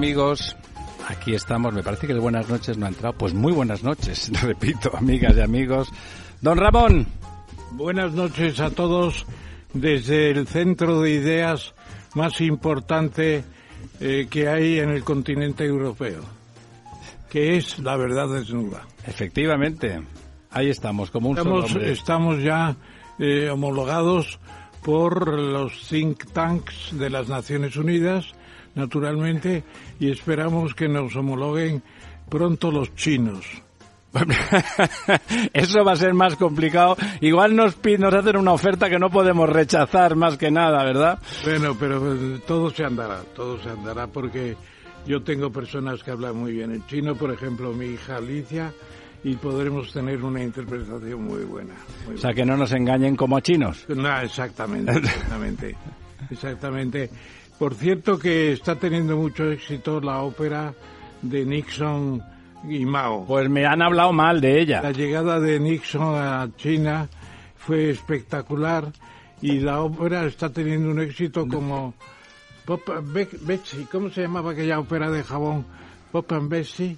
Amigos, aquí estamos. Me parece que el buenas noches no ha entrado. Pues muy buenas noches, repito, amigas y amigos. Don Ramón. Buenas noches a todos desde el centro de ideas más importante eh, que hay en el continente europeo, que es la verdad desnuda. Efectivamente, ahí estamos, como un estamos, solo hombre. Estamos ya eh, homologados por los think tanks de las Naciones Unidas naturalmente, y esperamos que nos homologuen pronto los chinos. Eso va a ser más complicado. Igual nos, nos hacen una oferta que no podemos rechazar más que nada, ¿verdad? Bueno, pero eh, todo se andará, todo se andará porque yo tengo personas que hablan muy bien el chino, por ejemplo, mi hija Alicia, y podremos tener una interpretación muy buena. Muy o sea, que no nos engañen como chinos. No, exactamente, exactamente. exactamente. Por cierto que está teniendo mucho éxito la ópera de Nixon y Mao. Pues me han hablado mal de ella. La llegada de Nixon a China fue espectacular y la ópera está teniendo un éxito como Pop Betsy, ¿cómo se llamaba aquella ópera de jabón? Pop and Betsy.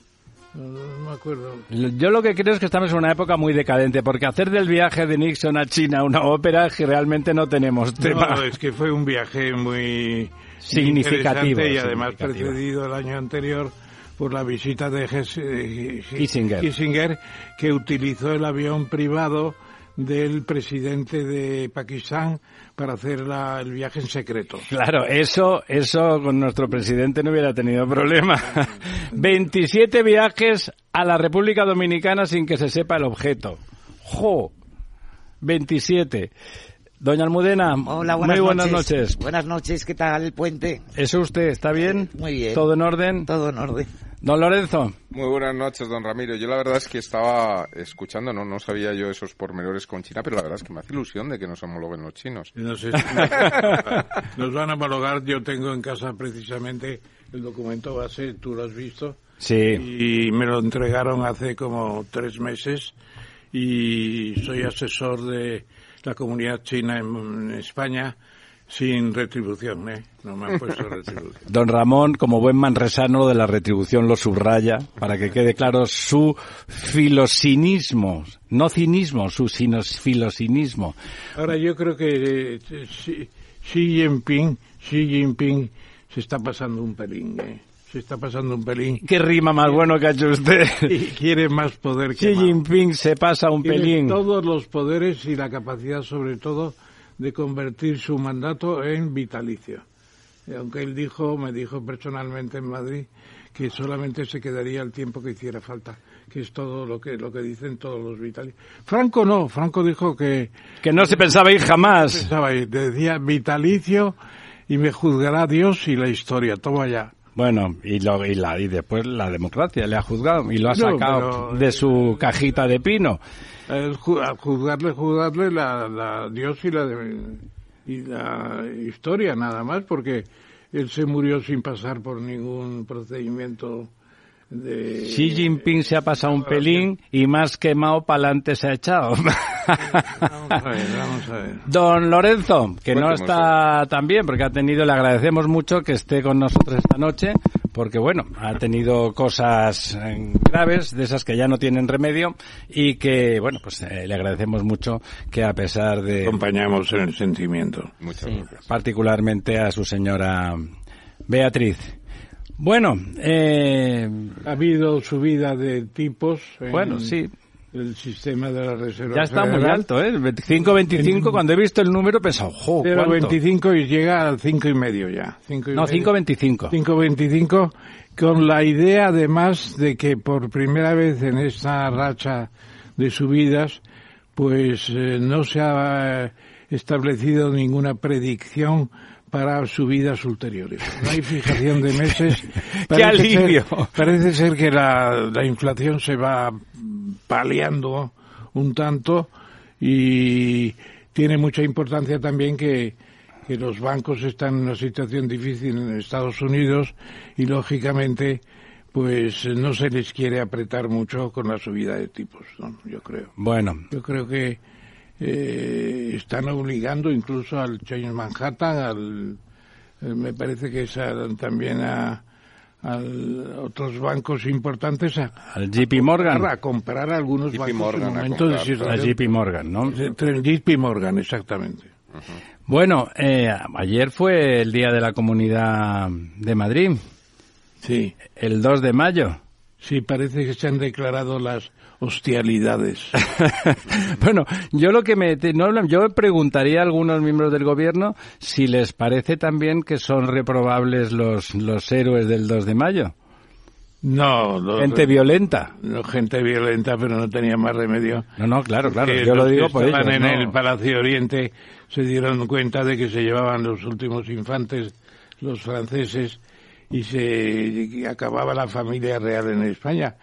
No, no, me acuerdo. Yo lo que creo es que estamos en una época muy decadente, porque hacer del viaje de Nixon a China una ópera que realmente no tenemos tema. No, es que fue un viaje muy significativo y además precedido el año anterior por la visita de Kissinger. Kissinger que utilizó el avión privado del presidente de Pakistán para hacer la, el viaje en secreto. Claro, eso, eso con nuestro presidente no hubiera tenido problema. 27 viajes a la República Dominicana sin que se sepa el objeto. ¡Jo! 27. Doña Almudena, Hola, buenas muy buenas noches. noches. Buenas noches, ¿qué tal el puente? ¿Eso usted está bien? Muy bien. ¿Todo en orden? Todo en orden. Don Lorenzo. Muy buenas noches, don Ramiro. Yo la verdad es que estaba escuchando, no, no sabía yo esos pormenores con China, pero la verdad es que me hace ilusión de que nos homologuen los chinos. No sé si nos van a homologar. Yo tengo en casa precisamente el documento base, tú lo has visto. Sí. Y me lo entregaron hace como tres meses y soy asesor de la comunidad china en, España sin retribución, ¿eh? No me han puesto retribución. Don Ramón, como buen manresano de la retribución, lo subraya para que quede claro su filosinismo, no cinismo, su sino filosinismo. Ahora yo creo que eh, Xi Jinping, Xi Jinping se está pasando un pelín, ¿eh? Se está pasando un pelín. Qué rima más bueno que ha hecho usted. Y quiere más poder que Xi Jinping se pasa un Tiene pelín. todos los poderes y la capacidad, sobre todo, de convertir su mandato en vitalicio. Aunque él dijo, me dijo personalmente en Madrid, que solamente se quedaría el tiempo que hiciera falta, que es todo lo que lo que dicen todos los vitalicios. Franco no, Franco dijo que Que no se pensaba ir jamás. pensaba ir, decía vitalicio y me juzgará Dios y la historia, toma ya. Bueno, y, lo, y, la, y después la democracia le ha juzgado y lo ha No, sacado pero- de su cajita de pino. El juzgarle, juzgarle la, la Dios y la, de- y la historia nada más, porque él se murió sin pasar por ningún procedimiento de- Xi Jinping se ha pasado un pelín y más quemado pa'lante se ha echado. Vamos a ver, vamos a ver. Don Lorenzo, que no está tan bien, porque ha tenido, le agradecemos mucho que esté con nosotros esta noche, porque bueno, ha tenido cosas eh, graves, de esas que ya no tienen remedio, y que, bueno, pues eh, le agradecemos mucho que a pesar de, Acompañamos en el sentimiento. Muchas gracias. particularmente a su señora Beatriz. Bueno, eh, Ha habido subida de tipos. en bueno, sí, El sistema de la Reserva ya está muy alto, ¿eh? 25-25, cuando he visto el número he pensado, jo, ¿cuánto? 0,25 y llega al 5 y medio ya. Cinco y No, medio. 5-25. 5.25, con la idea además de que por primera vez en esta racha de subidas, pues eh, no se ha eh, establecido ninguna predicción para subidas ulteriores. No hay fijación de meses. ¡Qué Parece ser- alivio! parece ser que la, la inflación se va paliando un tanto y tiene mucha importancia también que, que los bancos están en una situación difícil en Estados Unidos y lógicamente pues no se les quiere apretar mucho con la subida de tipos, ¿no? yo creo. Bueno, Yo creo que eh, están obligando incluso al Change Manhattan, al, eh, me parece que es también a, al- otros bancos importantes a, al JP Morgan. a comprar algunos JP bancos Morgan en a momento de A JP Morgan, ¿no? JP Morgan, exactamente. Bueno, eh, ayer fue el Día de la Comunidad de Madrid, Sí, el 2 de mayo. sí, parece que se han declarado las hostialidades. bueno, yo lo que me no, yo preguntaría a algunos miembros del gobierno si les parece también que son reprobables los los héroes del 2 de mayo. No, los- Gente violenta. no, gente violenta, pero no tenía más remedio. No, no, claro, claro. Yo lo digo por estaban ellos, en ¿no? el Palacio Oriente se dieron cuenta de que se llevaban los últimos infantes, los franceses, y se y acababa la familia real en España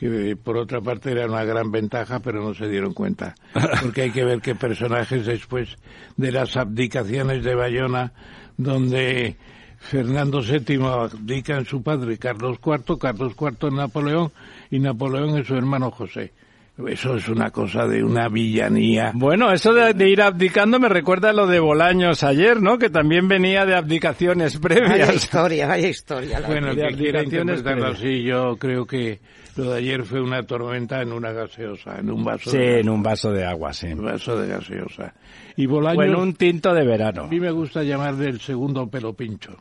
que por otra parte era una gran ventaja, pero no se dieron cuenta. Porque hay que ver qué personajes después de las abdicaciones de Bayona, donde Fernando VII abdica en su padre Carlos IV, Carlos IV en Napoleón y Napoleón en su hermano José. Eso es una cosa de una villanía. Bueno, eso de, de ir abdicando me recuerda a lo de Bolaños ayer, ¿no? Que también venía de abdicaciones Vaya previas. historia, vaya historia. la Bueno, de que quiera abdicaciones interpretarlo así, yo creo que lo de ayer fue una tormenta en una gaseosa, en un vaso, Sí, de, en un vaso de agua, sí. un vaso de gaseosa. Y Bolaños, O en un tinto de verano. a mí me gusta llamarle el segundo pelo pincho.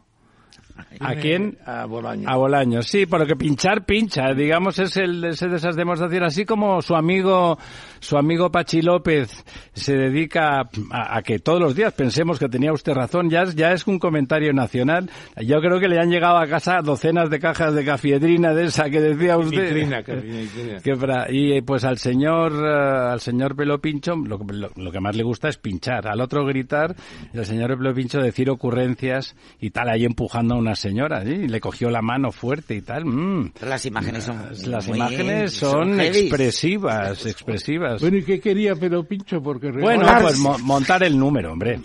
¿A quién? A Bolaños. A Bolaños, sí, porque pinchar pincha, digamos, es el es de esas demostraciones, así como su amigo, su amigo Pachi López se dedica a, a que todos los días pensemos que tenía usted razón, ya es, ya es un comentario nacional. Yo creo que le han llegado a casa docenas de cajas de cafiedrina de esa que decía usted. Que-. Que fra- y eh, pues al señor eh, al señor Pelo Pincho lo, lo- lo que más le gusta es pinchar, al otro gritar y al señor Pelo Pincho decir ocurrencias y tal ahí empujando a una señora, ¿sí? y le cogió la mano fuerte y tal. mm. Pero las imágenes son Las muy- imágenes son expresivas, expresivas. Bueno, ¿y qué quería pelo pincho? Porque Bueno, pues mo- montar el número, hombre.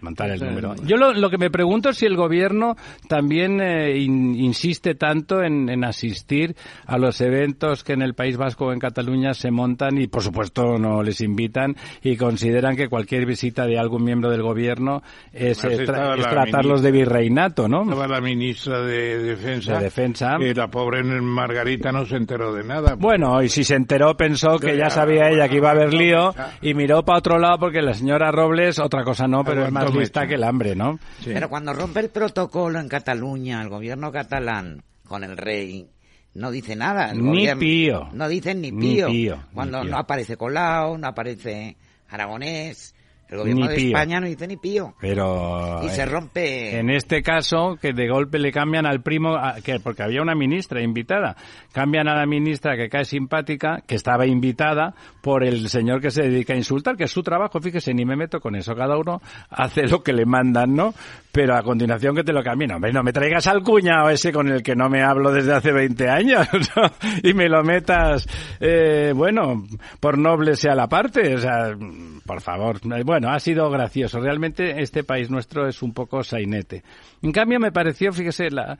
Montar el número. Yo lo, lo que me pregunto es si el gobierno también eh, in- insiste tanto en, en asistir a los eventos que en el País Vasco o en Cataluña se montan y, por supuesto, no les invitan y consideran que cualquier visita de algún miembro del gobierno es, eh, tra- es tratarlos de virreinato, ¿no? Estaba la ministra de Defensa. De Defensa. Que la pobre Margarita no se enteró de nada. Bueno, y si se enteró pensó que ya sabía ella que iba a haber lío y miró para otro lado porque la señora Robles, otra cosa no, pero es más Mecha. que el hambre, ¿no? Sí. Pero cuando rompe el protocolo en Cataluña, el gobierno catalán, con el rey, no dice nada. El Ni gobierno- pío. No dicen ni Ni pío. ni Cuando pío. no aparece Colau, no aparece Aragonés, el gobierno Ni de pío. España no dice ni pío. Pero Y se eh, rompe... en este caso que de golpe le cambian al primo a- que porque había una ministra invitada, cambian a la ministra que cae simpática, que estaba invitada por el señor que se dedica a insultar, que es su trabajo, fíjese, ni me meto con eso, cada uno hace lo que le mandan, ¿no? Pero a continuación que te lo cambien, hombre, no me traigas al cuñado ese con el que no me hablo desde hace 20 años ¿no? y me lo metas, eh, bueno, por noble sea la parte, o sea, por favor. Bueno, ha sido gracioso. Realmente este país nuestro es un poco sainete. En cambio me pareció, fíjese, la,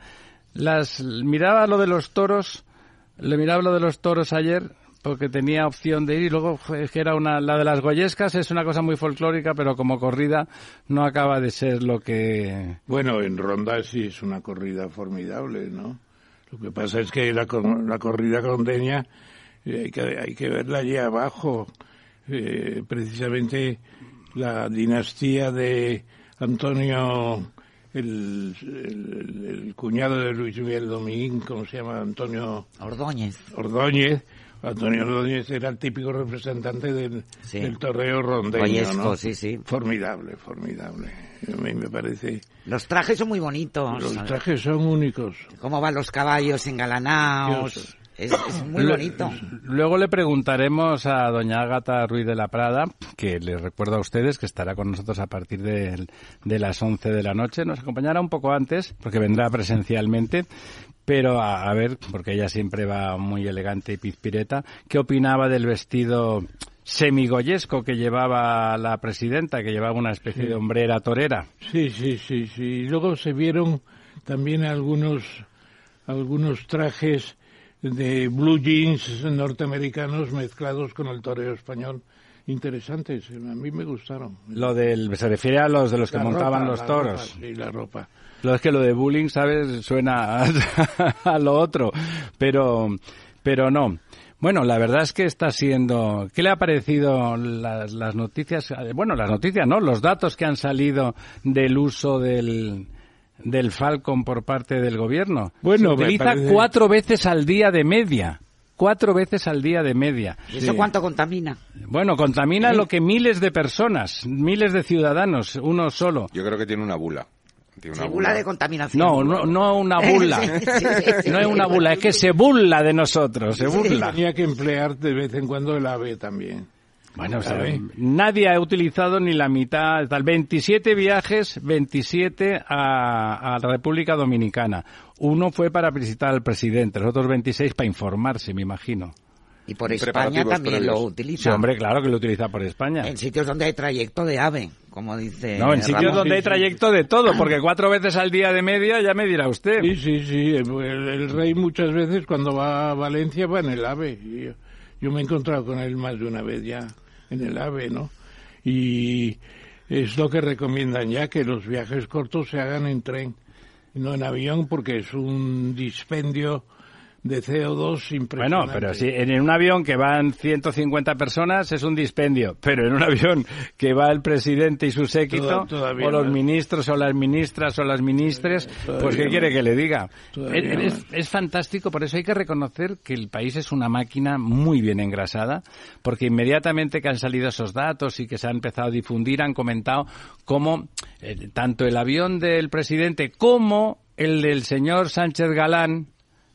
las, miraba lo de los toros Le miraba lo de los toros ayer porque tenía opción de ir y luego fue que era una la de las goyescas es una cosa muy folclórica pero como corrida no acaba de ser lo que Bueno, en Ronda sí es una corrida formidable, ¿no? Lo que pasa es que la, la corrida rondeña eh, hay, que, hay que verla allí abajo. Eh, precisamente la dinastía de Antonio, el, el- el cuñado de Luis Miguel Domínguez, ¿cómo se llama? Antonio Ordóñez. Ordóñez. Antonio Ordóñez era el típico representante del, Sí. del torreo rondeño, Goyesco, ¿no? sí, sí. Formidable, formidable. A mí me parece... Los trajes son muy bonitos. Los trajes son únicos. Cómo van los caballos engalanados. Dios. Es, es muy bonito. Luego le preguntaremos a doña Ágata Ruiz de la Prada, que les recuerdo a ustedes que estará con nosotros a partir de, de las 11 de la noche. Nos acompañará un poco antes, porque vendrá presencialmente. Pero a, a ver, porque ella siempre va muy elegante y pizpireta, ¿qué opinaba del vestido semigoyesco que llevaba la presidenta, que llevaba una especie de hombrera torera? Sí, sí, sí, sí. Y luego se vieron también algunos, algunos trajes de blue jeans norteamericanos mezclados con el toreo español. Interesantes, a mí me gustaron. Lo del, se refiere a los de los que montaban los toros. sí, la ropa. Lo es que lo de bullying, ¿sabes? Suena a, a lo otro, pero, pero no. Bueno, la verdad es que está siendo. ¿Qué le ha parecido las, las noticias? Bueno, las noticias, ¿no? Los datos que han salido del uso del del Falcon por parte del gobierno. Bueno, Se utiliza parece- cuatro veces al día de media. Cuatro veces al día de media. ¿Y eso cuánto contamina? Bueno, contamina lo que miles de personas, miles de ciudadanos, uno solo. Yo creo que tiene una bula. Tiene una bula de contaminación. No, no, no una bula. Sí, sí, sí. No es una bula, es que se burla de nosotros, se Y burla. tenía que emplear de vez en cuando el ave también. Bueno, o sea, ¿Sabe? nadie ha utilizado ni la mitad, tal, 27 viajes, 27 a, a la República Dominicana. Uno fue para visitar al presidente, los otros 26 para informarse, me imagino. Y por España también previos. lo Sí, utiliza. hombre, claro que lo utiliza por España. En sitios donde hay trayecto de ave, como dice. No, en sitios donde hay trayecto de todo, porque cuatro veces al día de media ya me dirá usted. Sí, sí, sí. El, el rey muchas veces cuando va a Valencia va en el AVE. Yo, yo me he encontrado con él más de una vez ya en el AVE, ¿no? Y es lo que recomiendan ya, que los viajes cortos se hagan en tren, no en avión, porque es un dispendio de CO2 impresionante. Bueno, pero si en un avión que van 150 personas es un dispendio, pero en un avión que va el presidente y su séquito, Toda- o los ministros o las ministras o las ministres, Todavía pues ¿qué quiere que le diga? Es, es fantástico, por eso hay que reconocer que el país es una máquina muy bien engrasada, porque inmediatamente que han salido esos datos y que se ha empezado a difundir, han comentado cómo eh, tanto el avión del presidente como el del señor Sánchez Galán,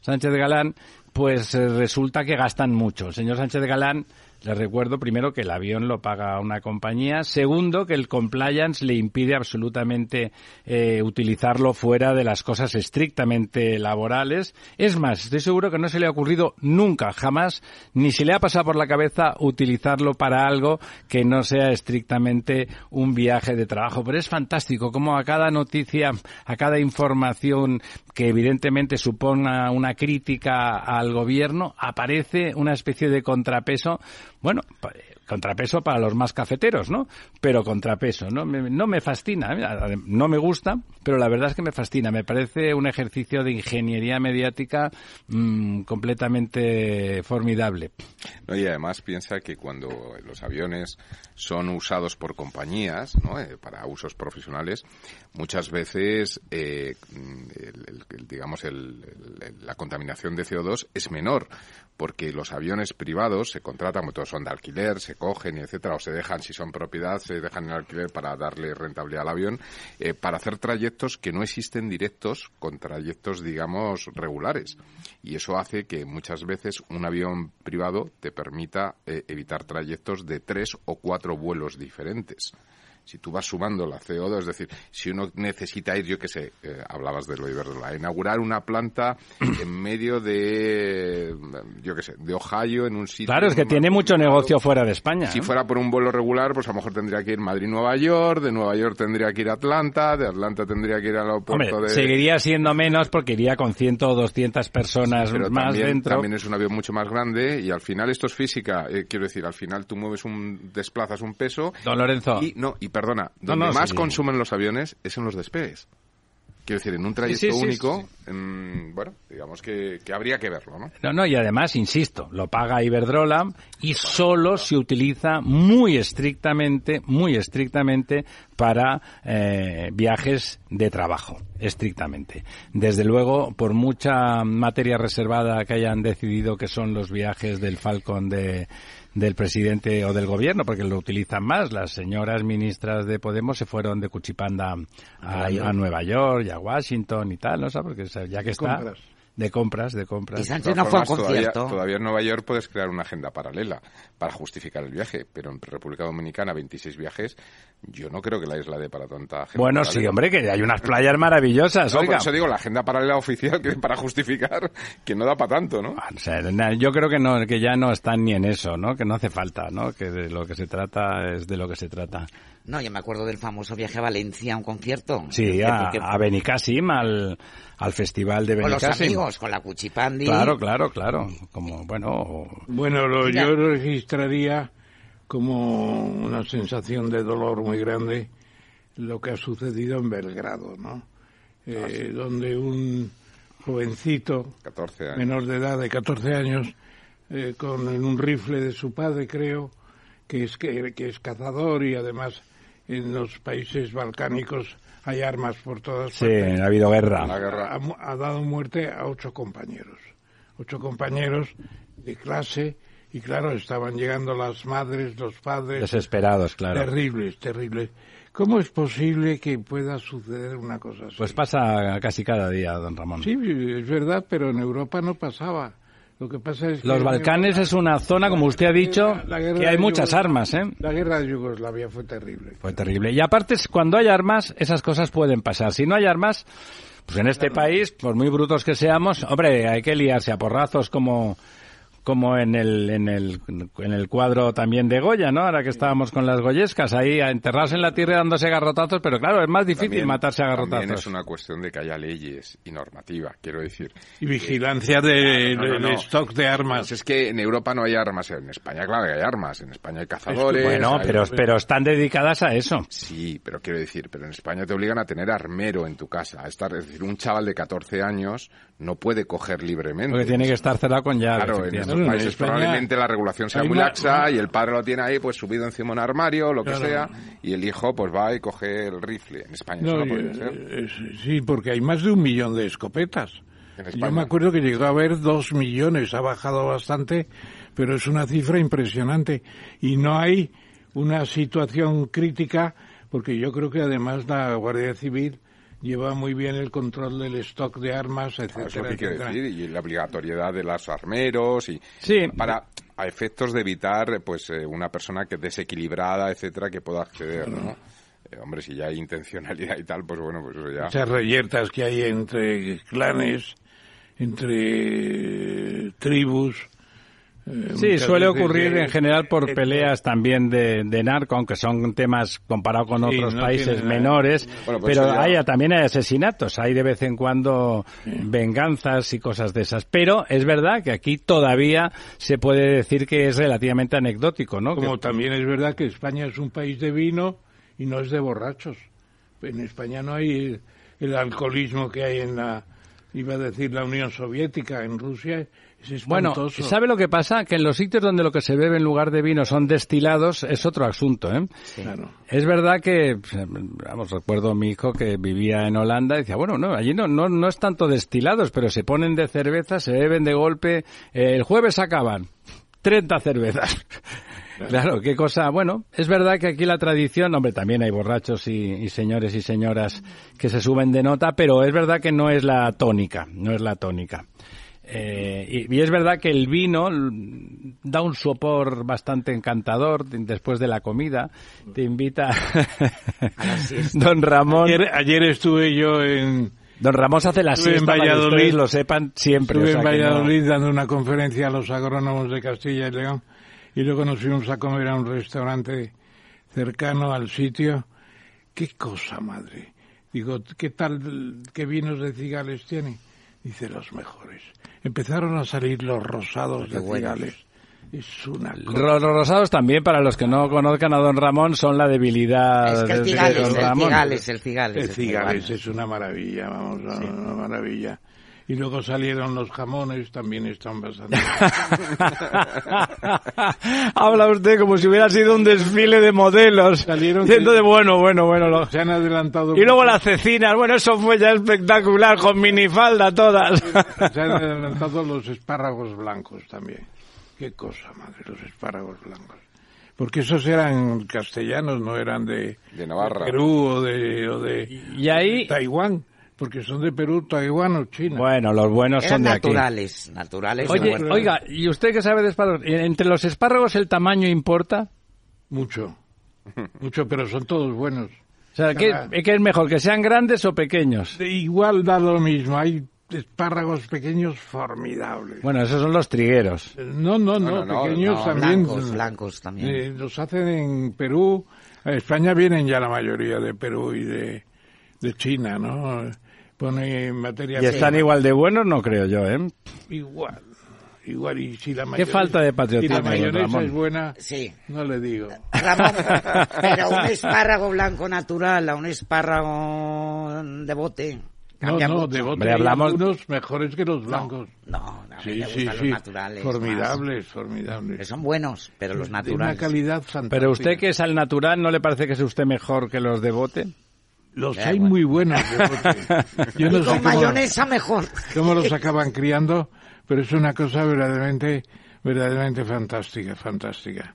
Sánchez Galán, pues eh, resulta que gastan mucho. El señor Sánchez Galán, les recuerdo primero que el avión lo paga una compañía, segundo que el compliance le impide absolutamente eh, utilizarlo fuera de las cosas estrictamente laborales. Es más, estoy seguro que no se le ha ocurrido nunca, jamás, ni se le ha pasado por la cabeza utilizarlo para algo que no sea estrictamente un viaje de trabajo. Pero es fantástico como a cada noticia, a cada información que evidentemente suponga una crítica al gobierno, aparece una especie de contrapeso, bueno, pa- contrapeso para los más cafeteros, ¿no? Pero contrapeso, ¿no? Me, no me fascina, ¿eh? no me gusta, pero la verdad es que me fascina. Me parece un ejercicio de ingeniería mediática mm, completamente formidable. No, y además piensa que cuando los aviones son usados por compañías ¿no? Eh, para usos profesionales, muchas veces, eh, el- el- digamos, el- la contaminación de CO2 es menor, porque los aviones privados se contratan, todos son de alquiler, se cogen, etcétera, o se dejan, si son propiedad, se dejan en alquiler para darle rentabilidad al avión, eh, para hacer trayectos que no existen directos con trayectos, digamos, regulares. Y eso hace que muchas veces un avión privado te permita eh, evitar trayectos de tres o cuatro vuelos diferentes. Si tú vas sumando la CO2, es decir, si uno necesita ir, yo qué sé, eh, hablabas de lo Iberdrola, inaugurar una planta en medio de, yo qué sé, de Ohio, en un sitio... Claro, es que tiene mucho negocio fuera de España. Si ¿eh? fuera por un vuelo regular, pues a lo mejor tendría que ir Madrid-Nueva York, de Nueva York tendría que ir a Atlanta, de Atlanta tendría que ir al aeropuerto Hombre, de... seguiría siendo menos porque iría con 100 o 200 personas pero más también, dentro. también es un avión mucho más grande y al final esto es física. eh, quiero decir, al final tú mueves un, desplazas un peso Don Lorenzo. y no y perdona, donde no, más sí. consumen los aviones es en los despegues. Quiero decir, en un trayecto Sí, sí, sí, único, bueno, digamos que, que habría que verlo, ¿no? No, no, y además, insisto, lo paga Iberdrola y solo se utiliza muy estrictamente, muy estrictamente para eh, viajes de trabajo, estrictamente. Desde luego, por mucha materia reservada que hayan decidido que son los viajes del Falcon de del presidente o del gobierno, porque lo utilizan más. Las señoras ministras de Podemos se fueron de Cuchipanda a, Nueva York. a Nueva York y a Washington y tal, ¿no? O sea, porque ya que está... compras. De compras, de compras. Y Sánchez no fue a un formas, todavía, concierto. todavía en Nueva York puedes crear una agenda paralela para justificar el viaje, pero en República Dominicana 26 viajes, yo no creo que la isla dé para tanta agenda Bueno, paralela. sí, hombre, que hay unas playas maravillosas, No, por oiga. eso digo, la agenda paralela oficial que para justificar que no da para tanto, ¿no? O sea, na- yo creo que no, que ya no están ni en eso, ¿no? Que no hace falta, ¿no? Que de lo que se trata es de lo que se trata. No, yo me acuerdo del famoso viaje a Valencia a un concierto. Sí, a, que- a Benicassim, al, al festival de Con los Benicassim. amigos, con la Cuchipandi. Claro, claro, claro. Como, bueno, Bueno, lo, yo registraría como una sensación de dolor muy grande lo que ha sucedido en Belgrado, ¿no? Eh, Donde un jovencito 14 años. menor de edad de 14 años eh, con un rifle de su padre creo que es que, que es cazador y además en los países balcánicos hay armas por todas sí, partes ha habido guerra. La guerra. ha, mu- ha dado muerte a ocho compañeros ocho compañeros de clase y claro estaban llegando las madres los padres Desesperados, claro. terribles terribles cómo es posible que pueda suceder una cosa así Pues pasa casi cada día, don Ramón. Sí, es verdad, pero en Europa no pasaba. Lo que pasa es que Los Balcanes es una zona, como usted ha dicho, la que hay muchas armas, ¿eh? La guerra de Yugoslavia fue terrible. Fue terrible. Y aparte, cuando hay armas, esas cosas pueden pasar. Si no hay armas, pues en este país, por muy brutos que seamos, hombre, hay que liarse a porrazos como como en el, en el en el cuadro también de Goya, ¿no? Ahora que estábamos con las goyescas, ahí a enterrarse en la tierra dándose garrotazos, pero claro, es más difícil También- matarse a También garrotazos. es una cuestión de que haya leyes y normativa, quiero decir. Y vigilancia de, Claro, no, no, del no. stock de armas. Pues es que en Europa no hay armas, en España claro que hay armas, en España hay cazadores. Bueno, hay- pero, pero están dedicadas a eso. Sí, pero quiero decir, pero en España te obligan a tener armero en tu casa, a estar, es decir, un chaval de 14 años no puede coger libremente. Porque tiene que estar cerrado con llave. Claro, en estos en países España probablemente la regulación sea muy laxa y el padre lo tiene ahí pues subido encima de un armario, lo que sea, y el hijo pues va y coge el rifle. En España eso No, y- ser. eh, sí, porque hay más de un millón de escopetas. Yo me acuerdo que llegó a haber dos millones, ha bajado bastante, pero es una cifra impresionante. Y no hay una situación crítica, porque yo creo que además la Guardia Civil lleva muy bien el control del stock de armas, etcétera, Eso que decir, y la obligatoriedad de los armeros y Sí. para a efectos de evitar pues eh, una persona que desequilibrada, etcétera, que pueda acceder, ¿no? Eh, hombre, si ya hay intencionalidad y tal, pues bueno, pues eso ya. Esas reyertas que hay entre clanes, entre tribus. Eh, Sí, suele ocurrir en general por peleas también de, de narco, aunque son temas comparado con Sí, otros no países tiene menores, Bueno, pues pero hay, también hay asesinatos, hay de vez en cuando venganzas y cosas de esas. Pero es verdad que aquí todavía se puede decir que es relativamente anecdótico, ¿no? Como Que- también es verdad que España es un país de vino y no es de borrachos. En España no hay el, el alcoholismo que hay en la, iba a decir, la Unión Soviética. En Rusia es Bueno. ¿sabe lo que pasa? Que en los sitios donde lo que se bebe en lugar de vino son destilados es otro asunto, ¿eh? Claro. Es verdad que, vamos, recuerdo a mi hijo que vivía en Holanda y decía, bueno, no, allí no, no, no es tanto destilados, pero se ponen de cerveza, se beben de golpe, eh, el jueves acaban 30 cervezas. Claro, qué cosa. Bueno, es verdad que aquí la tradición, hombre, también hay borrachos y, y señores y señoras que se suben de nota, pero es verdad que no es la tónica, no es la tónica. Eh, y, y es verdad que el vino da un sopor bastante encantador de- después de la comida. Te invita. Don Ramón. Ayer, ayer estuve yo en, Don Ramón se hace la Estuve en siesta para que Valladolid. lo sepan siempre. estuve o sea en no- Valladolid dando una conferencia a los agrónomos de Castilla y León y luego nos fuimos a comer a un restaurante cercano al sitio. ¿Qué cosa, madre? Digo, ¿qué tal, qué vinos de cigales tiene? Dice, los mejores. Empezaron a salir los rosados Qué de cigales. Es una Los rosados también, para los que no conozcan a Don Ramón, son la debilidad Es que el de cigales, Don el Ramón. cigales, el cigales. El el cigales es una maravilla, vamos, una maravilla. Y luego salieron los jamones, también están bastante. Habla usted como si hubiera sido un desfile de modelos. Salieron- Diciendo de bueno, bueno, bueno. lo- Se han adelantado. Y luego las cecinas, bueno, eso fue ya espectacular, con minifalda todas. Se han adelantado los espárragos blancos también. Qué cosa, madre, los espárragos blancos. Porque esos eran castellanos, no eran de, De Navarra. Perú o de, o de Y ahí, Taiwán, porque son de Perú, Taiwán o China. bueno, los buenos Eran son de aquí. naturales, naturales. de Oye, oiga, ¿y usted qué sabe de espárragos? ¿Entre los espárragos el tamaño importa? Mucho, mucho, pero son todos buenos. O sea, ¿qué, qué es mejor, que sean grandes o pequeños? De igual da lo mismo, hay espárragos pequeños formidables. Bueno, esos son los trigueros. No, no, no, no, pequeños No, también. blancos, blancos también. Eh, los hacen en Perú. A España vienen ya la mayoría de Perú y de, de China, ¿no? Pone materia Y están igual de buenos, no creo yo, ¿eh? igual. Igual, y si la Qué mayonesa, falta de si patriotismo, la don mayonesa Ramón. es buena, Sí. no le digo. Ramón, pero un espárrago blanco natural a un espárrago de bote. No, no, mucho. de bote hablamos- algunos mejores que los blancos. No, a mí sí, me sí, gustan sí. los naturales. Formidables, más. formidables. Que son buenos, pero los De una naturales. calidad fantástica. Pero usted que es al natural, ¿no le parece que es usted mejor que los de bote? Los Ya, hay bueno. muy buenos. Yo no Y sé con cómo- mayonesa mejor. cómo los acaban criando, pero es una cosa verdaderamente, verdaderamente fantástica, fantástica.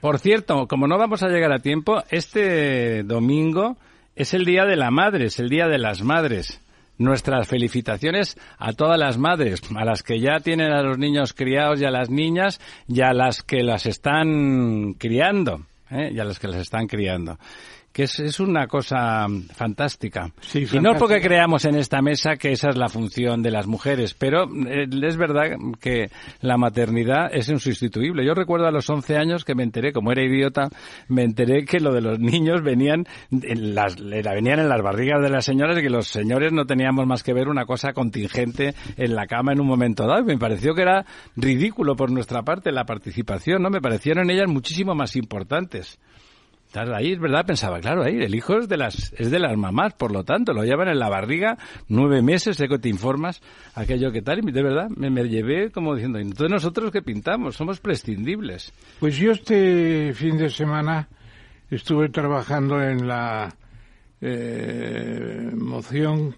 Por cierto, como no vamos a llegar a tiempo, este domingo es el Día de la Madre, es el Día de las Madres. Nuestras felicitaciones a todas las madres, a las que ya tienen a los niños criados y a las niñas y a las que las están criando, ¿eh? y a las que las están criando. Que es, es una cosa fantástica. Sí, y no es porque creamos en esta mesa que esa es la función de las mujeres, pero eh, es verdad que la maternidad es insustituible. Yo recuerdo a los 11 años que me enteré, como era idiota, me enteré que lo de los niños venían en las, la- venían en las barrigas de las señoras y que los señores no teníamos más que ver una cosa contingente en la cama en un momento dado. Y me pareció que era ridículo por nuestra parte la participación, ¿no? Me parecieron ellas muchísimo más importantes. Claro, ahí es verdad, pensaba, claro, ahí el hijo es de las es de las mamás, por lo tanto, lo llevan en la barriga nueve meses, sé que te informas, aquello que tal, y de verdad me, me llevé como diciendo, entonces nosotros que pintamos, somos prescindibles. Pues yo este fin de semana estuve trabajando en la eh, moción,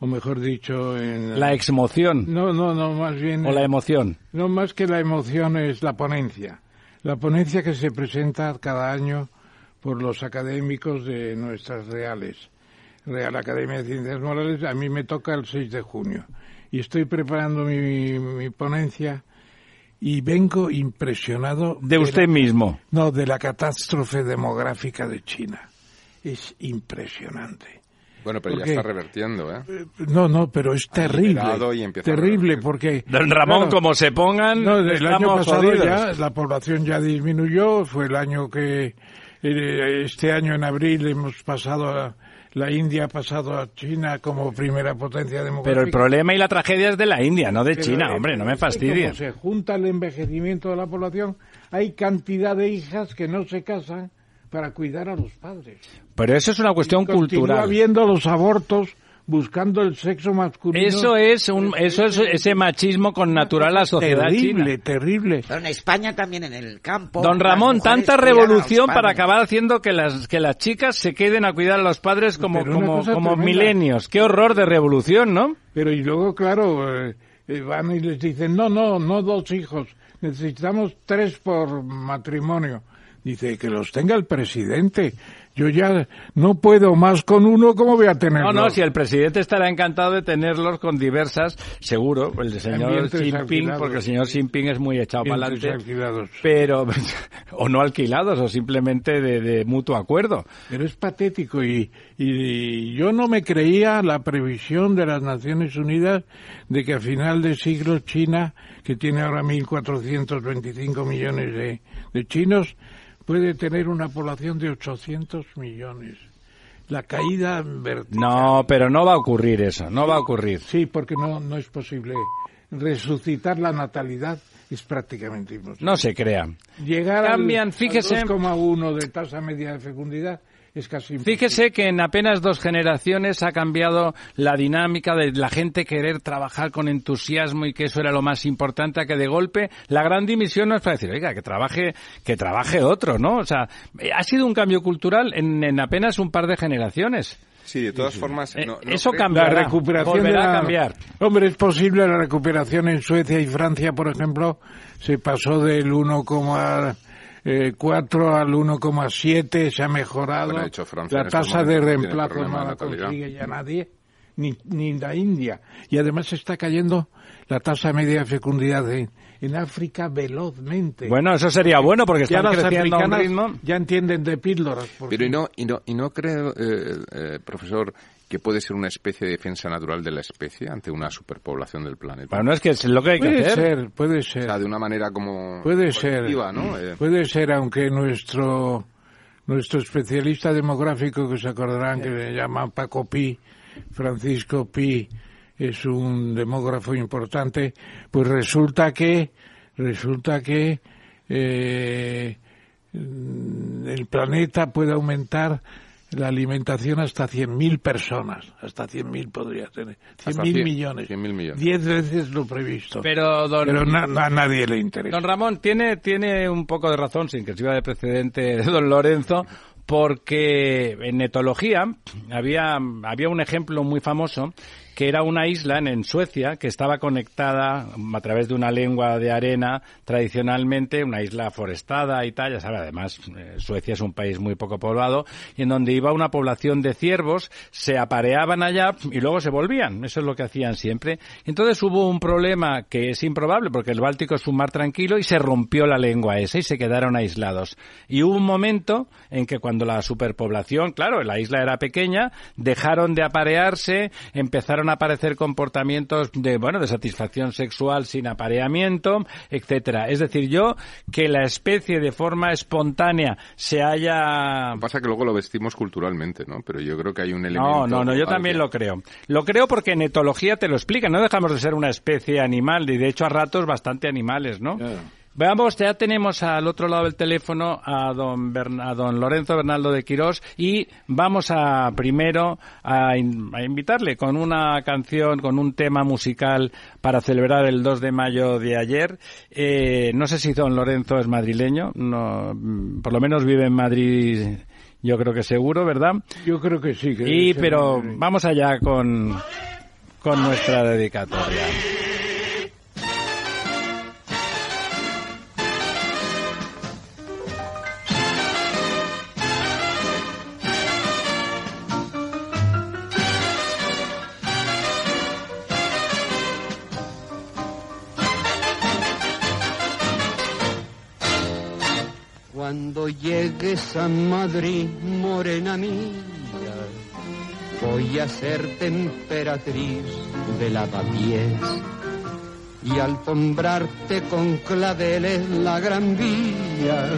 o mejor dicho, en... La exmoción No, no, no, más bien... o la emoción. No, más que la emoción es la ponencia. La ponencia que se presenta cada año por los académicos de nuestras reales. Real Academia de Ciencias Morales, a mí me toca el 6 de junio. Y estoy preparando mi, mi ponencia y vengo impresionado. De la- usted mismo. no, de la catástrofe demográfica de China. Es impresionante. Bueno, pero ya está revertiendo, ¿eh? Eh, No, no, pero es terrible. y Terrible porque... Don Ramón, claro, como se pongan, no, el año pasado jodidos. ya la población ya disminuyó, fue el año que este año en abril hemos pasado a la India ha pasado a China como primera potencia demográfica. Pero el problema y la tragedia es de la India, no de Pero, China, eh, hombre, no me es fastidies. como se junta el envejecimiento de la población, hay cantidad de hijas que no se casan para cuidar a los padres. Pero eso es una cuestión Continúa cultural. habiendo los abortos buscando el sexo masculino. Eso es un, eso es ese machismo con natural a la sociedad terrible, china. terrible. Pero en España también en el campo. Don Ramón, tanta revolución para acabar haciendo que las que las chicas se queden a cuidar a los padres como Pero como como milenios. Qué horror de revolución, ¿no? Pero y luego, claro, eh, eh, van y les dicen, no, no, no dos hijos, necesitamos tres por matrimonio. Dice que los tenga el presidente. Yo ya no puedo más con uno, ¿cómo voy a tener No, no, si el presidente estará encantado de tenerlos con diversas, seguro, el señor Jinping, porque el señor Xi Jinping es muy echado para adelante, pero, o no alquilados, o simplemente de, de mutuo acuerdo. Pero es patético y, y yo no me creía la previsión de las Naciones Unidas de que a final de siglo China, que tiene ahora 1.425 millones de, de chinos, puede tener una población de 800 millones. La caída vertical. No, pero no va a ocurrir eso, no va a ocurrir. Sí, porque no, no es posible. Resucitar la natalidad es prácticamente imposible. No se crea. Llegar Cambian, al fíjese. 2,1 de tasa media de fecundidad es casi imposible. Fíjese que en apenas dos generaciones ha cambiado la dinámica de la gente querer trabajar con entusiasmo y que eso era lo más importante, a que de golpe la gran dimisión no es para decir, oiga, que trabaje, que trabaje otro, ¿no? O sea, eh, ha sido un cambio cultural en, en apenas un par de generaciones. Sí, de todas formas, Eh, no- no eso creo- la cambiará, recuperación volverá la- a cambiar. Hombre, es posible la recuperación en Suecia y Francia, por ejemplo, se pasó del 1,4 al 1,7, se ha mejorado. Bueno, hecho, Francia la estos tasa de reemplazo no la consigue ya nadie, ni, ni la India. Y además está cayendo la tasa media de fecundidad en, en África velozmente. Bueno, eso sería bueno porque ya están las creciendo a un ritmo. ya entienden de píldoras. porque- Pero y no, y no, y no creo, eh, eh, profesor, que puede ser una especie de defensa natural de la especie ante una superpoblación del planeta. Bueno, es que es lo que hay que Puede hacer. ser, puede O ser. sea, de una manera como Puede ser. ¿no? Eh, Puede ser, aunque nuestro nuestro especialista demográfico, que se acordarán que le llaman Paco Pi, Francisco Pi, es un demógrafo importante, pues resulta que resulta que eh, mm, el planeta puede aumentar la alimentación hasta 100.000 personas, hasta 100.000 podría tener, 100.000 Hasta cien- millones, 100.000 millones. 10 veces lo previsto. Pero, don, Pero na- a nadie le interesa. Don Ramón tiene, tiene un poco de razón, sin que sirva de precedente de don Lorenzo, porque en etología había, había un ejemplo muy famoso que era una isla en, Suecia que estaba conectada a través de una lengua de arena tradicionalmente, una isla forestada y tal, ya sabe, además eh, Suecia es un país muy poco poblado, y en donde iba una población de ciervos, se apareaban allá y luego se volvían, eso es lo que hacían siempre. Entonces hubo un problema que es improbable porque el Báltico es un mar tranquilo y se rompió la lengua esa y se quedaron aislados. Y hubo un momento en que cuando la superpoblación, claro, la isla era pequeña, dejaron de aparearse, empezaron a aparecer comportamientos de, bueno, de satisfacción sexual sin apareamiento, etcétera. Es decir, yo que la especie de forma espontánea se haya Lo que pasa es que luego lo vestimos culturalmente, ¿no? Pero yo creo que hay un elemento... no, no, no, yo también lo creo. Lo creo porque en etología te lo explican, no dejamos de ser una especie animal y de hecho a ratos bastante animales, ¿no? Veamos, ya tenemos al otro lado del teléfono a don, Bern- a don Lorenzo Bernaldo de Quirós y vamos a primero a, in- a invitarle con una canción, con un tema musical para celebrar el 2 de mayo de ayer. Eh, no sé si don Lorenzo es madrileño, no, mm, por lo menos vive en Madrid, yo creo que seguro, ¿verdad? Yo creo que sí. Que Y pero vamos allá con, con nuestra dedicatoria. Llegues a Madrid, morena mía, voy a ser temperatriz de lavapiés y alfombrarte con claveles la gran vía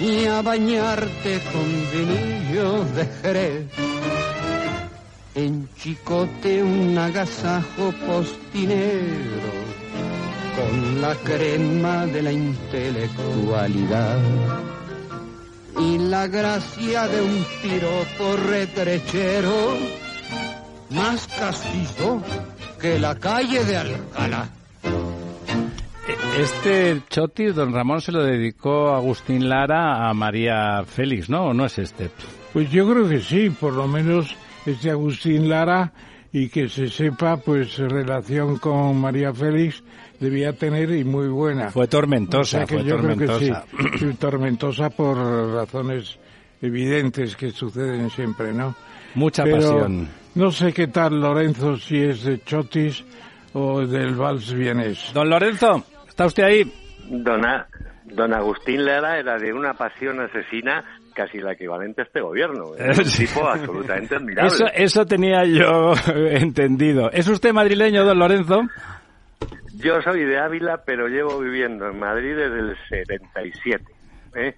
y a bañarte con vinillo de Jerez. En Chicote un agasajo postinero con la crema de la intelectualidad y la gracia de un piropo retrechero más castizo que la calle de Alcalá. Este chotis, don Ramón, se lo dedicó Agustín Lara a María Félix, ¿no? ¿O no es este? Pues yo creo que sí, por lo menos este Agustín Lara y que se sepa, pues relación con María Félix debía tener y muy buena. Fue tormentosa, O sea que fue yo creo que tormentosa. sí, tormentosa por razones evidentes que suceden siempre, ¿no? Mucha Pero pasión. No sé qué tal Lorenzo, si es de Chotis o del Vals Vienés. Don Lorenzo, ¿está usted ahí? Dona, don Agustín Lara era de una pasión asesina casi la equivalente a este gobierno. Es un tipo absolutamente admirable. Eso, eso tenía yo entendido. ¿Es usted madrileño, don Lorenzo? Yo soy de Ávila, pero llevo viviendo en Madrid desde el 77. ¿eh?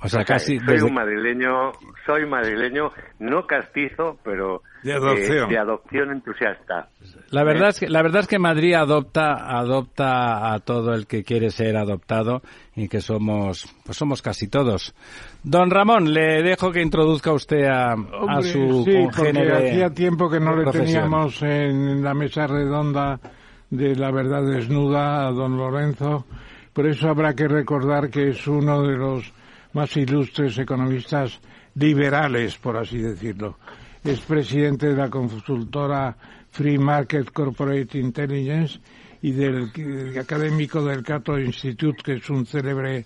O sea, casi soy desde... un madrileño, soy madrileño, no castizo, pero De adopción. eh, de adopción entusiasta. La verdad es que la verdad es que Madrid adopta adopta a todo el que quiere ser adoptado y que somos pues somos casi todos. Don Ramón, le dejo que introduzca usted a, a Hombre, su sí, porque congénere hacía tiempo que no le profesión. teníamos en la mesa redonda de la verdad desnuda a don Lorenzo. Por eso habrá que recordar que es uno de los más ilustres economistas liberales, por así decirlo. Es presidente de la consultora Free Market Corporate Intelligence y del académico del Cato Institute, que es un célebre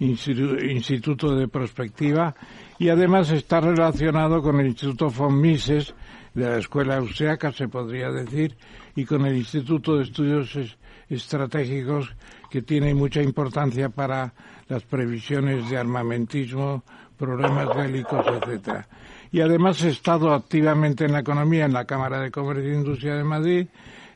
institu- instituto de prospectiva, y además está relacionado con el Instituto von Mises, de la Escuela Austriaca, se podría decir, y con el Instituto de Estudios Es- Estratégicos, que tiene mucha importancia para las previsiones de armamentismo, problemas bélicos, etcétera. Y además he estado activamente en la economía en la Cámara de Comercio e Industria de Madrid,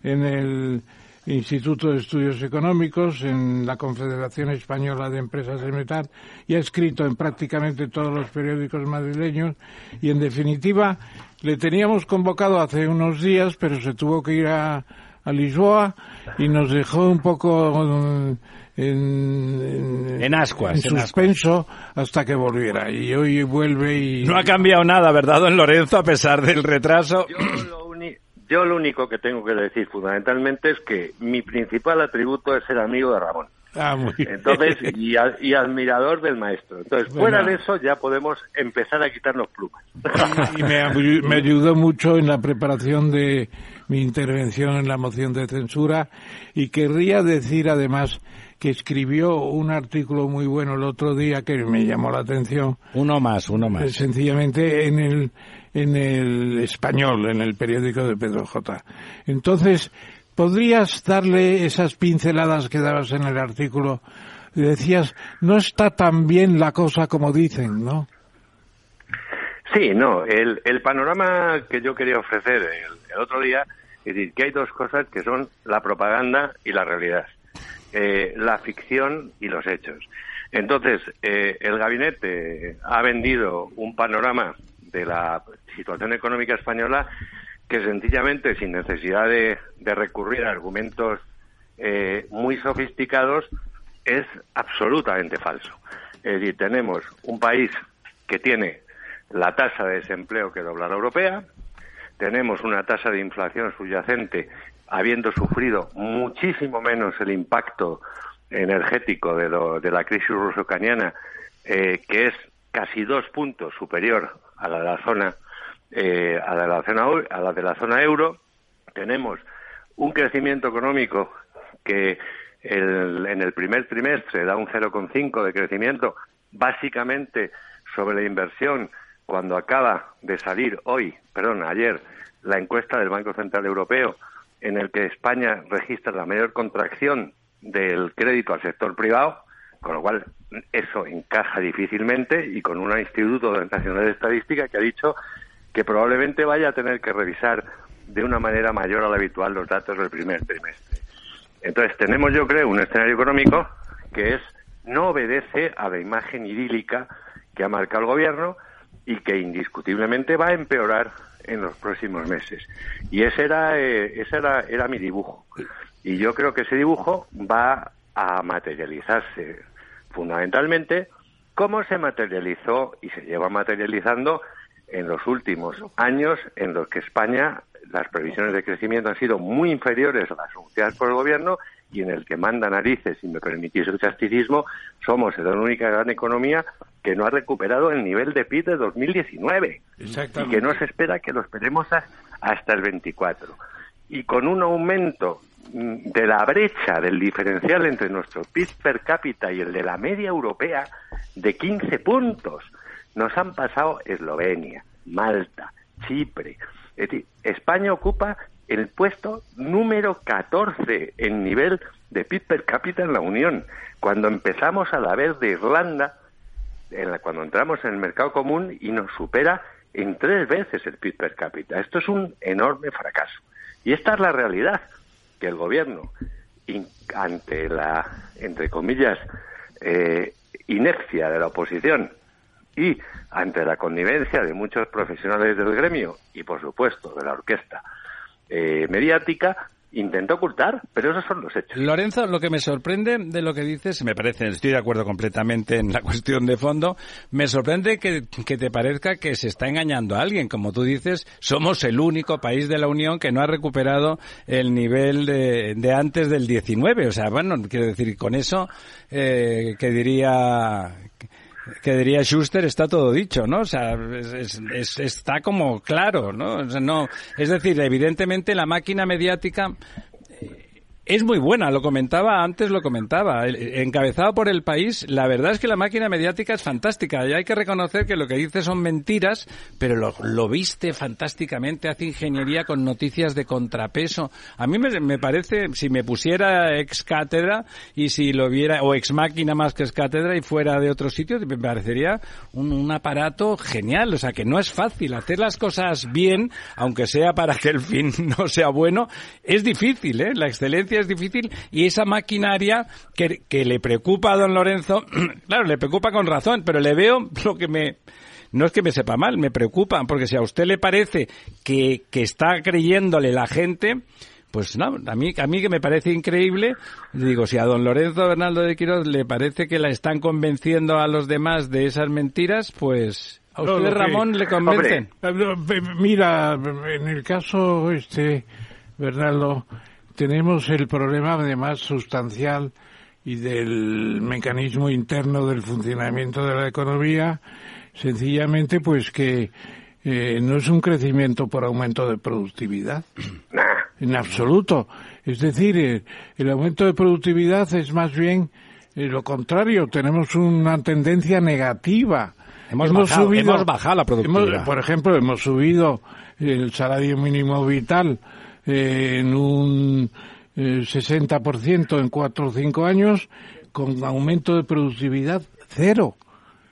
en el Instituto de Estudios Económicos, en la Confederación Española de Empresas de Metal y ha escrito en prácticamente todos los periódicos madrileños y en definitiva le teníamos convocado hace unos días pero se tuvo que ir a, a Lisboa y nos dejó un poco mm, en, En ascuas, en en suspenso hasta que volviera y hoy vuelve y No ha cambiado nada, ¿verdad, don Lorenzo, a pesar del retraso? Yo lo, uni- yo lo único que tengo que decir fundamentalmente es que mi principal atributo es ser amigo de Ramón. Ah, muy bien. Entonces, y, a- y admirador del maestro. Entonces, fuera Bueno. de eso ya podemos empezar a quitarnos plumas. y me ayudó mucho en la preparación de mi intervención en la moción de censura y querría decir además que escribió un artículo muy bueno el otro día que me llamó la atención Uno más, uno eh, más. sencillamente en el en el español en el periódico de Pedro J. Entonces, ¿podrías darle esas pinceladas que dabas en el artículo? Decías, no está tan bien la cosa como dicen, ¿no? Sí, no, el, el panorama que yo quería ofrecer el, el otro día es decir, que hay dos cosas que son la propaganda y la realidad, eh, la ficción y los hechos. Entonces, eh, el gabinete ha vendido un panorama de la situación económica española que sencillamente, sin necesidad de, recurrir a argumentos eh, muy sofisticados, es absolutamente falso. Es decir, tenemos un país que tiene la tasa de desempleo que dobla la europea, tenemos una tasa de inflación subyacente habiendo sufrido muchísimo menos el impacto energético de, lo- de la crisis ruso-ucraniana, eh, que es casi dos puntos superior a la de la zona eh, a la de la zona a la de la zona euro. Tenemos un crecimiento económico que el- en el primer trimestre da un 0,5 de crecimiento, básicamente sobre la inversión, cuando acaba de salir hoy, perdón, ayer, la encuesta del Banco Central Europeo, en el que España registra la mayor contracción del crédito al sector privado, con lo cual eso encaja difícilmente y con un Instituto Nacional de Estadística que ha dicho que probablemente vaya a tener que revisar de una manera mayor a la habitual los datos del primer trimestre. Entonces tenemos, yo creo, un escenario económico que es no obedece a la imagen idílica que ha marcado el gobierno y que indiscutiblemente va a empeorar en los próximos meses. Y ese era, eh, ese era, era mi dibujo. Y yo creo que ese dibujo va a materializarse fundamentalmente como se materializó y se lleva materializando en los últimos años en los que España las previsiones de crecimiento han sido muy inferiores a las anunciadas por el gobierno y en el que manda narices, si me permitís el casticismo, somos la única gran economía que no ha recuperado el nivel de PIB de 2019 y que no se espera que lo esperemos hasta el 24. Y con un aumento mm, de la brecha del diferencial entre nuestro PIB per cápita y el de la media europea de 15 puntos. nos han pasado Eslovenia, Malta, Chipre. Es decir, España ocupa el puesto número 14 en nivel de PIB per cápita en la Unión. Cuando empezamos a la vez de Irlanda, en la, cuando entramos en el mercado común y nos supera en tres veces el PIB per cápita. Esto es un enorme fracaso. Y esta es la realidad, que el gobierno, ante la, entre comillas, eh, inercia de la oposición y ante la connivencia de muchos profesionales del gremio y, por supuesto, de la orquesta eh, mediática, intenta ocultar, pero esos son los hechos. Lorenzo, lo que me sorprende de lo que dices, me parece, estoy de acuerdo completamente en la cuestión de fondo, me sorprende que, te parezca que se está engañando a alguien. Como tú dices, somos el único país de la Unión que no ha recuperado el nivel de, antes del 19. O sea, bueno, quiero decir, con eso, eh, que diría que diría Schuster está todo dicho, ¿no? O sea, es, está como claro, ¿no? O sea, no, es decir, evidentemente la máquina mediática es muy buena, lo comentaba antes, lo comentaba. Encabezado por el país, la verdad es que la máquina mediática es fantástica y hay que reconocer que lo que dice son mentiras, pero lo, viste fantásticamente, hace ingeniería con noticias de contrapeso. A mí me, parece, si me pusiera ex cátedra y si lo viera, o ex máquina más que ex cátedra y fuera de otro sitio, me parecería un, un aparato genial. O sea, que no es fácil hacer las cosas bien, aunque sea para que el fin no sea bueno, es difícil, ¿eh? La excelencia es difícil y esa maquinaria que, que le preocupa a don Lorenzo, claro, le preocupa con razón, pero le veo lo que me, no es que me sepa mal, me preocupa, porque si a usted le parece que, que está creyéndole la gente, pues no, a mí, a mí que me parece increíble, digo, si a don Lorenzo Bernaldo de Quiroz le parece que la están convenciendo a los demás de esas mentiras, pues a usted, Ramón, le convencen. Mira, en el caso este, Bernaldo, tenemos el problema además sustancial y del mecanismo interno del funcionamiento de la economía, sencillamente pues que eh, no es un crecimiento por aumento de productividad, en absoluto. Es decir, eh, el aumento de productividad es más bien eh, lo contrario, tenemos una tendencia negativa. Hemos, bajado, subido, hemos bajado la productividad. por ejemplo, hemos subido el salario mínimo vital en un 60% eh, en cuatro o cinco años, con aumento de productividad cero.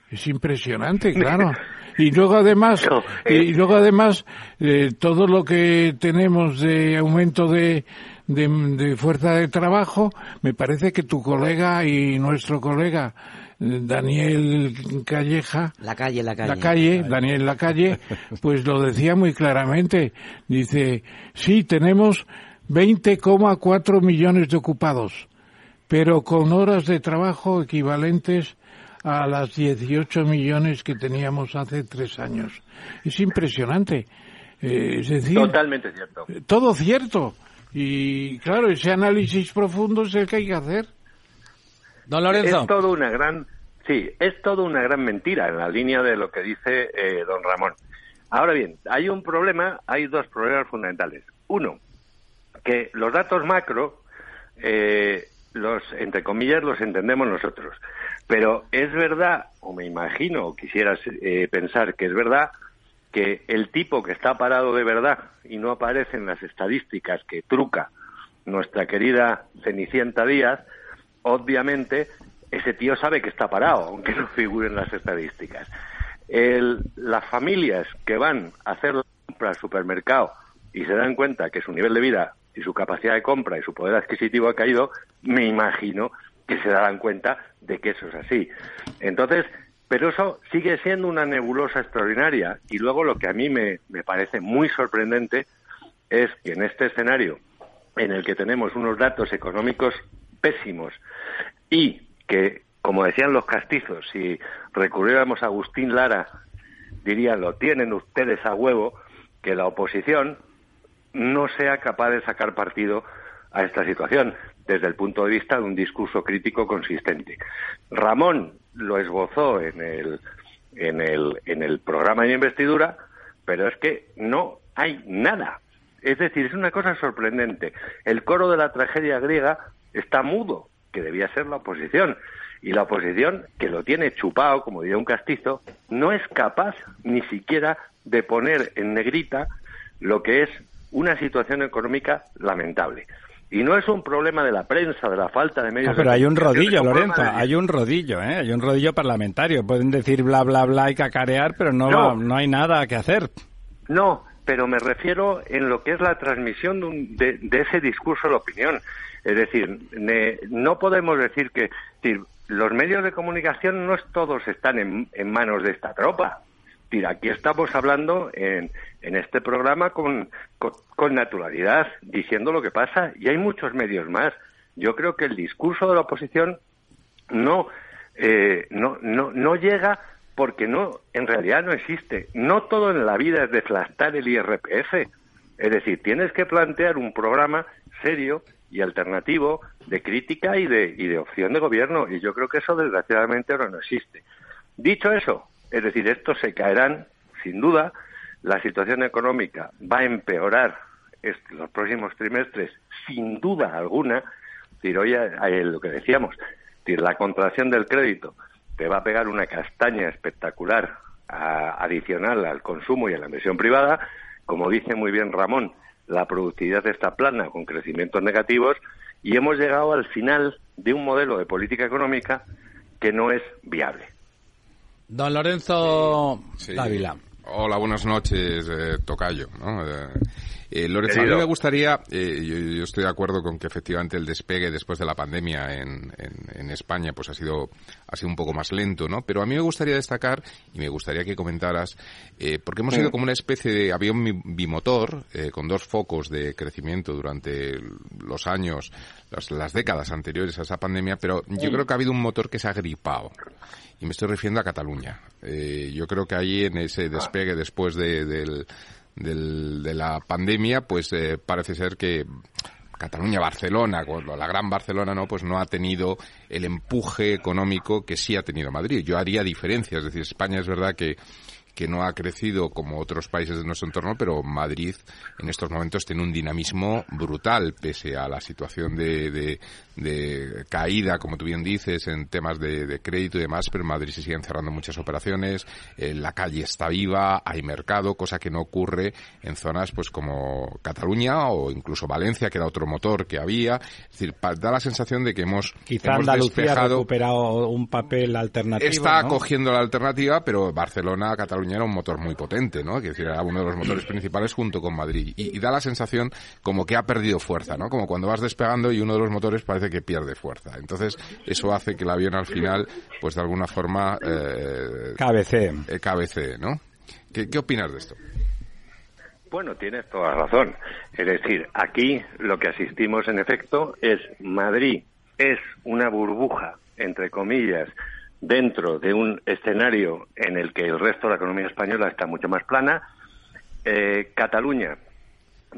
Es impresionante, claro. Y luego además, eh, y luego además, eh, todo lo que tenemos de aumento de, de, fuerza de trabajo, me parece que tu colega y nuestro colega Daniel Calleja, la calle, la calle, la calle, Daniel La Calle, pues lo decía muy claramente. Dice, sí, tenemos 20,4 millones de ocupados, pero con horas de trabajo equivalentes a las 18 millones que teníamos hace tres años. Es impresionante. Eh, es decir, totalmente cierto. Todo cierto. Y claro, ese análisis profundo es el que hay que hacer. Don Lorenzo. Es todo una gran, sí, es todo una gran mentira en la línea de lo que dice eh, don Ramón. Ahora bien, hay un problema, hay dos problemas fundamentales. Uno, que los datos macro, eh, los entre comillas, los entendemos nosotros. Pero es verdad, o me imagino, o quisieras eh, pensar que es verdad, que el tipo que está parado de verdad y no aparece en las estadísticas que truca nuestra querida Cenicienta Díaz, obviamente ese tío sabe que está parado, aunque no figure en las estadísticas. las familias que van a hacer la compra al supermercado y se dan cuenta que su nivel de vida y su capacidad de compra y su poder adquisitivo ha caído, me imagino que se darán cuenta de que eso es así. Entonces, pero eso sigue siendo una nebulosa extraordinaria. Y luego lo que a mí me, me parece muy sorprendente es que en este escenario en el que tenemos unos datos económicos pésimos y que, como decían los castizos, si recurriéramos a Agustín Lara, dirían, lo tienen ustedes a huevo, que la oposición no sea capaz de sacar partido a esta situación desde el punto de vista de un discurso crítico consistente. Ramón lo esbozó en el, en el, en el programa de investidura, pero es que no hay nada. Es decir, es una cosa sorprendente. El coro de la tragedia griega está mudo que debía ser la oposición. Y la oposición, que lo tiene chupado, como diría un castizo, no es capaz ni siquiera de poner en negrita lo que es una situación económica lamentable. Y no es un problema de la prensa, de la falta de medios. Ah, pero de hay un rodillo, Lorenzo, de- hay un rodillo, ¿eh? Hay un rodillo parlamentario. Pueden decir bla, bla, bla y cacarear, pero no, No. no hay nada que hacer. No, pero me refiero en lo que es la transmisión de, un- de- de ese discurso de la opinión. Es decir, ne- no podemos decir que los medios de comunicación no todos están en, manos de esta tropa. Aquí estamos hablando en, en este programa con naturalidad, diciendo lo que pasa, y hay muchos medios más. Yo creo que el discurso de la oposición no, eh, no, no, no llega porque no, en realidad no existe. No todo en la vida es deflastar el IRPF. Es decir, tienes que plantear un programa serio y alternativo de crítica y de, y de opción de gobierno. Y yo creo que eso desgraciadamente ahora no existe. Dicho eso, es decir, estos se caerán, sin duda, la situación económica va a empeorar los próximos trimestres, sin duda alguna. Es decir, hoy eh, lo que decíamos, decir, la contracción del crédito te va a pegar una castaña espectacular adicional al consumo y a la inversión privada. Como dice muy bien Ramón, la productividad está plana con crecimientos negativos y hemos llegado al final de un modelo de política económica que no es viable. Don Lorenzo Sí. Dávila. Hola, buenas noches, eh, Tocayo. ¿no? Eh, eh, Lorenzo, a mí me gustaría, eh, yo, yo estoy de acuerdo con que efectivamente el despegue después de la pandemia en, en- en España pues ha sido, ha sido un poco más lento, ¿no? Pero a mí me gustaría destacar, y me gustaría que comentaras, eh, porque hemos sido como una especie de avión bimotor, eh, con dos focos de crecimiento durante los años, las, las décadas anteriores a esa pandemia, pero yo creo que ha habido un motor que se ha gripado. Y me estoy refiriendo a Cataluña. Eh, yo creo que ahí en ese despegue después de, del, del- de la pandemia, pues eh, parece ser que Cataluña, Barcelona, la gran Barcelona, no, pues no ha tenido el empuje económico que sí ha tenido Madrid. Yo haría diferencia, es decir, España es verdad que que no ha crecido como otros países de nuestro entorno, pero Madrid en estos momentos tiene un dinamismo brutal, pese a la situación de, de- de caída, como tú bien dices, en temas de, de crédito y demás, pero en Madrid se siguen cerrando muchas operaciones, eh, la calle está viva, hay mercado, cosa que no ocurre en zonas pues como Cataluña o incluso Valencia, que era otro motor que había. Es decir, da la sensación de que hemos, Quizá hemos Andalucía ha despejado recuperado un papel alternativo. Está ¿no? cogiendo la alternativa, pero Barcelona, Cataluña era un motor muy potente, ¿no? Que decir, era uno de los motores principales junto con Madrid. Y, y da la sensación como que ha perdido fuerza, ¿no? Como cuando vas despegando y uno de los motores parece que pierde fuerza. Entonces, eso hace que el avión al final, pues de alguna forma, eh, KBC. eh, cabecee, ¿no? ¿Qué, ¿Qué opinas de esto? Bueno, tienes toda razón. Es decir, aquí lo que asistimos en efecto es Madrid es una burbuja, entre comillas, dentro de un escenario en el que el resto de la economía española está mucho más plana. Eh, Cataluña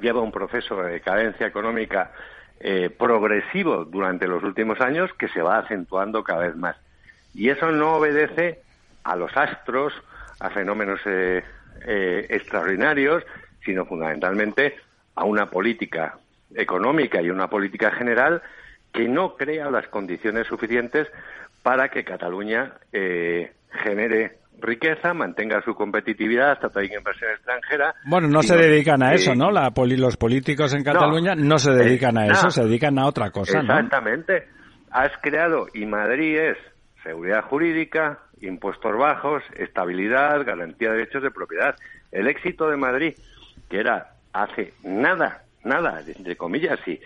lleva un proceso de decadencia económica eh, progresivo durante los últimos años que se va acentuando cada vez más. Y eso no obedece a los astros, a fenómenos eh, eh, extraordinarios, sino fundamentalmente a una política económica y una política general que no crea las condiciones suficientes para que Cataluña eh, genere riqueza, mantenga su competitividad, atraiga inversión extranjera. Bueno, no se dedican a eso, eh, ¿no? La poli- los políticos en Cataluña no, se dedican a eh, eso, no. se dedican a otra cosa, ¿no? Exactamente. Has creado, y Madrid es seguridad jurídica, impuestos bajos, estabilidad, garantía de derechos de propiedad. El éxito de Madrid, que era hace nada, nada, entre comillas, sí,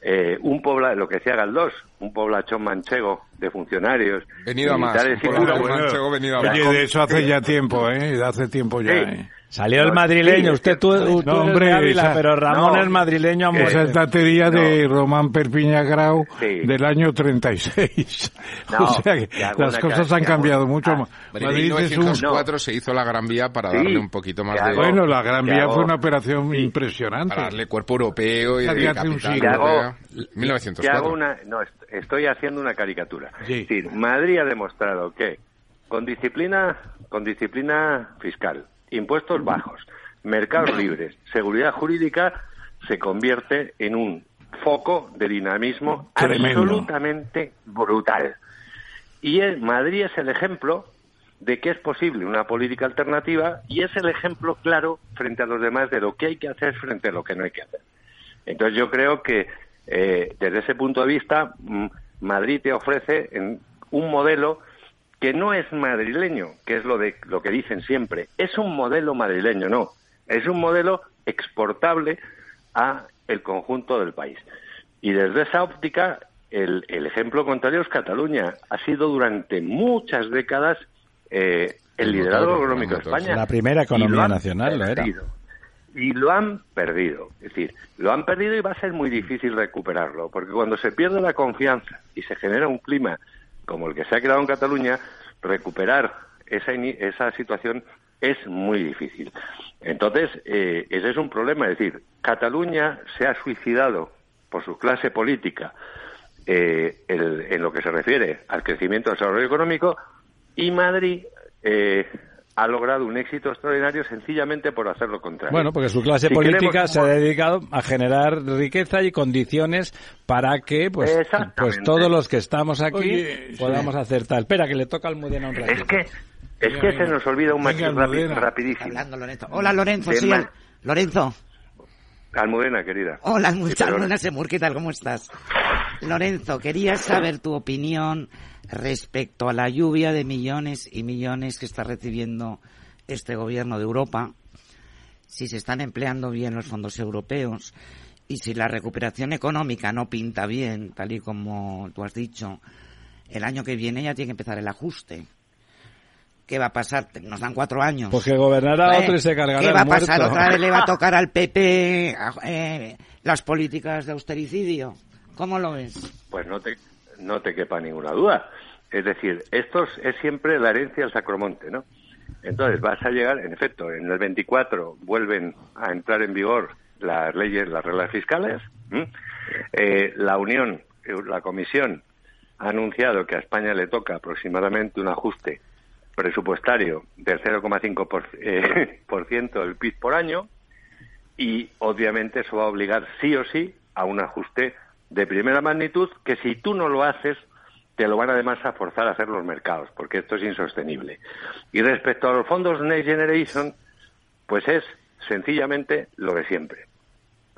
eh, un pobla, lo que decía Galdós, un poblachón manchego de funcionarios, Venido a más. poblachón manchego venido a Oye, más. de eso hace ya tiempo, ¿eh? De hace tiempo ya, Sí. ¿eh? Salió el madrileño, sí, usted tú, tú No, eres hombre, de Ávila, esa- pero Ramón no, es madrileño a muerte. Esa es la teoría de No. Román Perpiña Grau Sí. del año 36. No, o sea que las cosas han cambiado mucho. Ah, Pero en Madrid es un... 1904 se hizo la Gran Vía para Sí, darle un poquito más de... Bueno, la Gran Vía hago- fue una operación impresionante. para darle cuerpo europeo y de hace un capital siglo. europea. Que hago 1904. una, no, estoy haciendo una caricatura. Sí. Es decir, Madrid ha demostrado que con disciplina, con disciplina fiscal, impuestos bajos, mercados libres, seguridad jurídica, se convierte en un foco de dinamismo Tremendo. absolutamente brutal. Y Madrid es el ejemplo de que es posible una política alternativa y es el ejemplo claro frente a los demás de lo que hay que hacer frente a lo que no hay que hacer. Entonces yo creo que eh, desde ese punto de vista mm, Madrid te ofrece en un modelo que no es madrileño, que es lo de lo que dicen siempre, es un modelo madrileño, no, es un modelo exportable a el conjunto del país. Y desde esa óptica, el, el ejemplo contrario es Cataluña. Ha sido durante muchas décadas eh, el El liderazgo económico de España. La primera economía nacional lo era. Y lo han perdido. Es decir, lo han perdido y va a ser muy difícil recuperarlo. Porque cuando se pierde la confianza y se genera un clima como el que se ha creado en Cataluña, recuperar esa, esa situación es muy difícil. Entonces, eh, ese es un problema. Es decir, Cataluña se ha suicidado por su clase política eh, el- en lo que se refiere al crecimiento del desarrollo económico y Madrid eh, ha logrado un éxito extraordinario sencillamente por hacer lo contrario. Bueno, porque su clase Si política queremos se ha dedicado a generar riqueza y condiciones para que pues, pues todos los que estamos aquí Oye, podamos hacer tal. Espera, que le toca al Mudena un ratito. Es que, es que se nos olvida un matiz rapi- Almudena. rapidísimo. Hablando, Lorenzo. Hola, Lorenzo. Sí, al- Lorenzo. Almudena, querida. Hola, Sí, muchas perdona. buenas, Emur, ¿qué tal? ¿Cómo estás? Lorenzo, quería saber tu opinión respecto a la lluvia de millones y millones que está recibiendo este gobierno de Europa, si se están empleando bien los fondos europeos y si la recuperación económica no pinta bien, tal y como tú has dicho, el año que viene ya tiene que empezar el ajuste. ¿Qué va a pasar? Nos dan cuatro años. Pues que gobernará Eh, otro y se cargará ¿Qué va a pasar? muerto. ¿Otra vez le va a tocar al PP eh, las políticas de austericidio? ¿Cómo lo ves? Pues no te, no te quepa ninguna duda. Es decir, esto es- siempre la herencia del Sacromonte, ¿no? Entonces vas a llegar, en efecto, en el 24 vuelven a entrar en vigor las leyes, las reglas fiscales. Eh, la Unión, la Comisión, ha anunciado que a España le toca aproximadamente un ajuste presupuestario del 0,5% por, eh, por ciento del PIB por año y obviamente eso va a obligar sí o sí a un ajuste de primera magnitud que si tú no lo haces te lo van además a forzar a hacer los mercados porque esto es insostenible. Y respecto a los fondos Next Generation, pues es sencillamente lo de siempre.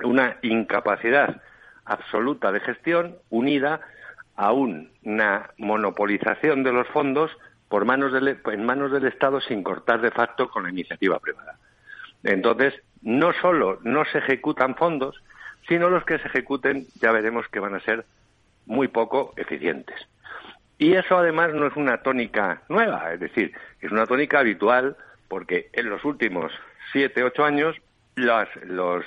Una incapacidad absoluta de gestión unida a una monopolización de los fondos por manos del, en manos del Estado sin cortar de facto con la iniciativa privada. Entonces, no solo no se ejecutan fondos, sino los que se ejecuten ya veremos que van a ser muy poco eficientes. Y eso además no es una tónica nueva, es decir, es una tónica habitual porque en los últimos siete, ocho años las, los,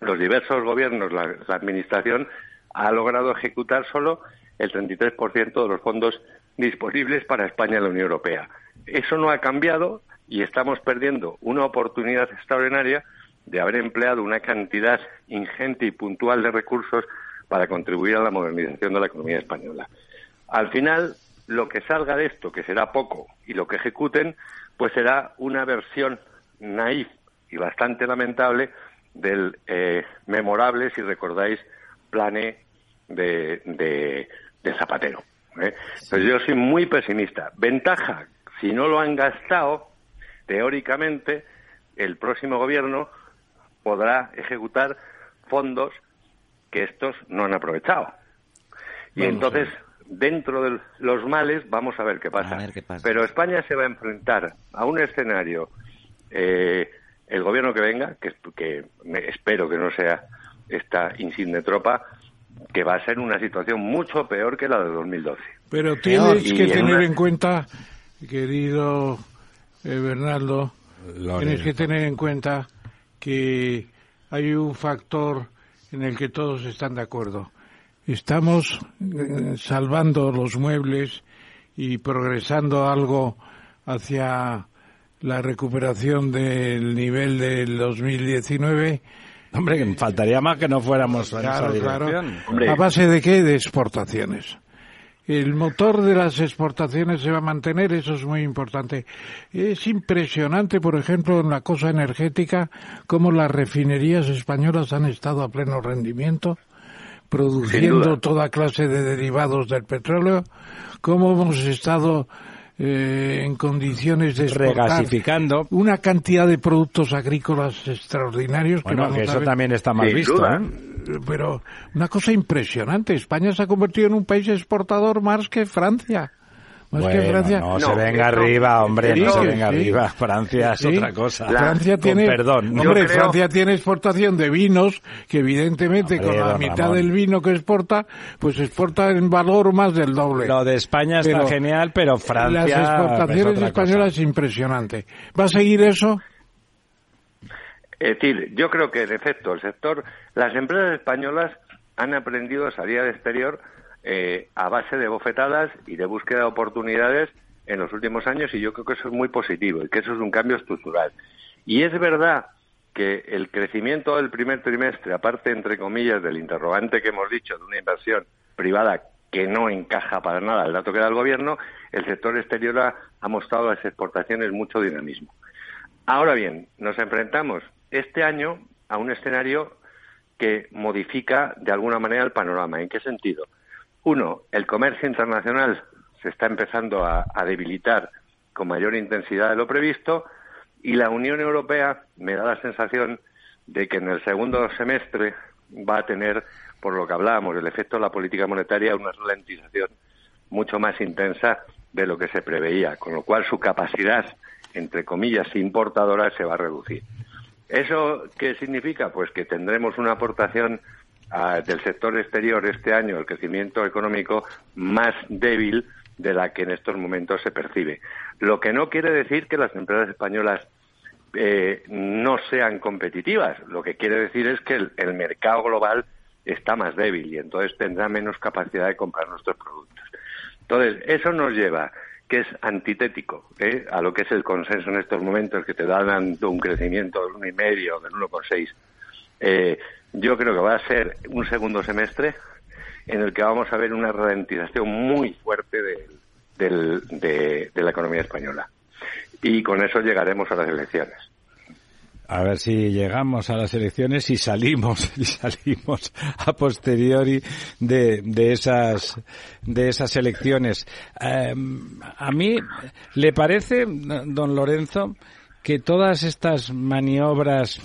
los diversos gobiernos, la, la administración ha logrado ejecutar solo el 33% de los fondos disponibles para España en la Unión Europea. Eso no ha cambiado y estamos perdiendo una oportunidad extraordinaria de haber empleado una cantidad ingente y puntual de recursos para contribuir a la modernización de la economía española. Al final, lo que salga de esto, que será poco, y lo que ejecuten, pues será una versión naif y bastante lamentable del eh, memorable, si recordáis, plane de, de, de Zapatero. ¿eh? Pues yo soy muy pesimista. Ventaja, si no lo han gastado, teóricamente, el próximo gobierno podrá ejecutar fondos que estos no han aprovechado. Y Vamos entonces, dentro de los males, vamos a ver qué pasa. A ver qué pasa. Pero España se va a enfrentar a un escenario, eh, el gobierno que venga, que, que me- espero que no sea esta insigne tropa, que va a ser una situación mucho peor que la de 2012. Pero tienes Y que en tener una- en cuenta, querido eh, Bernardo, tienes que tener en cuenta que hay un factor en el que todos están de acuerdo. Estamos eh, salvando los muebles y progresando algo hacia la recuperación del nivel del 2019 Hombre, que faltaría más que no fuéramos Claro, esa claro. ¿A base de qué? De exportaciones. El motor de las exportaciones se va a mantener, eso es muy importante. Es impresionante, por ejemplo, en la cosa energética, cómo las refinerías españolas han estado a pleno rendimiento. produciendo toda clase de derivados del petróleo, cómo hemos estado eh, en condiciones de exportar Regasificando. una cantidad de productos agrícolas extraordinarios. Bueno, vamos que a eso ver. también está mal Sin visto, duda. ¿eh? Pero una cosa impresionante. España se ha convertido en un país exportador más que Francia. Más que Francia. no, No, se venga arriba, hombre, no se venga sí. arriba. Francia es Sí. otra cosa. Francia Con tiene, perdón. Hombre, creo- Francia tiene exportación de vinos que evidentemente Hombre, con la mitad Ramón. del vino que exporta, pues exporta en valor más del doble. Lo de España está Pero genial, pero Francia Las es exportaciones otra españolas cosa. es impresionante. ¿Va a seguir eso? Es decir, yo creo que en efecto el sector, las empresas españolas han aprendido a salir al exterior eh, a base de bofetadas y de búsqueda de oportunidades en los últimos años y yo creo que eso es muy positivo y que eso es un cambio estructural. Y es verdad que el crecimiento del primer trimestre, aparte, entre comillas, del interrogante que hemos dicho de una inversión privada que no encaja para nada el dato que da el gobierno, el sector exterior ha, mostrado las exportaciones mucho dinamismo. Ahora bien, nos enfrentamos este año a un escenario que modifica de alguna manera el panorama. ¿En qué sentido? Uno, el comercio internacional se está empezando a, a debilitar con mayor intensidad de lo previsto y la Unión Europea me da la sensación de que en el segundo semestre va a tener, por lo que hablábamos, el efecto de la política monetaria, una ralentización mucho más intensa de lo que se preveía, con lo cual su capacidad, entre comillas, importadora se va a reducir. ¿Eso qué significa? Pues que tendremos una aportación ah, del sector exterior este año, el crecimiento económico más débil de la que en estos momentos se percibe. Lo que no quiere decir que las empresas españolas eh, no sean competitivas. Lo que quiere decir es que el, el mercado global está más débil y entonces tendrá menos capacidad de comprar nuestros productos. Entonces, eso nos lleva, que es antitético ¿eh? a lo que es el consenso en estos momentos, que te da dando un crecimiento del 1,5, del 1,6. Eh, yo creo que va a ser un segundo semestre en el que vamos a ver una ralentización muy fuerte del- del- de, de la economía española. Y con eso llegaremos a las elecciones. A ver si llegamos a las elecciones y salimos y salimos a posteriori de, de esas de esas elecciones. Eh, a mí le parece, don Lorenzo, que todas estas maniobras,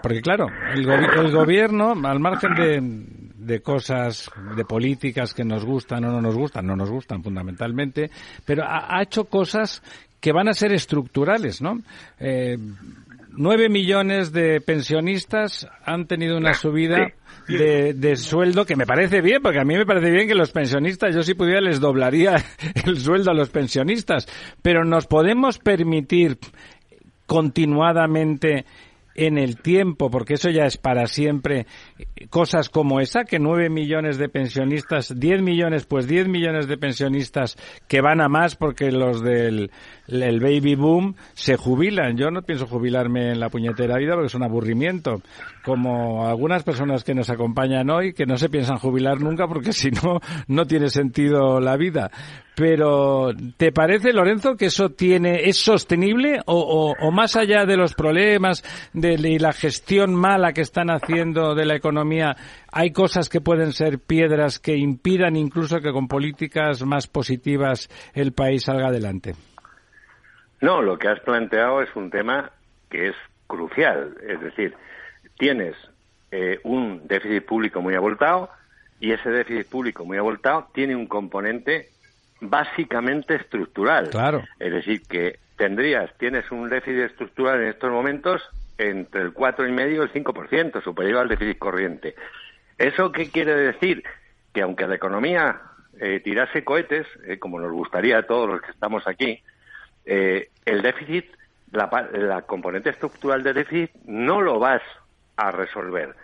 porque claro, el, go- el gobierno, al margen de, de cosas, de políticas que nos gustan o no nos gustan, no nos gustan fundamentalmente, pero ha, ha hecho cosas que van a ser estructurales, ¿no? Eh, Nueve millones de pensionistas han tenido una subida de, de sueldo que me parece bien, porque a mí me parece bien que los pensionistas, yo si pudiera les doblaría el sueldo a los pensionistas, pero nos podemos permitir continuadamente en el tiempo, porque eso ya es para siempre, cosas como esa, que nueve millones de pensionistas, diez millones, pues diez millones de pensionistas que van a más porque los del el baby boom se jubilan. Yo no pienso jubilarme en la puñetera vida porque es un aburrimiento. Como algunas personas que nos acompañan hoy, que no se piensan jubilar nunca porque si no, no tiene sentido la vida. Pero, ¿te parece, Lorenzo, que eso tiene, es sostenible o, o, o más allá de los problemas de, la gestión mala que están haciendo de la economía, hay cosas que pueden ser piedras que impidan incluso que con políticas más positivas el país salga adelante? No, lo que has planteado es un tema que es crucial. Es decir, tienes eh, un déficit público muy abultado y ese déficit público muy abultado tiene un componente básicamente estructural. Claro. Es decir, que tendrías, tienes un déficit estructural en estos momentos entre el 4,5 y el 5%, superior al déficit corriente. ¿Eso qué quiere decir? Que aunque la economía eh, tirase cohetes, eh, como nos gustaría a todos los que estamos aquí, eh, el déficit, la, la componente estructural del déficit, no lo vas a resolver.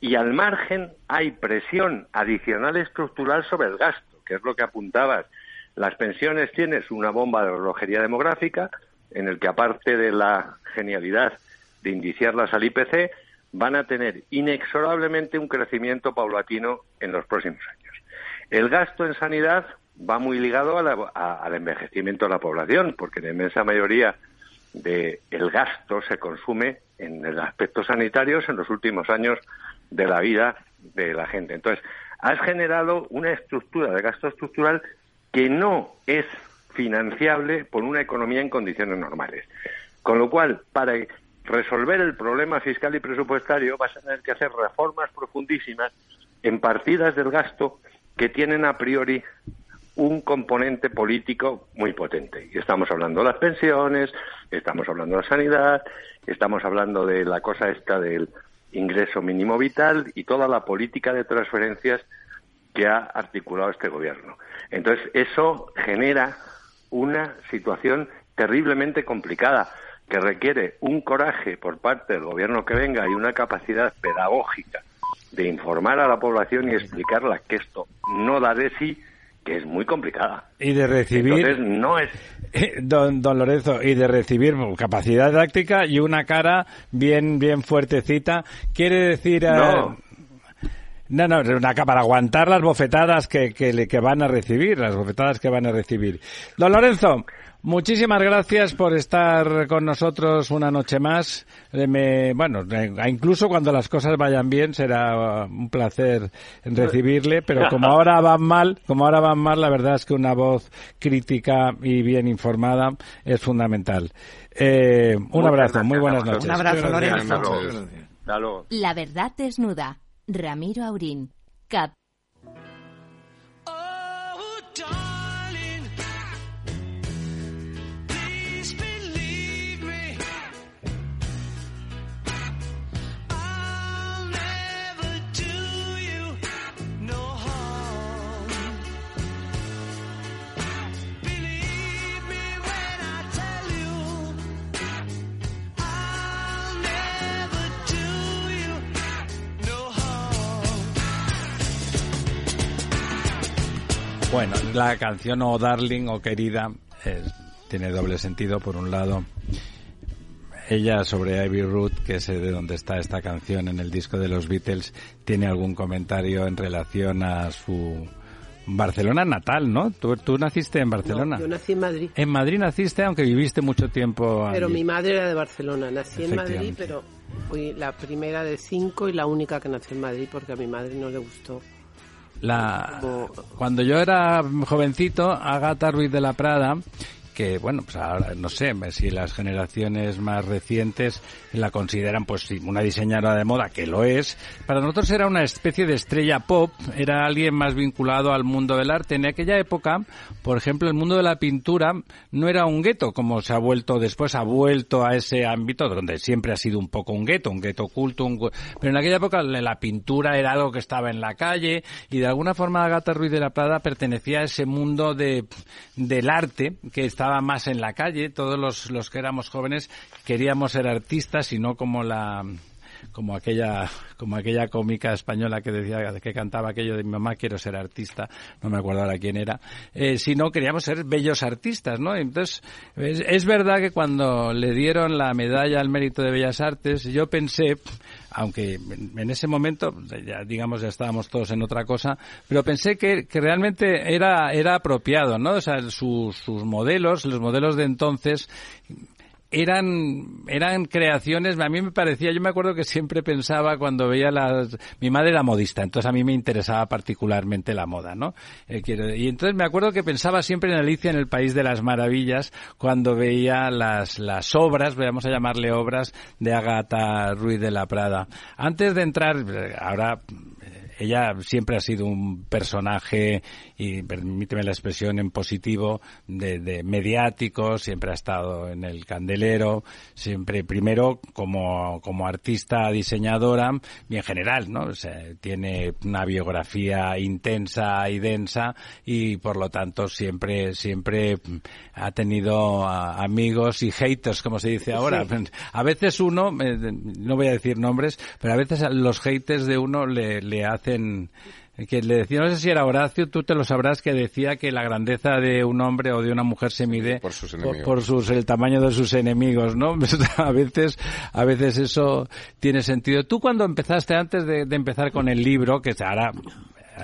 Y al margen hay presión adicional estructural sobre el gasto, que es lo que apuntabas. Las pensiones tienes una bomba de relojería demográfica, en el que aparte de la genialidad de indiciarlas al IPC, van a tener inexorablemente un crecimiento paulatino en los próximos años. El gasto en sanidad va muy ligado a la- al envejecimiento de la población, porque la inmensa mayoría del gasto se consume en el aspecto sanitario en los últimos años de la vida de la gente. Entonces, has generado una estructura de gasto estructural que no es financiable por una economía en condiciones normales. Con lo cual, para resolver el problema fiscal y presupuestario vas a tener que hacer reformas profundísimas en partidas del gasto que tienen a priori un componente político muy potente. Y estamos hablando de las pensiones, estamos hablando de la sanidad, estamos hablando de la cosa esta del ingreso mínimo vital y toda la política de transferencias que ha articulado este gobierno. Entonces, eso genera una situación terriblemente complicada que requiere un coraje por parte del gobierno que venga y una capacidad pedagógica de informar a la población y explicarla que esto no da de sí, que es muy complicada. Y de recibir... Entonces, no es... Eh, don, don Lorenzo, y de recibir capacidad didáctica y una cara bien, bien fuertecita, quiere decir... eh, No. No, no, una cara para aguantar las bofetadas que, que, le- que van a recibir, las bofetadas que van a recibir. Don Lorenzo, muchísimas gracias por estar con nosotros una noche más. Eh, me- bueno, eh, incluso cuando las cosas vayan bien será uh, un placer recibirle, pero como ahora van mal, como ahora van mal, la verdad es que una voz crítica y bien informada es fundamental. Eh, un Muchas abrazo, gracias muy buenas noches. Un abrazo, luego. La verdad desnuda. Ramiro Aurín. Cap. Oh, Bueno, la canción o Darling o Querida eh, tiene doble sentido. Por un lado, ella sobre Ivy Root, que es de donde está esta canción en el disco de los Beatles, tiene algún comentario en relación a su Barcelona natal, ¿no? Tú, tú naciste en Barcelona. No, yo nací en Madrid, En Madrid naciste, aunque viviste mucho tiempo pero mi madre era de Barcelona. Nací en Madrid, pero fui la primera de cinco y la única que nació en Madrid porque a mi madre no le gustó. La, cuando yo era jovencito, Agata Ruiz de la Prada, que bueno, pues ahora no sé si las generaciones más recientes la consideran pues una diseñadora de moda, que lo es, para nosotros era una especie de estrella pop, era alguien más vinculado al mundo del arte. En aquella época, por ejemplo, el mundo de la pintura no era un gueto, como se ha vuelto después, ha vuelto a ese ámbito donde siempre ha sido un poco un gueto, un gueto oculto, un pero en aquella época la pintura era algo que estaba en la calle y de alguna forma Agatha Ruiz de la Prada pertenecía a ese mundo de, del arte que estaba más en la calle. Todos los, los que éramos jóvenes queríamos ser artistas y no como la como aquella como aquella cómica española que decía que cantaba aquello de mi mamá quiero ser artista no me acuerdo ahora quién era eh, sino queríamos ser bellos artistas no entonces es, verdad que cuando le dieron la medalla al mérito de bellas artes yo pensé aunque en, ese momento ya digamos ya estábamos todos en otra cosa pero pensé que, que realmente era era apropiado no o sea sus, sus modelos los modelos de entonces eran eran creaciones a mí me parecía yo me acuerdo que siempre pensaba cuando veía las mi madre era modista entonces a mí me interesaba particularmente la moda no Eh, y entonces me acuerdo que pensaba siempre en Alicia en el país de las maravillas cuando veía las las obras vamos a llamarle obras de Agatha Ruiz de la Prada. Antes de entrar eh, ahora ella siempre ha sido un personaje, y permíteme la expresión en positivo, de, de mediático, siempre ha estado en el candelero, siempre primero como, como artista diseñadora y en general, ¿no? O sea, tiene una biografía intensa y densa y por lo tanto siempre, siempre ha tenido amigos y haters, como se dice ahora. A veces uno, eh, no voy a decir nombres, pero a veces los haters de uno le, le que le decía, no sé si era Horacio, tú te lo sabrás, que decía que la grandeza de un hombre o de una mujer se mide por sus por, enemigos. por sus, el tamaño de sus enemigos, ¿no? a veces, a veces eso tiene sentido. Tú cuando empezaste, antes de, de empezar con el libro, que ahora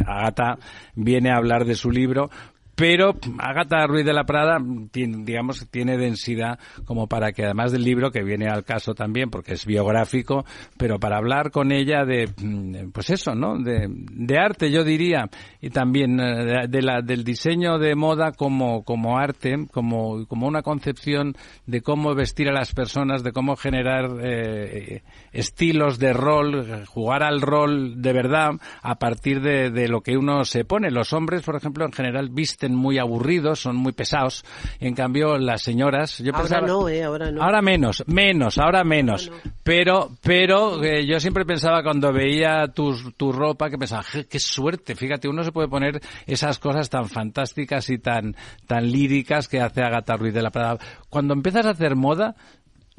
Agata viene a hablar de su libro, pero Agatha Ruiz de la Prada, tiene, digamos, tiene densidad como para que además del libro, que viene al caso también, porque es biográfico, pero para hablar con ella de, mm, pues eso, ¿no? De, arte, yo diría, y también eh, del diseño de moda como, como arte, como, como una concepción de cómo vestir a las personas, de cómo generar eh, estilos de rol, jugar al rol de verdad a partir de, de lo que uno se pone. Los hombres, por ejemplo, en general visten muy aburridos, son muy pesados. En cambio, las señoras, yo Ahora pensaba- no, ¿eh? Ahora no. Ahora menos, menos, ahora menos. Pero, pero eh, yo siempre pensaba cuando veía tus- tu ropa que pensaba, "Je, qué suerte, fíjate, uno se puede poner esas cosas tan fantásticas y tan, tan líricas que hace Agatha Ruiz de la Prada. Cuando empiezas a hacer moda,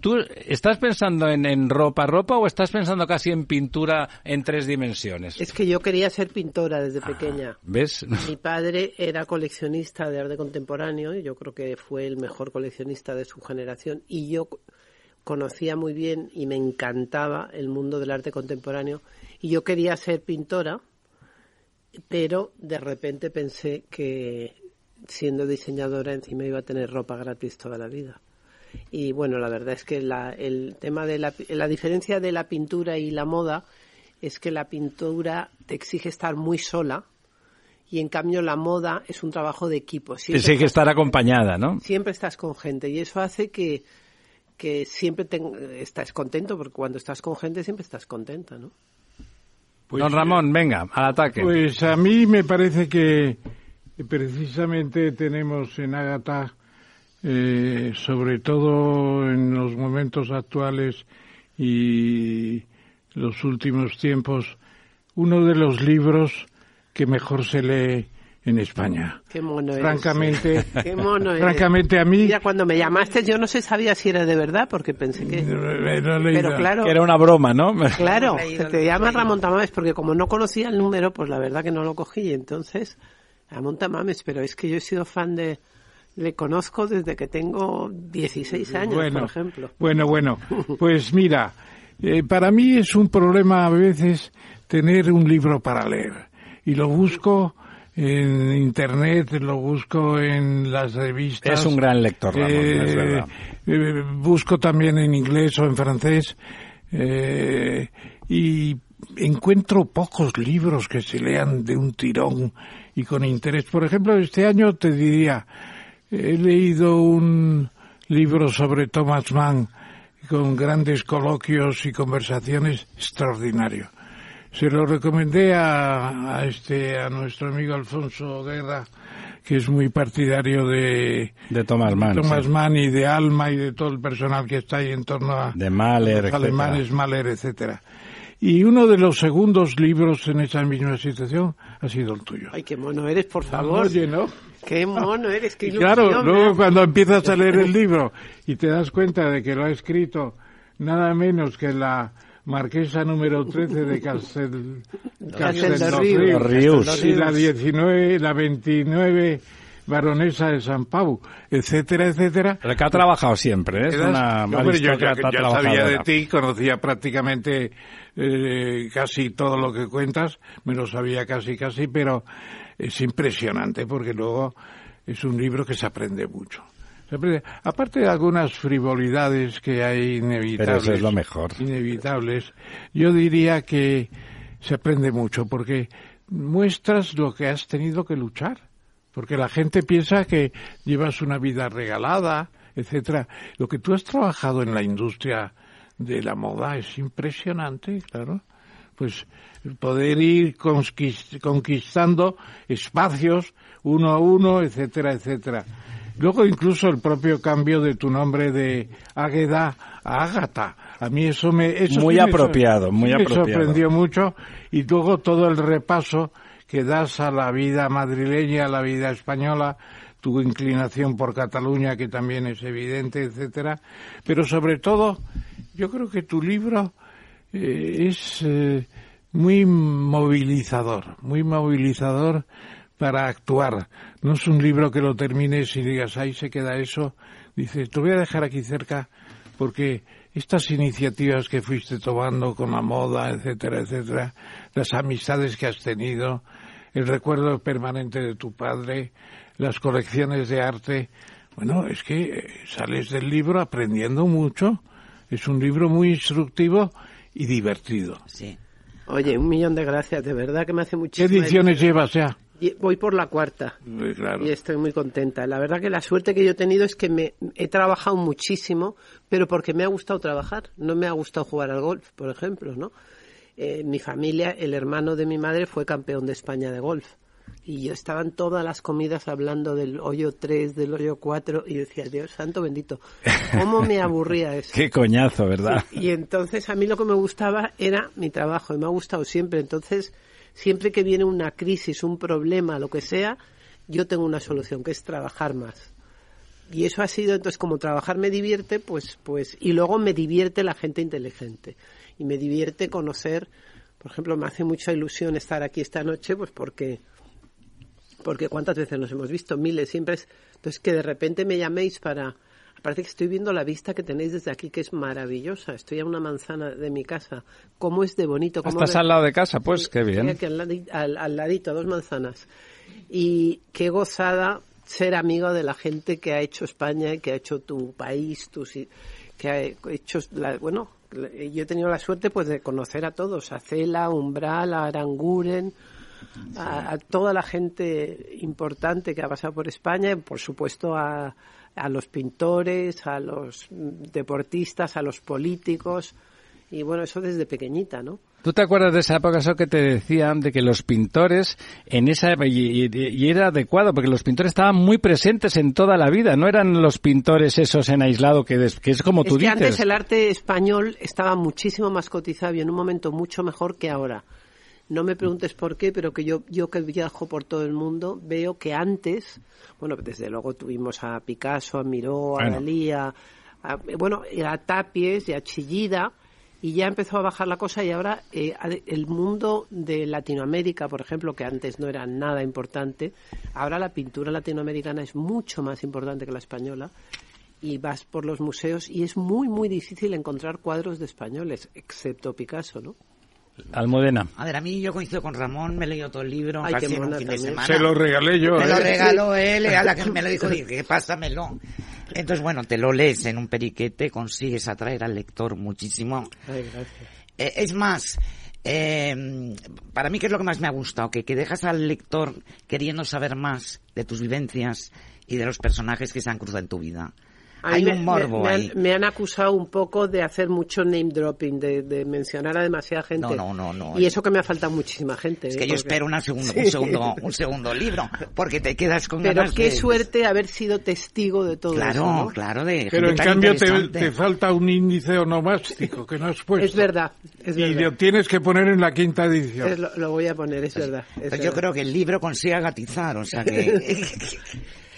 ¿tú estás pensando en, en ropa, ropa o estás pensando casi en pintura en tres dimensiones? Es que yo quería ser pintora Ah. desde pequeña. ¿Ves? Mi padre era coleccionista de arte contemporáneo y yo creo que fue el mejor coleccionista de su generación y yo co- conocía muy bien y me encantaba el mundo del arte contemporáneo y yo quería ser pintora, pero de repente pensé que siendo diseñadora encima iba a tener ropa gratis toda la vida. Y bueno, la verdad es que la, el tema de la, la diferencia de la pintura y la moda es que la pintura te exige estar muy sola y en cambio la moda es un trabajo de equipo. Siempre, Sí que estar acompañada, ¿no? siempre estás con gente y eso hace que, que siempre ten- estás contento porque cuando estás con gente siempre estás contenta, ¿no? Pues, Don Ramón, venga, al ataque. Pues a mí me parece que precisamente tenemos en Ágata, eh, sobre todo en los momentos actuales y los últimos tiempos, uno de los libros que mejor se lee en España. Qué mono eres. Francamente, Qué mono eres. francamente a mí Mira, cuando me llamaste yo no sé sabía si era de verdad porque pensé que... he leído. Pero claro, Que era una broma, ¿no? claro, que te libro. Ramón Tamames porque como no conocía el número, pues la verdad que no lo cogí y entonces Ramón Tamames, pero es que yo he sido fan de... Le conozco desde que tengo 16 años, bueno, por ejemplo. Bueno, bueno, pues mira, eh, para mí es un problema a veces tener un libro para leer y lo busco en internet, lo busco en las revistas. Es un gran lector, Ramón, Eh, es verdad. eh, busco también en inglés o en francés eh, y encuentro pocos libros que se lean de un tirón y con interés. Por ejemplo, este año te diría, he leído un libro sobre Thomas Mann con grandes coloquios y conversaciones extraordinario. Se lo recomendé a, a este a nuestro amigo Alfonso Guerra, que es muy partidario de De Thomas Mann. Thomas sí. Mann y de Alma y de todo el personal que está ahí en torno a De Mahler, los etcétera. alemanes, Mahler, etcétera. Y uno de los segundos libros en esa misma situación ha sido el tuyo. Ay, qué mono eres, por favor. Oye, ¿no? Qué mono eres, qué ilusión. claro, luego cuando empiezas a leer el libro y te das cuenta de que lo ha escrito nada menos que la marquesa número 13 de Castel, Castel de los Ríos. Ríos. y la 19, la 29 baronesa de San Pau, etcétera, etcétera. El que ha trabajado siempre, ¿eh? es una Hombre, yo ya, aristócrata ya sabía de ti, conocía prácticamente eh, casi todo lo que cuentas, me lo sabía casi casi, pero es impresionante porque luego es un libro que se aprende mucho. Se aprende- aparte de algunas frivolidades que hay inevitables, Pero eso es lo mejor. inevitables, yo diría que se aprende mucho porque muestras lo que has tenido que luchar. Porque la gente piensa que llevas una vida regalada, etcétera. Lo que tú has trabajado en la industria de la moda es impresionante, claro. Pues poder ir conquist- conquistando espacios uno a uno, etcétera, etcétera. Luego incluso el propio cambio de tu nombre de Águeda a Ágata. A mí eso me... Eso Muy sí me sor- apropiado, muy me apropiado. sorprendió mucho. Y luego todo el repaso que das a la vida madrileña, a la vida española, tu inclinación por Cataluña, que también es evidente, etcétera. Pero sobre todo, yo creo que tu libro eh, es eh, muy movilizador, muy movilizador para actuar. No es un libro que lo termines y digas, ahí se queda eso. Dices, te voy a dejar aquí cerca porque estas iniciativas que fuiste tomando con la moda, etcétera, etcétera, las amistades que has tenido, el recuerdo permanente de tu padre, las colecciones de arte. Bueno, es que eh, sales del libro aprendiendo mucho. Es un libro muy instructivo y divertido. Sí. Oye, un millón de gracias, de verdad que me hace ¿Qué muchísima ediciones llevas ya? Voy por la cuarta Claro. y estoy muy contenta. La verdad que la suerte que yo he tenido es que me he trabajado muchísimo, pero porque me ha gustado trabajar. No me ha gustado jugar al golf, por ejemplo, ¿no? Eh, mi familia, el hermano de mi madre fue campeón de España de golf. Y yo estaba en todas las comidas hablando del hoyo 3, del hoyo 4, y decía, Dios santo bendito, ¿cómo me aburría eso? Qué coñazo, ¿verdad? Y entonces a mí lo que me gustaba era mi trabajo y me ha gustado siempre. Entonces, siempre que viene una crisis, un problema, lo que sea, yo tengo una solución, que es trabajar más. Y eso ha sido, entonces, como trabajar me divierte, pues, pues, y luego me divierte la gente inteligente. Y me divierte conocer, por ejemplo, me hace mucha ilusión estar aquí esta noche, pues porque, porque cuántas veces nos hemos visto, miles, siempre es, entonces que de repente me llaméis para, Parece que estoy viendo la vista que tenéis desde aquí, que es maravillosa. Estoy a una manzana de mi casa. ¿Cómo es de bonito? ¿Cómo ¿Estás de- al lado de casa? Pues qué bien. aquí al, ladi- al- al ladito, a dos manzanas. Y qué gozada ser amigo de la gente que ha hecho España, que ha hecho tu país, tu, si- que ha hecho, la- bueno, yo he tenido la suerte pues de conocer a todos, a Cela, Umbral, a Aranguren, a, a toda la gente importante que ha pasado por España, y, por supuesto a, a los pintores, a los deportistas, a los políticos, y bueno, eso desde pequeñita, ¿no? ¿Tú te acuerdas de esa época, eso que te decían de que los pintores en esa y, y- y era adecuado porque los pintores estaban muy presentes en toda la vida, no eran los pintores esos en aislado que, des- que es como tú es que dices. antes el arte español estaba muchísimo más cotizado y en un momento mucho mejor que ahora. No me preguntes por qué, pero que yo, yo que viajo por todo el mundo veo que antes, bueno, desde luego tuvimos a Picasso, a Miró, a Bueno. Dalí, a, a- bueno, a Tapies y a Chillida, y ya empezó a bajar la cosa y ahora eh, el mundo de Latinoamérica, por ejemplo, que antes no era nada importante, ahora la pintura latinoamericana es mucho más importante que la española y vas por los museos y es muy, muy difícil encontrar cuadros de españoles, excepto Picasso, ¿no? Almudena. A ver, a mí yo coincido con Ramón, me he leído todo el libro, Ay, casi qué en un fin de semana. Se lo regalé yo. Me lo ¿eh? regaló él, a la que me lo dijo, dije, pásamelo. Entonces, bueno, te lo lees en un periquete, consigues atraer al lector muchísimo. Ay, gracias. Eh, es más, eh, para mí, ¿qué es lo que más me ha gustado? Que, que dejas al lector queriendo saber más de tus vivencias y de los personajes que se han cruzado en tu vida. Hay me- un morbo me, me ahí. han, me han acusado un poco de hacer mucho name dropping, de, de mencionar a demasiada gente. No, no, no, no. Y eso que me ha faltado muchísima gente. Es ¿eh? que yo Porque- espero una segundo, Sí. un segundo, un segundo libro, porque te quedas con Pero ganas qué de- suerte haber sido testigo de todo Claro, eso. ¿no? claro, de Pero en cambio te, te falta un índice onomástico que no has puesto. Es verdad, es Y verdad. lo tienes que poner en la quinta edición. Es lo, lo voy a poner, es verdad. es Pues yo verdad. creo que el libro consigue agatizar, o sea que...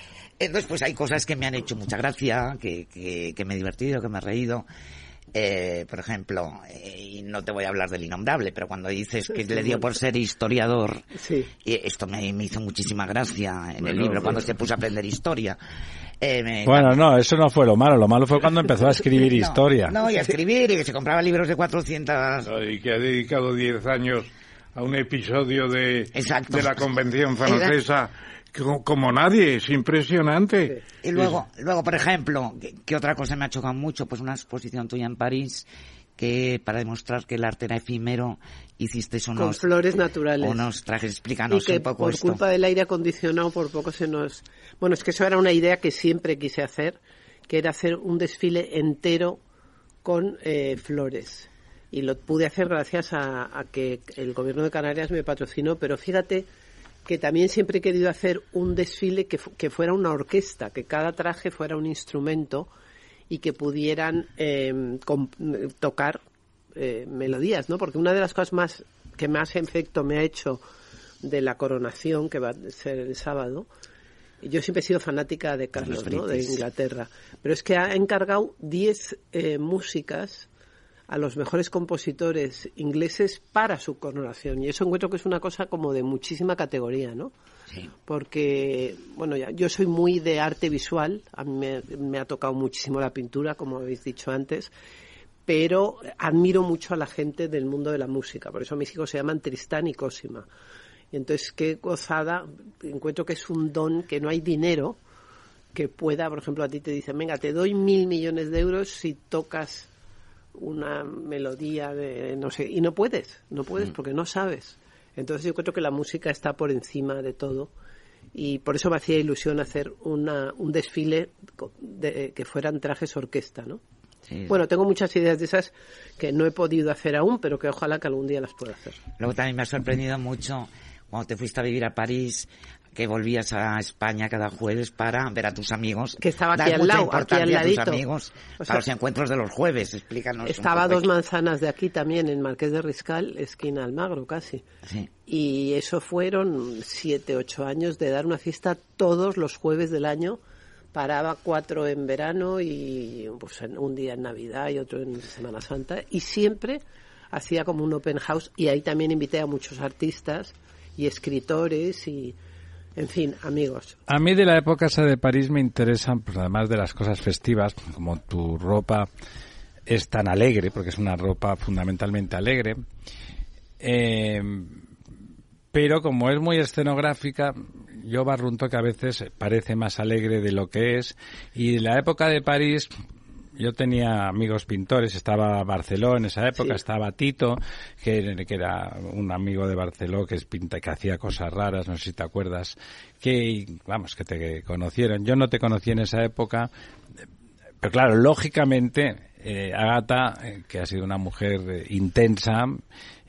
Entonces, pues hay cosas que me han hecho mucha gracia, que, que, que me he divertido, que me he reído. Eh, por ejemplo, eh, y no te voy a hablar del innombrable, pero cuando dices que le dio por ser historiador, Sí. y esto me, me hizo muchísima gracia en el Bueno, libro cuando se puso a aprender historia. Eh, me- Bueno, no, eso no fue lo malo. Lo malo fue cuando empezó a escribir No, historia. No, y a escribir, y que se compraba libros de 400... Y que ha dedicado 10 años a un episodio de, Exacto. de la Convención Francesa como nadie. Es impresionante. Y luego, luego por ejemplo, ¿qué, qué otra cosa me ha chocado mucho? Pues una exposición tuya en París que para demostrar que el arte era efímero hiciste Con unos, flores naturales. unos trajes. y Explícanos que un poco por esto. culpa del aire acondicionado por poco se nos... Bueno, es que eso era una idea que siempre quise hacer, que era hacer un desfile entero con eh, flores. Y lo pude hacer gracias a, a que el gobierno de Canarias me patrocinó, pero fíjate que también siempre he querido hacer un desfile que, que fuera una orquesta, que cada traje fuera un instrumento y que pudieran eh, com- tocar eh, melodías, ¿no? Porque una de las cosas más que más efecto me ha hecho de la coronación, que va a ser el sábado, yo siempre he sido fanática de Carlos, los ¿no? de. Inglaterra, pero es que ha encargado 10 eh, músicas a los mejores compositores ingleses para su coronación. Y eso encuentro que es una cosa como de muchísima categoría, ¿no? Sí. porque bueno ya, yo soy muy de arte visual. A mí me, me ha tocado muchísimo la pintura como habéis dicho antes. Pero admiro mucho a la gente del mundo de la música. Por eso mis hijos se llaman Tristán y Cosima. Y entonces, qué gozada, encuentro que es un don, que no hay dinero que pueda, por ejemplo, a ti te dicen, venga, te doy mil millones de euros si tocas una melodía de, no sé, y no puedes, no puedes porque no sabes. Entonces yo creo que la música está por encima de todo y por eso me hacía ilusión hacer una, un desfile de, que fueran trajes orquesta, ¿no? Sí. Bueno, tengo muchas ideas de esas que no he podido hacer aún, pero que ojalá que algún día las pueda hacer. Luego también me ha sorprendido mucho cuando te fuiste a vivir a París, que volvías a España cada jueves para ver a tus amigos. Que estaba Dar aquí al lado, aquí al a tus ladito. amigos O para sea, los encuentros de los jueves. Explícanos. Estaba a dos manzanas de aquí también, en Marqués de Riscal, esquina Almagro casi. Sí. Y eso fueron siete, ocho años de dar una fiesta todos los jueves del año. Paraba cuatro en verano y pues, un día en Navidad y otro en Semana Santa. Y siempre hacía como un open house y ahí también invité a muchos artistas y escritores y, en fin, amigos. A mí de la época esa de París me interesan, pues además de las cosas festivas, como tu ropa es tan alegre, porque es una ropa fundamentalmente alegre, eh, pero como es muy escenográfica, yo barrunto que a veces parece más alegre de lo que es. Y la época de París, yo tenía amigos pintores, estaba Barceló en esa época, Sí. estaba Tito, que, que era un amigo de Barceló que es pinta, que hacía cosas raras, no sé si te acuerdas, que, vamos, que te conocieron. Yo no te conocí en esa época, pero claro, lógicamente, eh, Agata, eh, que ha sido una mujer eh, intensa,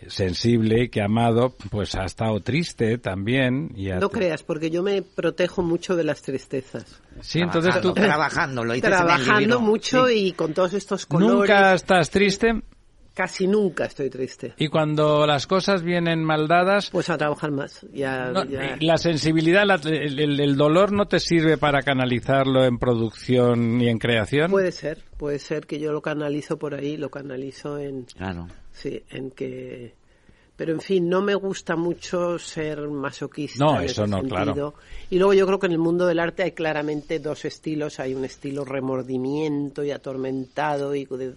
sensible, que ha amado, pues ha estado triste también. Y ha- No creas, porque yo me protejo mucho de las tristezas. Sí, entonces tú Trabajando, lo dices en el Trabajando libro. mucho Sí. y con todos estos colores. nunca estás triste Casi nunca estoy triste. y cuando las cosas vienen mal dadas, Pues a trabajar más. Ya, no, ya- la sensibilidad, la- el, el- el dolor no te sirve para canalizarlo en producción y en creación. Puede ser, puede ser que yo lo canalizo por ahí, lo canalizo en, Claro. Sí, en que, pero en fin, no me gusta mucho ser masoquista. No, en eso ese no, sentido. claro. Y luego yo creo que en el mundo del arte hay claramente dos estilos, hay un estilo remordimiento y atormentado y de,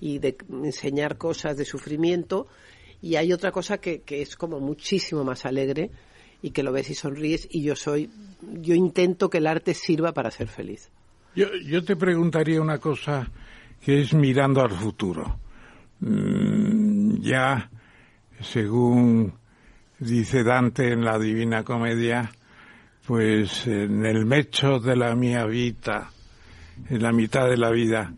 y de enseñar cosas de sufrimiento y hay otra cosa que, que es como muchísimo más alegre y que lo ves y sonríes y yo soy, yo intento que el arte sirva para ser feliz. Yo, yo te preguntaría una cosa que es mirando al futuro. Mm, ya, según dice Dante en la Divina Comedia, pues en el mecho de la mia vita, en la mitad de la vida,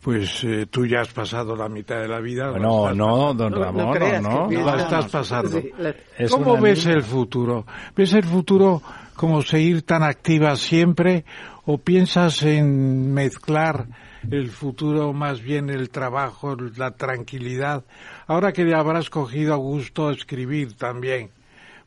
pues eh, tú ya has pasado la mitad de la vida. No, no, don No, no Ramón, no, no. la estás pasando. Sí, la- Es ¿Cómo ves el futuro? ¿Ves el futuro como seguir tan activa siempre o piensas en mezclar el futuro más bien el trabajo, la tranquilidad? Ahora que ya habrás cogido a gusto escribir también,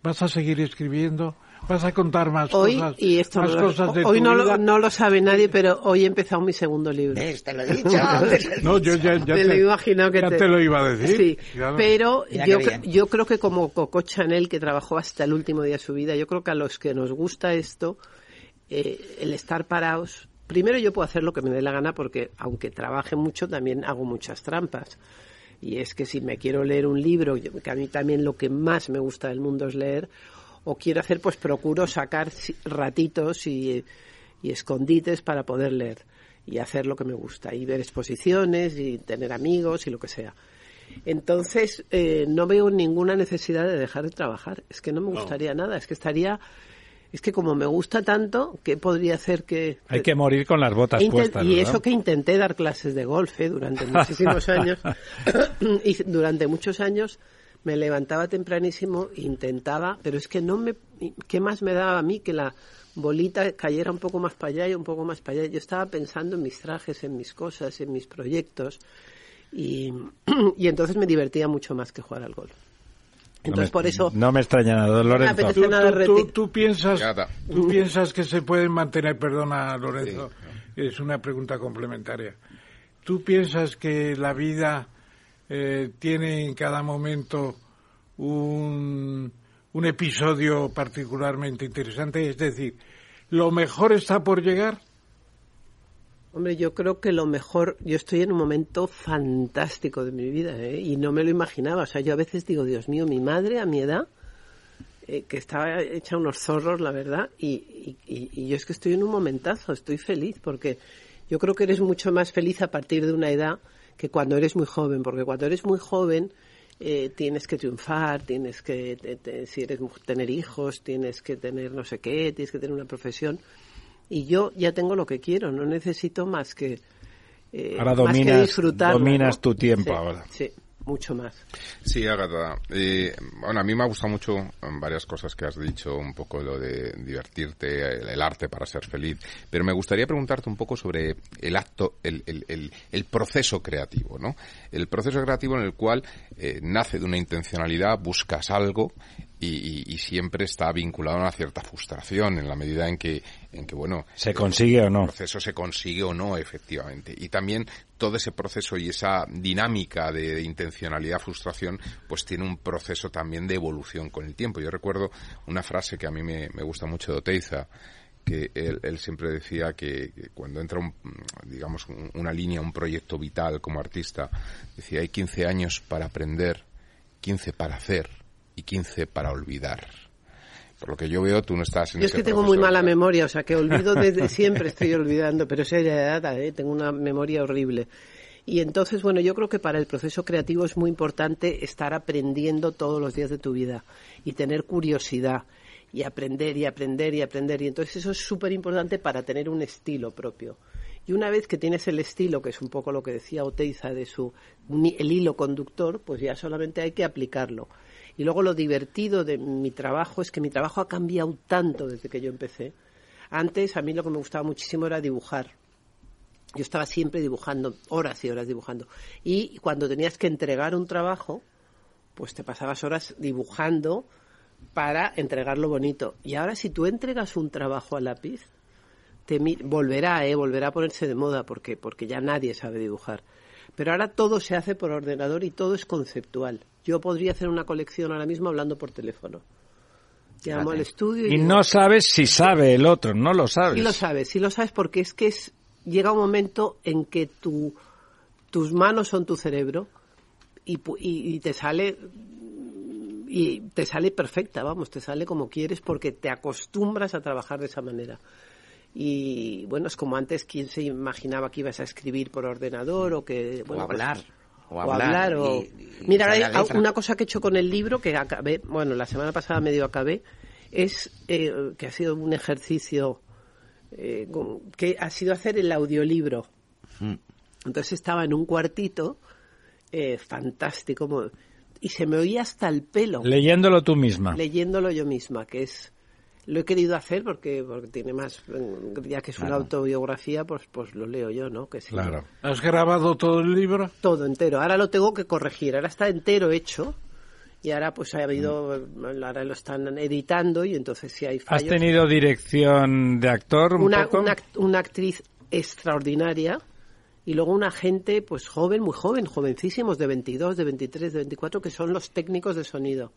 ¿vas a seguir escribiendo? ¿Vas a contar más Hoy, cosas? y esto más no, lo, cosas de hoy tu no, lo, no lo sabe nadie, pero hoy he empezado mi segundo libro. ¿Ves? Te lo he dicho. No, yo ya, ya Te lo he imaginado que ya te- te lo iba a decir. Sí, Claro. pero yo, yo creo que como Coco Chanel, que trabajó hasta el último día de su vida, yo creo que a los que nos gusta esto, eh, el estar parados, primero yo puedo hacer lo que me dé la gana porque aunque trabaje mucho, también hago muchas trampas. Y es que si me quiero leer un libro, que a mí también lo que más me gusta del mundo es leer, o quiero hacer, pues procuro sacar ratitos y, y escondites para poder leer y hacer lo que me gusta, y ver exposiciones y tener amigos y lo que sea. Entonces, eh, no veo ninguna necesidad de dejar de trabajar. Es que no me gustaría nada. Es que estaría. Es que como me gusta tanto, ¿qué podría hacer que.? Hay que morir con las botas puestas. y ¿verdad? eso que intenté dar clases de golf ¿eh? durante muchísimos años. y durante muchos años me levantaba tempranísimo, intentaba, pero es que no me. ¿Qué más me daba a mí que la bolita cayera un poco más para allá y un poco más para allá? Yo estaba pensando en mis trajes, en mis cosas, en mis proyectos. Y, y entonces me divertía mucho más que jugar al golf. Entonces, no me, por eso. No me extraña nada, Lorenzo. ¿Tú, nada tú- tú- reti- tú piensas, tú piensas que se pueden mantener, perdona Lorenzo, es una pregunta complementaria. ¿Tú piensas que la vida eh, tiene en cada momento un, un episodio particularmente interesante? Es decir, ¿lo mejor está por llegar? Hombre, yo creo que lo mejor, yo estoy en un momento fantástico de mi vida ¿eh? y no me lo imaginaba. O sea, yo a veces digo, Dios mío, mi madre a mi edad eh, que estaba hecha unos zorros, la verdad, y, yo es que estoy en un momentazo, estoy feliz, porque yo creo que eres mucho más feliz a partir de una edad que cuando eres muy joven, porque cuando eres muy joven eh, tienes que triunfar, tienes que, te- si eres tener hijos, tienes que tener no sé qué, tienes que tener una profesión, y yo ya tengo lo que quiero, no necesito más que, eh, Ahora más que dominas- dominas ¿no? tu tiempo Sí, ahora. Sí, mucho más. Sí, Agatha. Eh, bueno, a mí me ha gustado mucho mm, varias cosas que has dicho, un poco lo de divertirte, el, el arte para ser feliz, pero me gustaría preguntarte un poco sobre el acto, el, el, el, el proceso creativo, ¿no? El proceso creativo en el cual eh, nace de una intencionalidad, buscas algo y- y siempre está vinculado a una cierta frustración en la medida en que, en que bueno, ¿Se consigue o no? el proceso se consigue o no, efectivamente. Y también todo ese proceso y esa dinámica de intencionalidad, frustración, pues tiene un proceso también de evolución con el tiempo. Yo recuerdo una frase que a mí me, me gusta mucho de Oteiza, que él, él siempre decía que, que cuando entra un, digamos, un- una línea, un proyecto vital como artista, decía, hay 15 años para aprender, 15 para hacer y 15 para olvidar. Por lo que yo veo, tú no estás en Yo es que tengo muy mala memoria, o sea que olvido desde siempre, estoy olvidando, pero es heredada, ¿eh? tengo una memoria horrible. Y entonces, bueno, yo creo que para el proceso creativo es muy importante estar aprendiendo todos los días de tu vida y tener curiosidad y aprender y aprender y aprender. Y entonces eso es súper importante para tener un estilo propio. Y una vez que tienes el estilo, que es un poco lo que decía Oteiza de su el hilo conductor, pues ya solamente hay que aplicarlo. Y luego lo divertido de mi trabajo es que mi trabajo ha cambiado tanto desde que yo empecé. Antes a mí lo que me gustaba muchísimo era dibujar. Yo estaba siempre dibujando, horas y horas dibujando. Y cuando tenías que entregar un trabajo, pues te pasabas horas dibujando para entregarlo bonito. Y ahora si tú entregas un trabajo a lápiz, volverá, eh, volverá a ponerse de moda porque porque ya nadie sabe dibujar. Pero ahora todo se hace por ordenador y todo es conceptual. Yo podría hacer una colección ahora mismo hablando por teléfono. Llamo al estudio y, Y digo, no sabes si sabe el otro, no lo sabes. Sí lo sabes, sí lo sabes porque es que es, llega un momento en que tu, tus manos son tu cerebro y, y, y te sale y te sale perfecta, vamos, te sale como quieres porque te acostumbras a trabajar de esa manera. Y bueno, es como antes, ¿quién se imaginaba que ibas a escribir por ordenador o que... Bueno, o pues, hablar. o o hablar. o... y- y Mira, hay una cosa que he hecho con el libro que acabé, bueno, la semana pasada medio acabé, es eh, que ha sido un ejercicio eh, que ha sido hacer el audiolibro. Mm. Entonces estaba en un cuartito eh, fantástico y se me oía hasta el pelo Leyéndolo tú misma. leyéndolo yo misma, que es lo he querido hacer porque porque tiene más mm, ya que es una Claro. autobiografía, pues pues lo leo yo, ¿no? Que sí, Claro. ¿Has grabado todo el libro? todo entero. Ahora lo tengo que corregir. Ahora está entero hecho. Y ahora pues ha habido, ahora lo están editando y entonces si hay ¿Has fallos. tenido dirección de actor un una, poco? una, una actriz extraordinaria y luego una gente pues joven, muy joven, jovencísimos, de 22, de 23, de 24, que son los técnicos de sonido.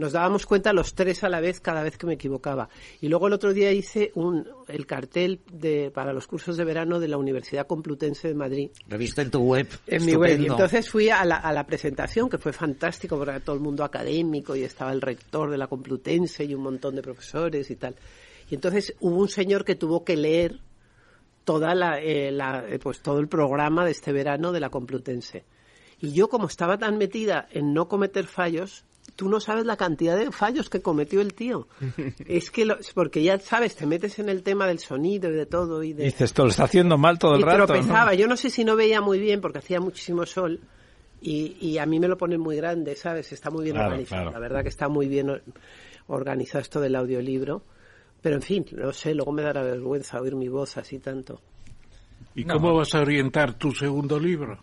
Nos dábamos cuenta los tres a la vez cada vez que me equivocaba. Y luego el otro día hice un, el cartel de, para los cursos de verano de la Universidad Complutense de Madrid Lo he visto en tu web. en mi web. Y entonces fui a la, a la presentación, que fue fantástico, porque era todo el mundo académico y estaba el rector de la Complutense y un montón de profesores y tal. Y entonces hubo un señor que tuvo que leer toda la, eh, la- eh, pues todo el programa de este verano de la Complutense. Y yo, como estaba tan metida en no cometer fallos, tú no sabes la cantidad de fallos que cometió el tío. es que, lo- porque ya sabes, te metes en el tema del sonido y de todo y de Dices, esto lo está haciendo mal todo el y rato. ¿no? tropezaba. Yo no sé si no veía muy bien porque hacía muchísimo sol y, y a mí me lo ponen muy grande, ¿sabes? Está muy bien Claro, organizado. claro. La verdad que está muy bien or- organizado esto del audiolibro. Pero en fin, no sé, luego me dará vergüenza oír mi voz así tanto. ¿Y No. cómo vas a orientar tu segundo libro?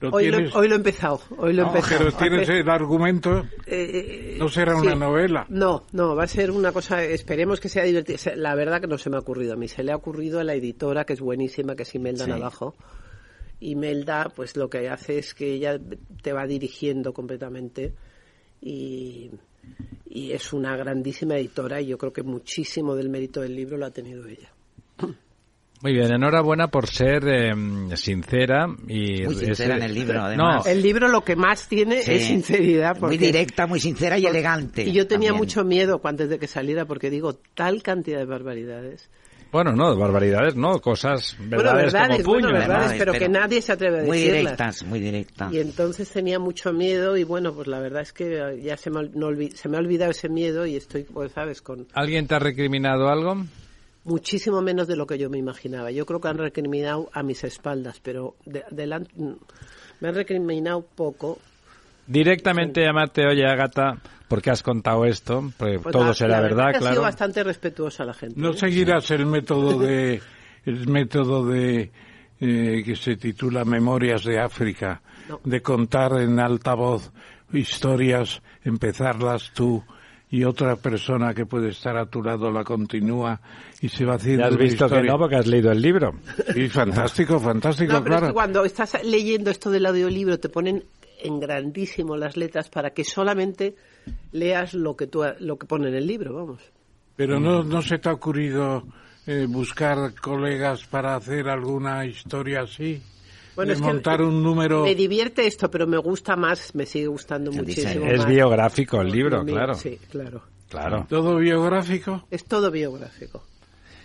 ¿Lo Hoy lo, hoy lo he empezado, hoy lo he No, empezado. pero tienes el argumento, eh, no será sí. una novela. No, no, va a ser una cosa, esperemos que sea divertida. La verdad que no se me ha ocurrido a mí, se le ha ocurrido a la editora, que es buenísima, que es Imelda Sí. Navajo. Imelda, pues lo que hace es que ella te va dirigiendo completamente y, y es una grandísima editora y yo creo que muchísimo del mérito del libro lo ha tenido ella. Muy bien, enhorabuena por ser eh, sincera y Muy sincera ese- en el libro, No, además. El libro lo que más tiene Sí. es sinceridad. Muy directa, muy sincera y porque- elegante. Y yo tenía también. mucho miedo antes de que saliera porque digo, tal cantidad de barbaridades. bueno, no, barbaridades, no, cosas, bueno, verdades, verdades, como puño. bueno, verdades, Verdades, pero, que pero nadie se atreve a Muy decirlas. directas, muy directas. Y entonces tenía mucho miedo y bueno, pues la verdad es que ya se me, no se me ha olvidado ese miedo y estoy, pues sabes, con ¿Alguien te ha recriminado algo? Muchísimo menos de lo que yo me imaginaba. Yo creo que han recriminado a mis espaldas, pero de, delan- me han recriminado poco. Directamente llamarte, oye, Agata, ¿por qué has contado esto? Porque Pues todo la- será la verdad, que Ha sido claro. bastante respetuosa la gente. No ¿eh? seguirás el método de el método de eh, que se titula Memorias de África, No. de contar en alta voz historias, empezarlas tú y otra persona que puede estar a tu lado la continúa y se va haciendo Ya has una visto que no, porque has leído el libro. Sí, fantástico, fantástico, No, pero es claro. que cuando estás leyendo esto del audiolibro te ponen en grandísimo las letras para que solamente leas lo que tú, lo que pone en el libro, vamos. Pero no, no se te ha ocurrido eh, buscar colegas para hacer alguna historia así. Bueno, de es que montar un número. Me divierte esto, pero me gusta más, me sigue gustando El muchísimo diseño. Es más. biográfico el libro, claro. Sí, claro. Claro. Todo biográfico. Es todo biográfico.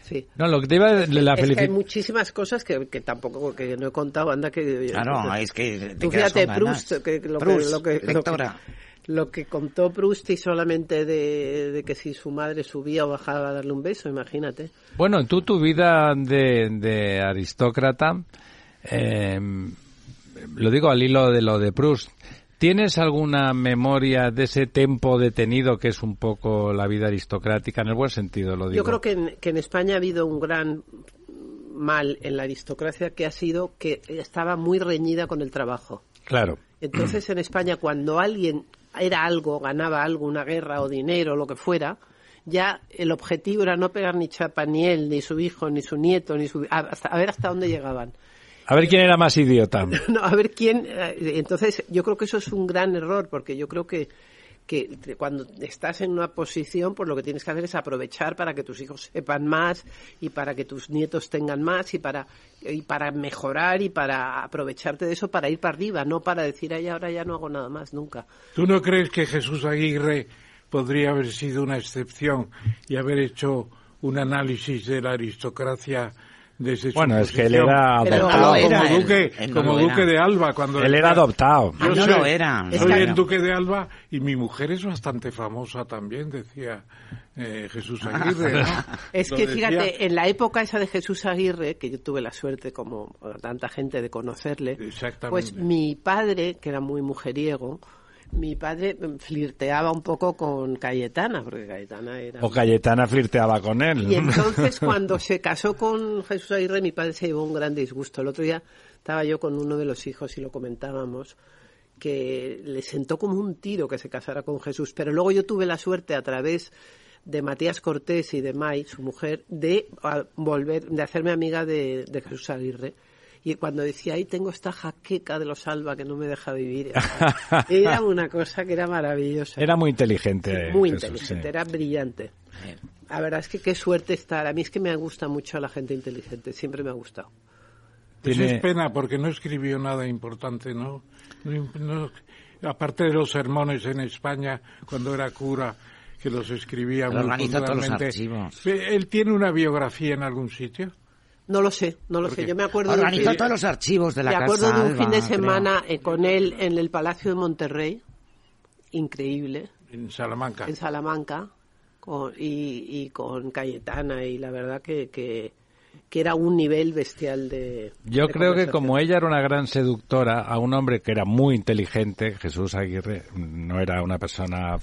Sí. No, lo que te iba a la es que hay muchísimas cosas que, que tampoco que no he contado, anda que Claro, es que te Tú fíjate. Proust, que, lo, Proust, que, lo, que, lo, que, lectora. lo que contó Proust y solamente de, de que si su madre subía o bajaba a darle un beso, imagínate. Bueno, tú tu vida de, de aristócrata, eh, lo digo al hilo de lo de Proust, ¿tienes alguna memoria de ese tiempo detenido que es un poco la vida aristocrática, en el buen sentido lo digo? Yo creo que en, que en España ha habido un gran mal en la aristocracia que ha sido que estaba muy reñida con el trabajo. Claro. Entonces en España cuando alguien era algo, ganaba algo, una guerra o dinero, lo que fuera, ya el objetivo era no pegar ni chapa ni él, ni su hijo, ni su nieto, ni su... a- hasta- a ver hasta dónde llegaban. A ver quién era más idiota. No, a ver quién. eh, Entonces, yo creo que eso es un gran error, porque yo creo que, que cuando estás en una posición, pues lo que tienes que hacer es aprovechar para que tus hijos sepan más y para que tus nietos tengan más y para, y para mejorar y para aprovecharte de eso para ir para arriba, no para decir, ay, ahora ya no hago nada más, nunca. ¿Tú no crees que Jesús Aguirre podría haber sido una excepción y haber hecho un análisis de la aristocracia desde su Bueno, es que él era adoptado. no como él. duque, Él no como duque de Alba cuando Él era adoptado. Ah, Yo no soy- lo era. Soy el duque de Alba y mi mujer es bastante famosa también, decía eh, Jesús Aguirre. ¿no? Es que decía- fíjate, en la época esa de Jesús Aguirre, que yo tuve la suerte, como tanta gente, de conocerle, Exactamente. pues mi padre, que era muy mujeriego, mi padre flirteaba un poco con Cayetana, porque Cayetana era... O Cayetana flirteaba con él. Y entonces cuando se casó con Jesús Aguirre, mi padre se llevó un gran disgusto. El otro día estaba yo con uno de los hijos y lo comentábamos, que le sentó como un tiro que se casara con Jesús. Pero luego yo tuve la suerte a través de Matías Cortés y de May, su mujer, de a, volver, de hacerme amiga de, de Jesús Aguirre. Y cuando decía, ahí tengo esta jaqueca de los Alba que no me deja vivir. Era una cosa que era maravillosa. Era muy inteligente. muy Jesús, inteligente, sí. era brillante. La verdad es que qué suerte estar. A mí es que me gusta mucho la gente inteligente, siempre me ha gustado. Pues Tiene- es pena porque no escribió nada importante, ¿no? No- no- aparte de los sermones en España cuando era cura, que los escribía Pero muy organiza todos los archivos. ¿Él tiene una biografía en algún sitio? No lo sé, no lo ¿Por sé. Yo me acuerdo de un Organizó fin- todos los archivos de la me casa acuerdo de un Alba, fin de semana eh, con él en el Palacio de Monterrey, increíble, En Salamanca. en Salamanca, con- y, y con Cayetana, y la verdad que, que, que era un nivel bestial de. Yo de creo que como ella era una gran seductora a un hombre que era muy inteligente, Jesús Aguirre no era una persona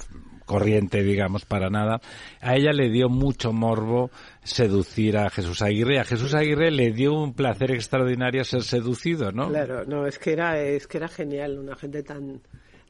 corriente, digamos, para nada, a ella le dio mucho morbo seducir a Jesús Aguirre a Jesús Aguirre le dio un placer extraordinario ser seducido, ¿no? Claro, no, es que era, es que era genial, una gente tan...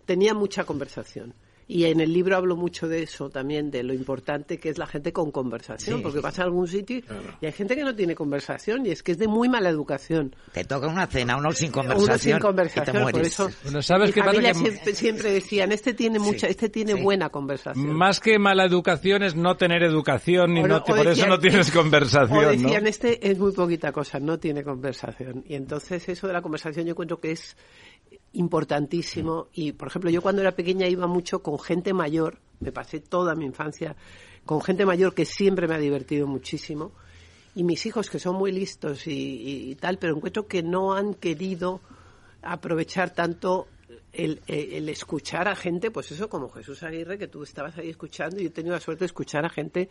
Tenía mucha conversación. Y en el libro hablo mucho de eso también, de lo importante que es la gente con conversación, Sí, porque sí, vas a algún sitio y hay gente que no tiene conversación y es que es de muy mala educación. Te toca una cena, uno sin Uno conversación, sin y conversación, te por mueres. eso Bueno, ¿sabes qué pasa? familia Que- siempre, siempre decían, este tiene mucha, este tiene sí. buena conversación. Más que mala educación es no tener educación y O no no- te- o por eso decían- no tienes O conversación, ¿no? decían, este es muy poquita cosa, no tiene conversación. Y entonces eso de la conversación yo encuentro que es importantísimo. Y, por ejemplo, yo cuando era pequeña iba mucho con gente mayor, me pasé toda mi infancia con gente mayor que siempre me ha divertido muchísimo. Y mis hijos, que son muy listos y, y- y tal, pero encuentro que no han querido aprovechar tanto el, el- el escuchar a gente, pues eso como Jesús Aguirre, que tú estabas ahí escuchando, y yo he tenido la suerte de escuchar a gente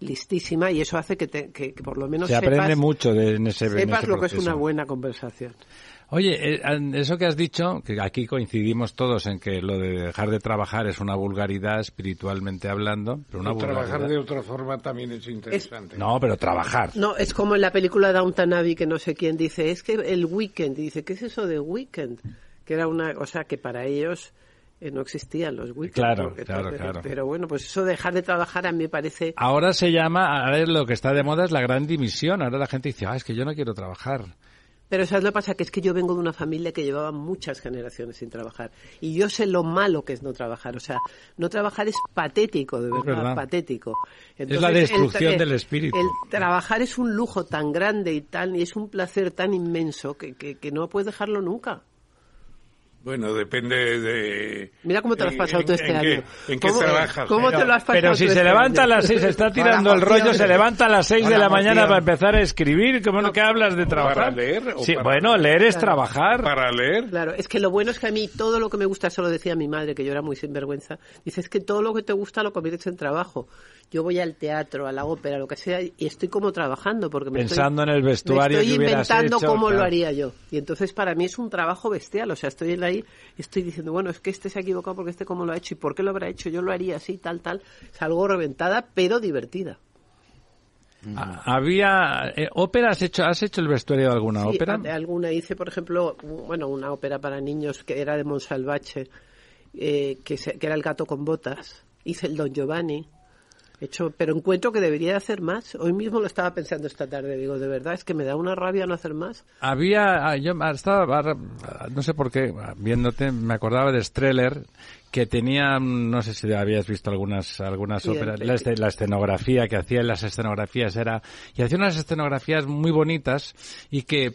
listísima y eso hace que, te- que- que por lo menos Se aprende sepas, mucho de, en ese, en sepas ese lo que es una buena conversación. Oye, eh, eso que has dicho, que aquí coincidimos todos en que lo de dejar de trabajar es una vulgaridad espiritualmente hablando, pero una Y trabajar vulgaridad. de otra forma también es interesante. No, pero trabajar. No, es como en la película Downton Abbey que no sé quién dice, es que el weekend, y dice, ¿qué es eso de weekend? Que era una cosa que para ellos eh, no existían los weekends. Claro, claro, pero, claro. Pero bueno, pues eso de dejar de trabajar a mí me parece... Ahora se llama, ahora lo que está de moda es la gran dimisión. Ahora la gente dice, ah, es que yo no quiero trabajar. Pero ¿sabes lo que pasa? Que es que yo vengo de una familia que llevaba muchas generaciones sin trabajar. Y yo sé lo malo que es no trabajar. O sea, no trabajar es patético, de verdad, verdad. patético. la destrucción el- del espíritu. El trabajar es un lujo tan grande y tan, y es un placer tan inmenso que, que, que no puedes dejarlo nunca. Bueno, depende de... Mira cómo te lo has pasado en- tú este en año. qué- ¿En qué ¿Cómo- trabajas? cómo Pero- te lo has pasado Pero tú si este se levanta a las seis, se está tirando el rollo, se levanta a las seis de la mañana para empezar a escribir. ¿Cómo no que hablas de trabajar? ¿Para leer o Sí, para- bueno, leer es Claro. trabajar. Para leer. Claro, es que lo bueno es que a mí todo lo que me gusta, eso lo decía mi madre, que yo era muy sinvergüenza, dice, es que todo lo que te gusta lo conviertes en trabajo. Yo voy al teatro, a la ópera, lo que sea, y estoy como trabajando, porque me Pensando estoy, en el vestuario me estoy que inventando hecho, cómo lo haría yo. Y entonces para mí es un trabajo bestial, o sea, estoy ahí, estoy diciendo, bueno, es que este se ha equivocado porque este cómo lo ha hecho y por qué lo habrá hecho, yo lo haría así, tal, tal. Es algo reventada, pero divertida. Ah, Había eh, ópera, has hecho, has hecho el vestuario de alguna Sí, ópera. de alguna hice, por ejemplo, bueno, una ópera para niños que era de Monsalvache, eh, que, se- que era El gato con botas. Hice el Don Giovanni. Hecho, pero encuentro que debería de hacer más. Hoy mismo lo estaba pensando esta tarde. Digo, de verdad, es que me da una rabia no hacer más. Había, ah, yo estaba, ahora, no sé por qué, viéndote, me acordaba de Streller, que tenía, no sé si habías visto algunas, algunas óperas, la, este- la escenografía que hacía en las escenografías era, y hacía unas escenografías muy bonitas y que,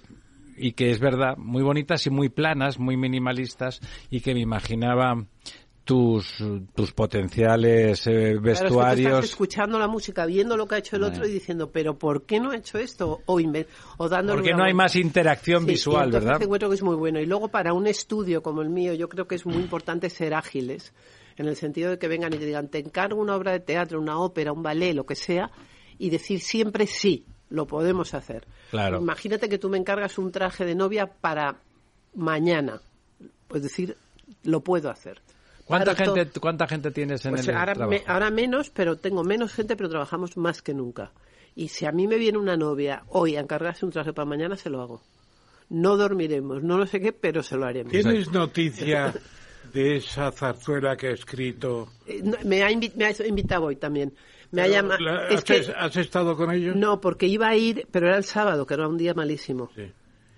y que es verdad, muy bonitas y muy planas, muy minimalistas, y que me imaginaba tus, tus potenciales eh, Claro, es que tú vestuarios. estás escuchando la música, viendo lo que ha hecho el otro y diciendo, pero ¿por qué no ha hecho esto? O, o dándole porque no hay más interacción Sí, visual, y entonces ¿verdad? encuentro que es muy bueno. Y luego para un estudio como el mío, yo creo que es muy importante ser ágiles, en el sentido de que vengan y te digan, te encargo una obra de teatro, una ópera, un ballet, lo que sea, y decir siempre sí, lo podemos hacer. Claro. Imagínate que tú me encargas un traje de novia para mañana. Pues decir, lo puedo hacer. ¿Cuánta gente, cuánta gente tienes en pues el ahora, trabajo? me- ahora menos, pero tengo menos gente, pero trabajamos más que nunca. Y si a mí me viene una novia hoy a encargarse un traje para mañana, se lo hago. No dormiremos, no lo sé qué, pero se lo haremos. ¿Tienes noticia de esa zarzuela que ha escrito? Eh, me, ha invi- me ha invitado hoy también. Me ha Pero, llama- la- es ¿has, que, has estado con ellos? no, porque iba a ir, pero era el sábado, que era un día malísimo. Sí.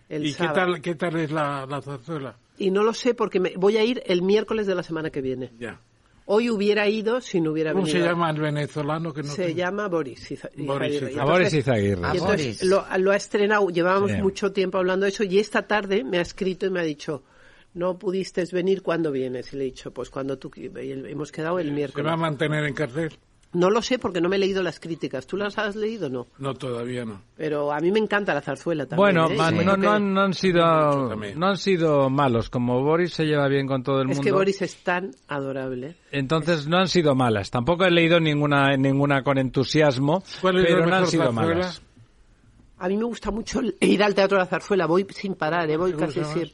El ¿Y qué tal, qué tal es la, la zarzuela? Y no lo sé porque me- voy a ir el miércoles de la semana que viene. Ya. Hoy hubiera ido si no hubiera ¿Cómo se venido. llama el venezolano que no Se tengo? llama Boris. Iza- Boris Izaguirre. Boris entonces- Izaguirre. Y entonces Boris. lo, lo ha estrenado, llevábamos Sí. mucho tiempo hablando de eso y esta tarde me ha escrito y me ha dicho, no pudiste venir, ¿cuándo vienes? Y le he dicho, pues cuando tú... hemos quedado el ¿Se miércoles. va a mantener en carcel? No lo sé porque no me he leído las críticas. ¿Tú las has leído no? No, todavía no. Pero a mí me encanta la zarzuela también. Bueno, ¿eh? man- no, han- no han sido, también. no han sido malos. Como Boris se lleva bien con todo el Es mundo, que Boris es tan adorable. entonces no han sido malas. Tampoco he leído ninguna, ninguna con entusiasmo, ¿Cuál es pero no han sido zarzuela? malas. A mí me gusta mucho ir al Teatro de la Zarzuela. Voy sin parar, ¿eh? voy ¿Te gusta casi más?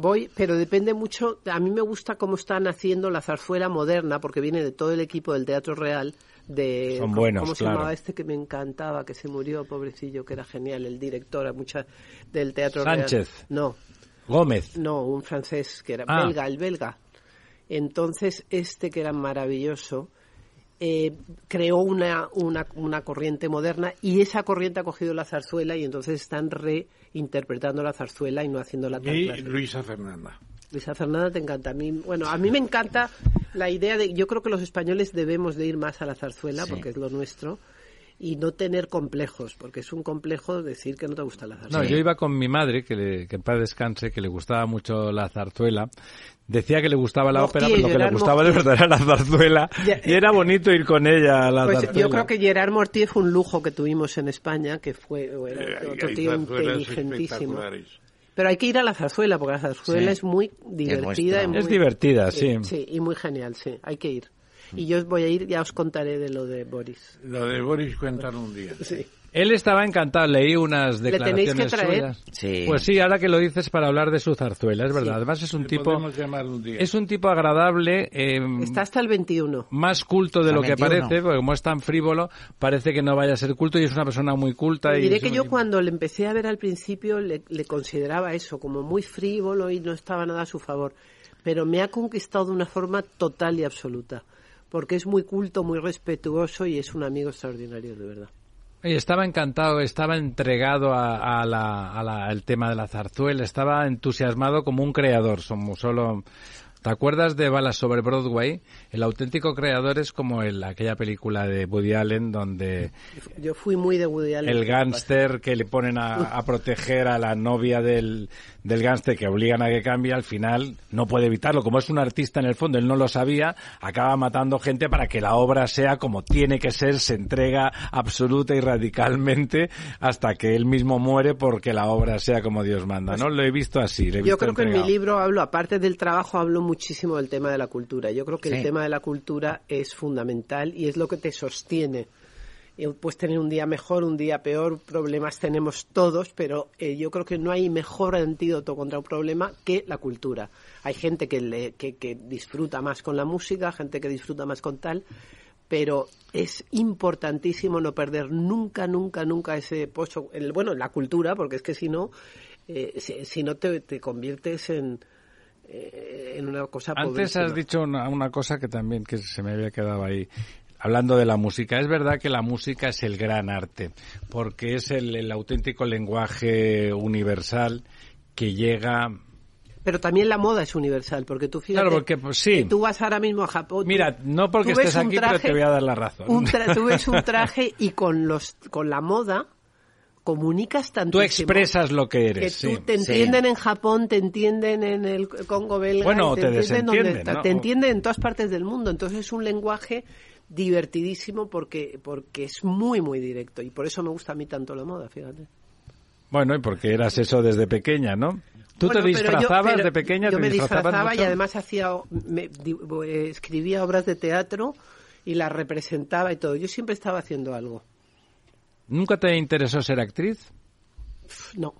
Voy, pero depende mucho. A mí me gusta cómo están haciendo la zarzuela moderna, porque viene de todo el equipo del Teatro Real. De, Son ¿cómo- buenos, ¿Cómo se claro. llamaba este que me encantaba, que se murió, pobrecillo, que era genial, el director a mucha, del Teatro Sánchez. Real? No, Gómez. no, un francés que era Ah. belga, el belga. Entonces, este que era maravilloso, eh, creó una, una, una corriente moderna y esa corriente ha cogido la zarzuela y entonces están reinterpretando la zarzuela y no haciéndola tan Y clásica. Luisa Fernanda. Luisa Fernanda te encanta. A mí, bueno, a mí me encanta la idea de, yo creo que los españoles debemos de ir más a la zarzuela Sí. porque es lo nuestro y no tener complejos, porque es un complejo decir que no te gusta la No, zarzuela. yo iba con mi madre, que, le, que en paz descanse, que le gustaba mucho la zarzuela. Decía que le gustaba la ópera, pero lo que le gustaba de verdad era la zarzuela. Ya, Y era bonito ir con ella a la Pues zarzuela. yo creo que Gerard Mortier fue un lujo que tuvimos en España, que fue era Eh, otro hay tío inteligentísimo. Pero hay que ir a la zarzuela, porque la zarzuela Sí. es muy divertida. y muy- Es divertida, sí. Sí, y muy genial, sí, hay que ir. Y yo os voy a ir, ya os contaré de lo de Boris. Lo de Boris cuentan un día. Sí. Él estaba encantado, leí unas Le tenéis declaraciones que traer. suyas. Sí. Pues sí, ahora que lo dices para hablar de su zarzuela, es verdad. Sí. Además es un Le tipo podemos llamar un día. es un tipo agradable, eh, Está hasta el 21. más culto de Hasta lo que 21. parece, porque como es tan frívolo, parece que no vaya a ser culto y es una persona muy culta. Y diré que yo tipo- cuando le empecé a ver al principio le, le consideraba eso, como muy frívolo y no estaba nada a su favor. Pero me ha conquistado de una forma total y absoluta. Porque es muy culto, muy respetuoso y es un amigo extraordinario, de verdad. Y estaba encantado, estaba entregado a, al tema de la zarzuela, estaba entusiasmado como un creador, somos solo... ¿Te acuerdas de Balas sobre Broadway? El auténtico creador es como el, aquella película de Woody Allen donde Yo fui muy de Woody Allen. el gángster que le ponen a, a proteger a la novia del, del gángster que obligan a que cambie, al final no puede evitarlo. Como es un artista en el fondo, él no lo sabía, acaba matando gente para que la obra sea como tiene que ser, se entrega absoluta y radicalmente hasta que él mismo muere porque la obra sea como Dios manda. ¿no? Lo he visto así. lo he Yo visto creo que en mi entregado. libro hablo, aparte del trabajo, hablo muchísimo del tema de la cultura. Yo creo que Sí. el tema de la cultura es fundamental y es lo que te sostiene. Eh, Puedes tener un día mejor, un día peor, problemas tenemos todos, pero eh, yo creo que no hay mejor antídoto contra un problema que la cultura. Hay gente que, le- que, que disfruta más con la música, gente que disfruta más con tal, pero es importantísimo no perder nunca, nunca, nunca ese pozo, el, bueno, la cultura, porque es que si no, eh, si, si no te, te conviertes en, eh, en una cosa Antes has dicho una, una cosa que también que se me había quedado ahí. Hablando de la música, es verdad que la música es el gran arte, porque es el, el auténtico lenguaje universal que llega... Pero también la moda es universal, porque tú fíjate, Claro, porque pues, sí. tú vas ahora mismo a Japón. tú- Mira, no porque estés aquí, pero te voy a dar la razón. tra- tú ves un traje y con los con la moda comunicas tanto. Tú expresas lo que que eres, tú sí. te entienden en Japón, te entienden en el Congo belga, Bueno, te entienden donde- desentienden, ¿no? te entienden en todas partes del mundo. Entonces es un lenguaje divertidísimo porque porque es muy muy directo y por eso me gusta a mí tanto la moda, fíjate. Bueno, y porque eras eso desde pequeña, ¿no? ¿Tú Bueno, te pero yo- disfrazabas pero de pequeña? Yo ¿Te me disfrazabas disfrazaba y además hacía, me- eh, escribía obras de teatro y las representaba y todo. Yo siempre estaba haciendo algo. ¿Nunca te interesó ser actriz? No,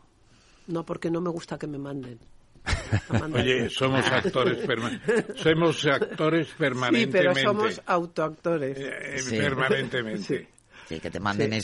no porque no me gusta que me manden. Oye, somos actores permanentes. Somos actores sí, permanentemente. pero somos autoactores. Eh, Sí. Permanentemente. Sí, que te manden... Sí.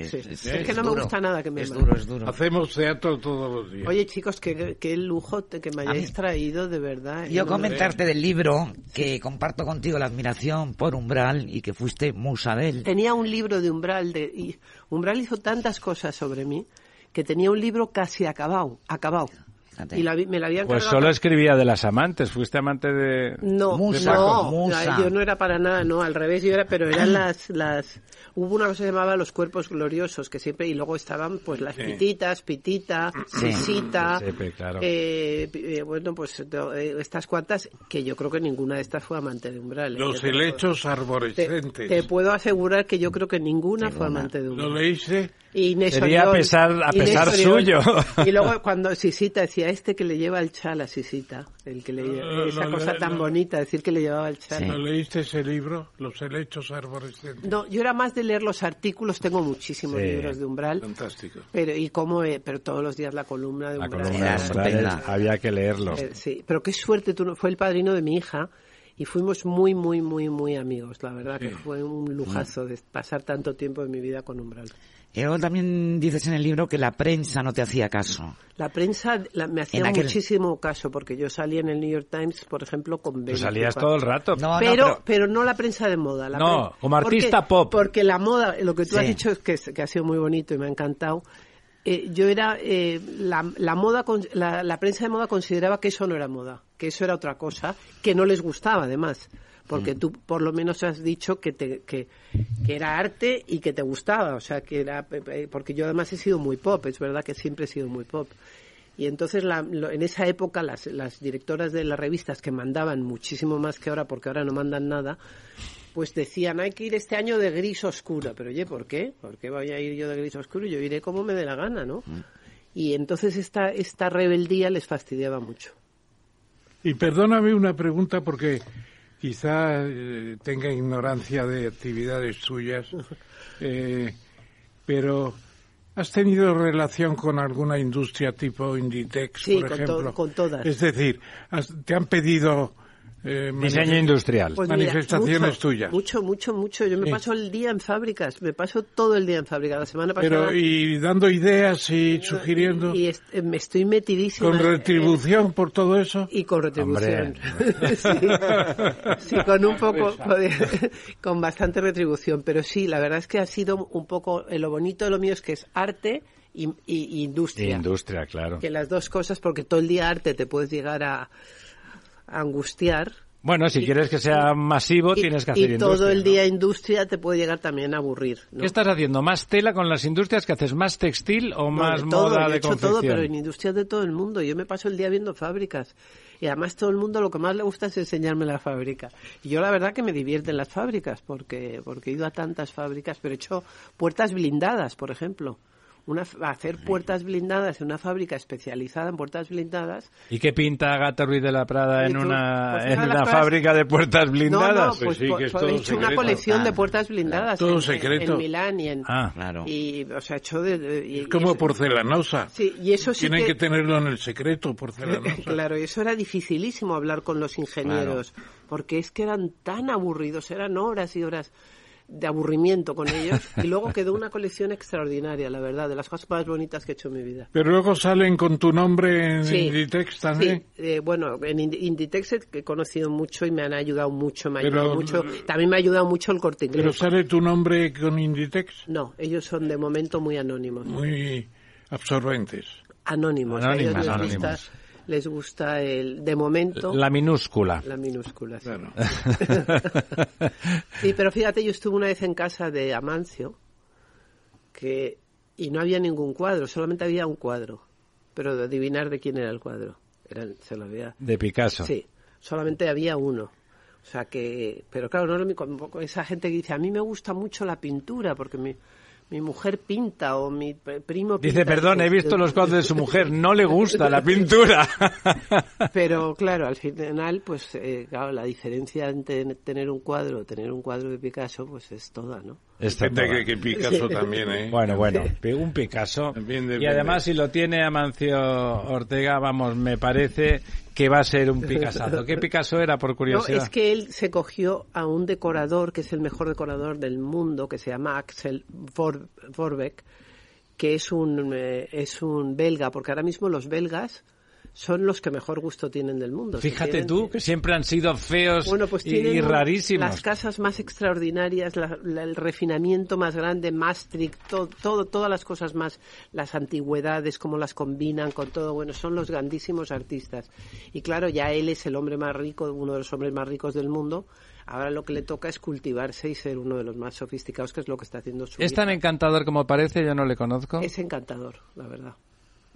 es, Sí. es- Es que no me gusta nada que me Es duro, es duro. Hacemos teatro todos los días. Oye, chicos, qué, qué lujo te- que me hayáis traído, de verdad. Yo No, comentarte del libro que comparto contigo la admiración por Umbral y que fuiste musa de él. Tenía un libro de Umbral, de, y Umbral hizo tantas cosas sobre mí que tenía un libro casi acabado, acabado. Y la vi- me la habían Pues cargado solo escribía de las amantes. ¿Fuiste amante de...? No, Musa, no, musa. yo no era para nada, no, al revés, yo era, pero eran las, las, hubo una cosa que se llamaba los cuerpos gloriosos, que siempre, y luego estaban pues las pititas, pitita, Sí. sisita, claro. eh, eh, bueno, pues to- eh, estas cuantas, que yo creo que ninguna de estas fue amante de Umbral. ¿eh? Los helechos te, arborescentes. te puedo asegurar que yo creo que ninguna, fue amante de ¿Lo Umbral. leíste? Y Inés Sería a Oriol, pesar- a Inés pesar Oriol. suyo. Y luego cuando Sisita decía, este que le lleva el chal a Sisita, el que le lleva- esa no, cosa no, tan no. bonita, decir que le llevaba el chal. Sí. ¿No leíste ese libro? Los helechos arborescentes. No, yo era más de leer los artículos, tengo muchísimos Sí. libros de Umbral, Fantástico. pero y cómo, eh, pero todos los días la columna de La Umbral. columna de Umbrales, estupenda. había que leerlo. Eh, sí, pero qué suerte, tú no- fue el padrino de mi hija y fuimos muy, muy, muy, muy amigos. La verdad que fue un lujazo de pasar tanto tiempo de mi vida con Umbral. Y luego también dices en el libro que la prensa no te hacía caso. La prensa la- me hacía aquel- muchísimo caso porque yo salía en el New York Times, por ejemplo, con Tú Benny salías todo el rato. No, no, pero, pero- pero no la prensa de moda. La No, pren- como artista porque- pop. Porque la moda, lo que tú has Sí. dicho es que, que ha sido muy bonito y me ha encantado. Eh, yo era, eh, la, la moda, con- la, la prensa de moda consideraba que eso no era moda, que eso era otra cosa, que no les gustaba además. Porque Mm. tú por lo menos has dicho que, te, que, que era arte y que te gustaba, o sea, que era, porque yo además he sido muy pop, es verdad que siempre he sido muy pop. Y entonces la- lo- en esa época las, las directoras de las revistas que mandaban muchísimo más que ahora, porque ahora no mandan nada, pues decían hay que ir este año de gris oscuro. Pero oye, ¿por qué? ¿Por qué voy a ir yo de gris oscuro? Yo iré como me dé la gana, ¿no? Y entonces esta, esta rebeldía les fastidiaba mucho. Y perdóname una pregunta porque quizá eh, tenga ignorancia de actividades tuyas, eh, pero ¿has tenido relación con alguna industria tipo Inditex, Sí, por con to- ejemplo? con todas. Es decir, has- ¿te han pedido eh, Diseño industrial. Pues mira, manifestaciones mucho, tuyas? Mucho, mucho, mucho. Yo me Sí. paso el día en fábricas, me paso todo el día en fábricas. La semana pasada... Pero y dando ideas y sugiriendo y est- me estoy metidísima. con retribución por todo eso. Y con retribución. sí, sí, con un poco, con bastante retribución. Pero sí, la verdad es que ha sido un poco, eh, lo bonito de lo mío es que es arte y, y- y industria. Industria, claro. que las dos cosas, porque todo el día arte te puedes llegar a angustiar. Bueno, si Y- quieres que sea masivo, y, tienes que y hacer todo industria, el ¿no? día industria te puede llegar también a aburrir. ¿no? ¿Qué estás haciendo? ¿Más tela con las industrias que haces? ¿Más textil o No, más de todo, moda yo he de hecho confección? todo, pero en industrias de todo el mundo. Yo me paso el día viendo fábricas. Y además todo el mundo lo que más le gusta es enseñarme la fábrica. Y yo la verdad que me divierten las fábricas, porque, porque he ido a tantas fábricas, pero he hecho puertas blindadas, por ejemplo. Una, hacer puertas blindadas en una fábrica especializada en puertas blindadas. ¿Y qué pinta Agata Ruiz de la Prada en tú, una, pues, en una de una fábrica de puertas No, blindadas? no, Pues pues, sí, que es po- todo he hecho una secreto. colección de Ah, puertas blindadas todo en- secreto. En, Milán y en... Ah, Claro. Y, o sea, he hecho de... de- y- Es como y eso- porcelanosa. Sí, y eso sí Tienen que- que... tenerlo en el secreto, porcelanosa. Claro, y eso era dificilísimo hablar con los ingenieros, porque es que eran tan aburridos, eran horas y horas de aburrimiento con ellos, y luego quedó una colección extraordinaria, la verdad, de las cosas más bonitas que he hecho en mi vida. Pero luego salen con tu nombre en Sí. Inditex también. Sí, eh, bueno, en Ind- Inditex he conocido mucho y me han ayudado mucho, me ha Pero- ayudado mucho. También me ha ayudado mucho el corte Pero inglés. sale tu nombre con Inditex. No, ellos son de momento muy anónimos. Muy absorbentes. Anónimos. Anónimos, les gusta, el, de momento, La minúscula. la minúscula. sí. Claro. Sí, pero fíjate, yo estuve una vez en casa de Amancio que y no había ningún cuadro, solamente había un cuadro. Pero de adivinar de quién era el cuadro. Era, se lo había. De Picasso. Sí, solamente había uno. O sea que, pero claro, no es lo mismo. Esa gente que dice, a mí me gusta mucho la pintura porque mi, mi mujer pinta o mi primo pinta. Dice, perdón, he Dices, visto los cuadros de su mujer, no le gusta la pintura. Pero claro, al final, pues eh, claro, la diferencia entre tener un cuadro o tener un cuadro de Picasso, pues es toda, ¿no? Gente mola. que, que Picasso también, ¿eh? Bueno, bueno, un Picasso. Depende. Y además, si lo tiene Amancio Ortega, vamos, me parece que va a ser un Picassazo. ¿Qué Picasso era, por No, curiosidad? es que él se cogió a un decorador que es el mejor decorador del mundo, que se llama Axel Forbeck, que es un, eh, es un belga, porque ahora mismo los belgas son los que mejor gusto tienen del mundo. Fíjate tú, que siempre han sido feos Bueno, pues y, rarísimos. las casas más extraordinarias, la- la- el refinamiento más grande, Maastricht, todo, todo, todas las cosas más, las antigüedades, cómo las combinan con todo, bueno, son los grandísimos artistas. Y claro, ya él es el hombre más rico, uno de los hombres más ricos del mundo. Ahora lo que le toca es cultivarse y ser uno de los más sofisticados, que es lo que está haciendo su Es tan encantador como parece, yo no le conozco. Es encantador, la verdad.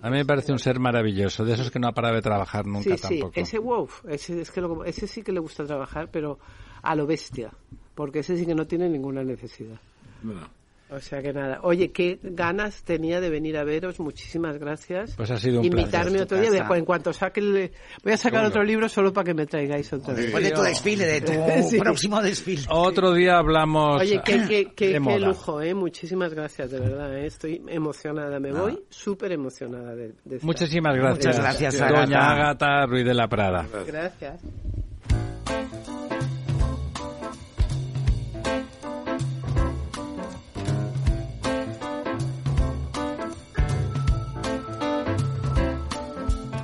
A mí me parece un ser maravilloso, de esos que no ha parado de trabajar nunca sí, sí, tampoco. ese Wolf, ese, es que lo- ese sí que le gusta trabajar, pero a lo bestia, porque ese sí que no tiene ninguna necesidad. O sea que nada. Oye, qué ganas tenía de venir a veros. Muchísimas gracias. Pues ha sido un Invitarme placer. otro día. En cuanto saque el- Voy a sacar otro libro solo para que me traigáis otra vez. Después de tu desfile, de tu Sí. próximo desfile. Otro día hablamos Oye, qué, qué, qué- de qué moda. lujo, ¿eh? Muchísimas gracias, de verdad, ¿eh? Estoy emocionada. Me voy súper emocionada de, de estar. Muchísimas gracias. Muchas gracias, Doña. Ágata Ruiz de la Prada. Gracias.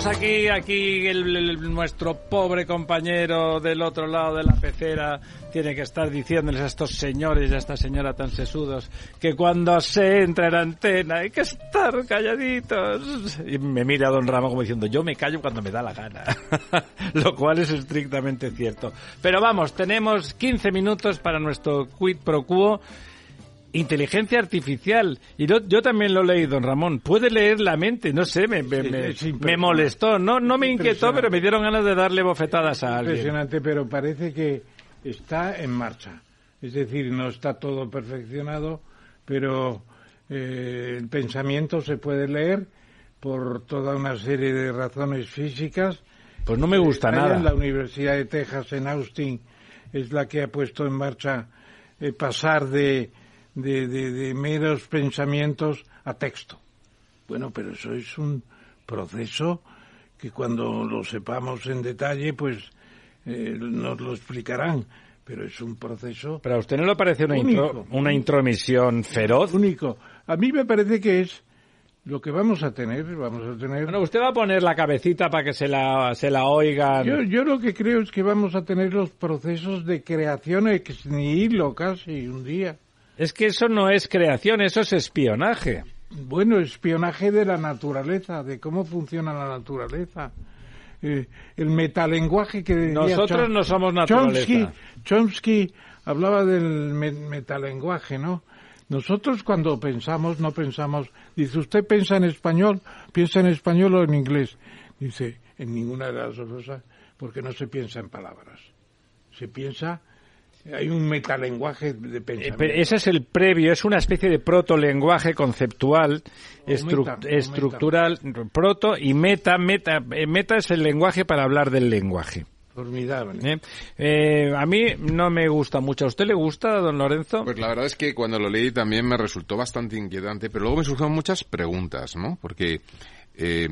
Estamos aquí, aquí el- el- nuestro pobre compañero del otro lado de la pecera tiene que estar diciéndoles a estos señores y a esta señora tan sesudos que cuando se entra en antena hay que estar calladitos. Y me mira don Ramo como diciendo, yo me callo cuando me da la gana. Lo cual es estrictamente cierto. Pero vamos, tenemos 15 minutos para nuestro quid pro quo. Inteligencia artificial. Y yo, yo también lo leí, don Ramón. Puede leer la mente. No sé, me, me, me- molestó. No, no me inquietó, pero me dieron ganas de darle bofetadas a alguien. Impresionante, pero parece que está en marcha. Es decir, no está todo perfeccionado, pero eh, el pensamiento se puede leer por toda una serie de razones físicas. Pues no me gusta Hay nada. La Universidad de Texas, en Austin, es la que ha puesto en marcha eh, pasar de, de, de- de meros pensamientos a texto. Bueno, pero eso es un proceso que cuando lo sepamos en detalle, pues eh, nos lo explicarán. Pero es un proceso Pero a usted no le parece una, Único. intro- una intromisión feroz. único. A mí me parece que es lo que vamos a tener. Vamos a tener. Bueno, usted va a poner la cabecita para que se la, se la oigan. Yo, yo lo que creo es que vamos a tener los procesos de creación ex nihilo casi un día. Es que eso no es creación, eso es espionaje. Bueno, espionaje de la naturaleza, de cómo funciona la naturaleza. Eh, el metalenguaje que Nosotros Chom- no somos naturaleza. Chomsky, Chomsky hablaba del me- metalenguaje, ¿no? Nosotros cuando pensamos, no pensamos, dice, ¿usted piensa en español? ¿Piensa en español o en inglés? Dice, en ninguna de las dos cosas, porque no se piensa en palabras. Se piensa, hay un metalenguaje de Eh, pensamiento. pero ese es el previo, es una especie de protolenguaje conceptual, estru- meta, o estructural, proto y meta, meta. eh, Meta es el lenguaje para hablar del lenguaje. Formidable. ¿eh? Eh, a mí no me gusta mucho. ¿A usted le gusta, don Lorenzo? Pues la verdad es que cuando lo leí también me resultó bastante inquietante, pero luego me surgieron muchas preguntas, ¿no? Porque eh,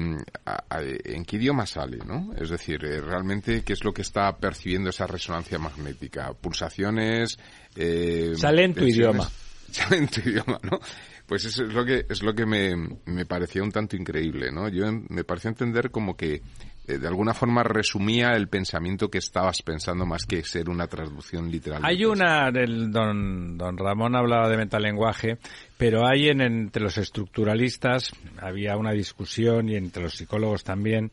a- a- ¿en qué idioma sale, no? Es decir, eh, realmente qué es lo que está percibiendo esa resonancia magnética, pulsaciones, eh, Sale en tu tensiones? idioma. Sale en tu idioma, ¿no? Pues eso es lo que es lo que me, me parecía un tanto increíble, ¿no? Yo me pareció entender como que de alguna forma resumía el pensamiento que estabas pensando más que ser una traducción literal. Hay una, el don, don Ramón hablaba de metalenguaje, pero hay en, entre los estructuralistas, había una discusión y entre los psicólogos también,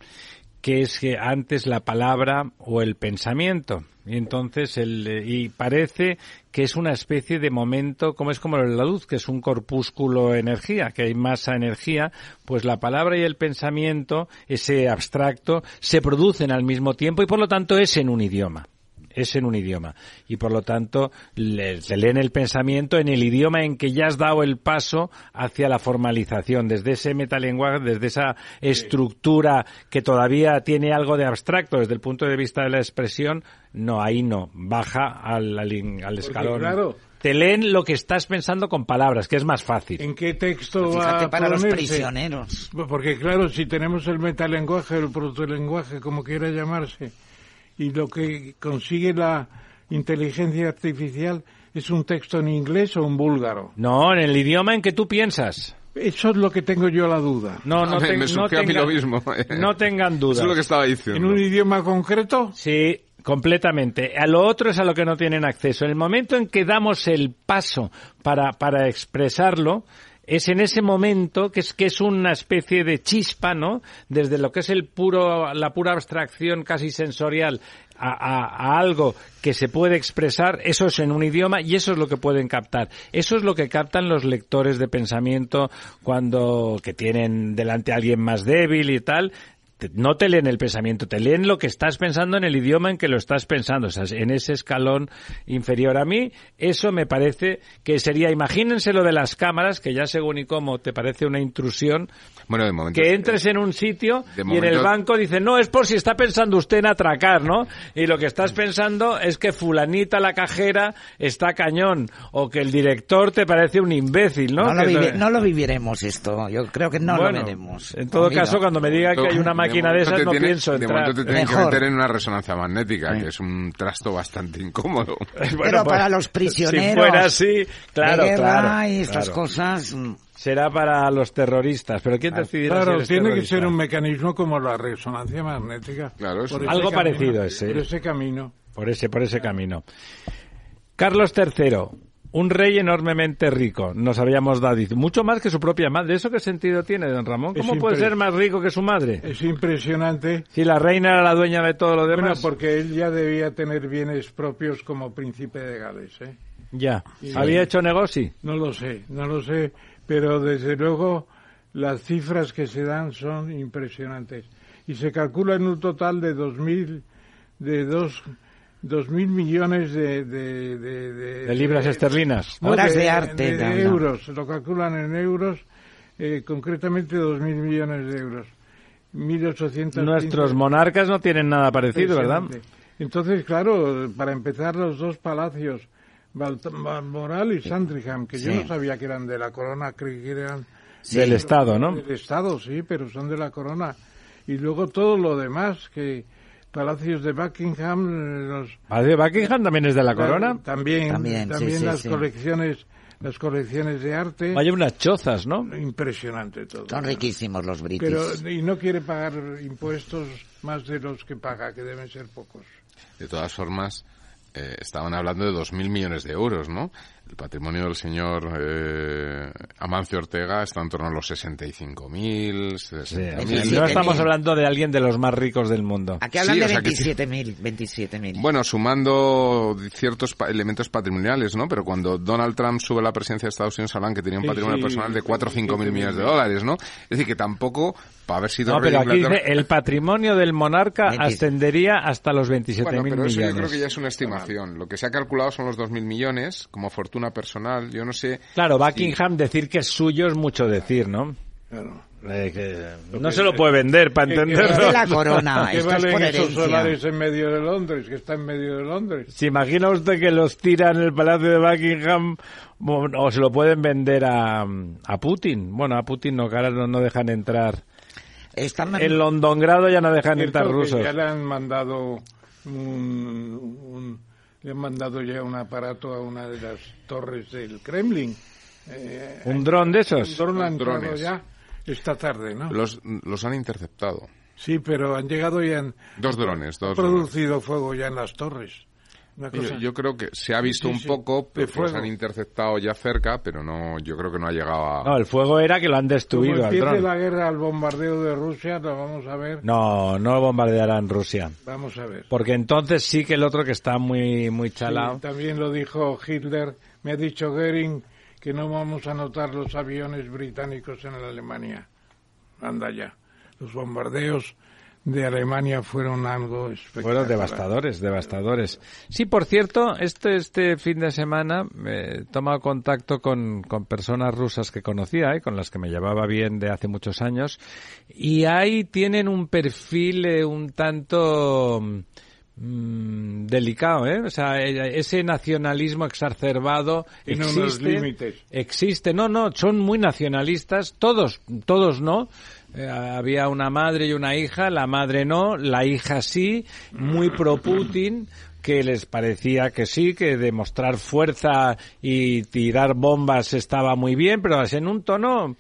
que es que antes la palabra o el pensamiento. Entonces, el, eh, y parece que es una especie de momento, como es como la luz, que es un corpúsculo energía, que hay masa energía, pues la palabra y el pensamiento, ese abstracto, se producen al mismo tiempo y por lo tanto es en un idioma es en un idioma. Y por lo tanto le, se leen el pensamiento en el idioma en que ya has dado el paso hacia la formalización desde ese metalenguaje desde esa estructura que todavía tiene algo de abstracto desde el punto de vista de la expresión no ahí no baja al, al, in- al escalón. claro. te leen lo que estás pensando con palabras que es más fácil. ¿En qué texto va Fíjate a para los prisioneros. Porque claro, si tenemos el metalenguaje, el protolenguaje, como quiera llamarse, y lo que consigue la inteligencia artificial es un texto en inglés o en búlgaro. no en el idioma en que tú piensas Eso es lo que tengo yo la duda. no no, ten- me no surgió a mí lo tengan- mismo. no tengan dudas Eso es lo que estaba diciendo. ¿En un idioma concreto? Sí, completamente. A lo otro es a lo que no tienen acceso. En el momento en que damos el paso para, para expresarlo, es en ese momento que es que es una especie de chispa, ¿no? Desde lo que es el puro, la pura abstracción casi sensorial a, algo que se puede expresar, eso es en un idioma y eso es lo que pueden captar. Eso es lo que captan los lectores de pensamiento cuando que tienen delante a alguien más débil y tal, te- no te leen el pensamiento, te leen lo que estás pensando en el idioma en que lo estás pensando, o sea, en ese escalón inferior. A mí, eso me parece que sería, imagínense lo de las cámaras, que ya según y cómo te parece una intrusión, Bueno, de momento. que entres en un sitio De y en el banco dicen, no, es por si está pensando usted en atracar, ¿no? Y lo que estás pensando es que fulanita la cajera está cañón, o que el director te parece un imbécil, ¿no? No, lo, Que vivi- te- no lo viviremos esto. Yo creo que no Bueno, lo veremos. En todo Amigo. caso, cuando me diga que hay una máquina de, esas, te no tiene- pienso De entrar. momento te tienen que meter en una resonancia magnética, que es un trasto bastante incómodo. Bueno, Pero pues, para los Si prisioneros fuera así, claro, de guerra claro, y estas claro. cosas... mm, Será para los terroristas, pero ¿quién decidirá si Claro, eres tiene que ser un mecanismo como la resonancia magnética. Claro, ese Algo camino, parecido ese. Por ese camino. Por ese, por ese camino. Carlos III, un rey enormemente rico, nos habíamos dado, mucho más que su propia madre. ¿Eso qué sentido tiene, don Ramón? Es ¿Cómo puede ser más rico que su madre? Es impresionante. Si la reina era la dueña de todo lo Bueno, demás. porque él ya debía tener bienes propios como príncipe de Gales, ¿eh? Ya. ¿Había hecho negocio? No lo sé, no lo sé, pero desde luego las cifras que se dan son impresionantes. Y se calcula en un total de 2.000 de dos, dos mil millones de, de, de, de- De libras esterlinas. no, Obras de arte, de, de- euros, lo calculan en euros, eh, concretamente 2.000 millones de euros. 1.800 Nuestros monarcas no tienen nada parecido, ¿verdad? Entonces, claro, para empezar, los dos palacios, Balmoral y Sandringham, que yo Sí. no sabía que eran de la corona, creí que eran Del Estado, ¿no? del Estado, sí, pero son de la corona. Y luego todo lo demás, que palacios de Buckingham, los ¿Palacio de Buckingham también es de la corona? también, También, también, sí, sí, las sí. colecciones, las colecciones de arte, Vaya unas chozas, ¿no? impresionante todo. Son riquísimos los Pero british. y no quiere pagar impuestos más de los que paga, que deben ser pocos. De todas formas, eh, estaban hablando de 2.000 millones de euros, ¿no? El patrimonio del señor eh, Amancio Ortega está en torno a los 65.000, Sí, 60.000. no estamos 27.000. hablando de alguien de los más ricos del mundo. Aquí hablan Sí, de o sea que- 27.000, 27.000. Bueno, sumando ciertos pa- elementos patrimoniales, ¿no? Pero cuando Donald Trump sube a la presidencia de Estados Unidos, hablan que tenía un Sí, patrimonio sí, personal de 4 o 5 mil 27.000 millones de dólares, ¿no? Es decir, que tampoco, para haber sido No, pero aquí Inglaterra- dice el patrimonio del monarca 20. ascendería hasta los 27.000 Bueno, pero eso millones. yo creo que ya es una estimación. Lo que se ha calculado son los 2.000 millones como fortuna personal. Yo no sé... Claro, Buckingham decir que es suyo es mucho decir, ¿no? Claro. Eh, que no se lo puede vender para que- entenderlo. Es de la corona, ¿Qué esto es valen por esos solares en medio de Londres, que está en medio de Londres? ¿Se imagina usted que los tiran en el Palacio de Buckingham o o se lo pueden vender a, a Putin? Bueno, a Putin no, que ahora no, no dejan entrar. Están En Londongrado ya no dejan entrar que rusos. Ya le han mandado un, un- le han mandado ya un aparato a una de las torres del Kremlin. Eh, ¿Un dron de un esos? dron ha entrado Drones. ya esta tarde, ¿no? Los, los han interceptado. Sí, pero han llegado y han Dos drones, dos drones. producido fuego ya en las torres. Una cosa- Yo, yo creo que se ha visto Sí, un sí, poco, los fuego. han interceptado ya cerca, pero no, yo creo que no ha llegado a... No, el fuego era que lo han Como destruido al empiece la guerra al bombardeo de Rusia, lo vamos a ver. No, no bombardearán Rusia. Vamos a ver. Porque entonces sí que el otro que está muy muy chalado. Sí, también lo dijo Hitler. Me ha dicho Goering que no vamos a notar los aviones británicos en la Alemania. Anda ya. Los bombardeos de Alemania fueron algo espectacular. Fueron devastadores, devastadores. Sí, por cierto, este, este fin de semana eh, he tomado contacto con, con personas rusas que conocía, eh, con las que me llevaba bien de hace muchos años, y ahí tienen un perfil eh, un tanto mm, delicado, ¿eh? O sea, eh, ese nacionalismo exacerbado unos existe. límites. Existe, no, no, son muy nacionalistas, todos, todos no. Eh, había una madre y una hija, la madre no, la hija sí, muy pro Putin, que les parecía que sí, que demostrar fuerza y tirar bombas estaba muy bien, pero en un tono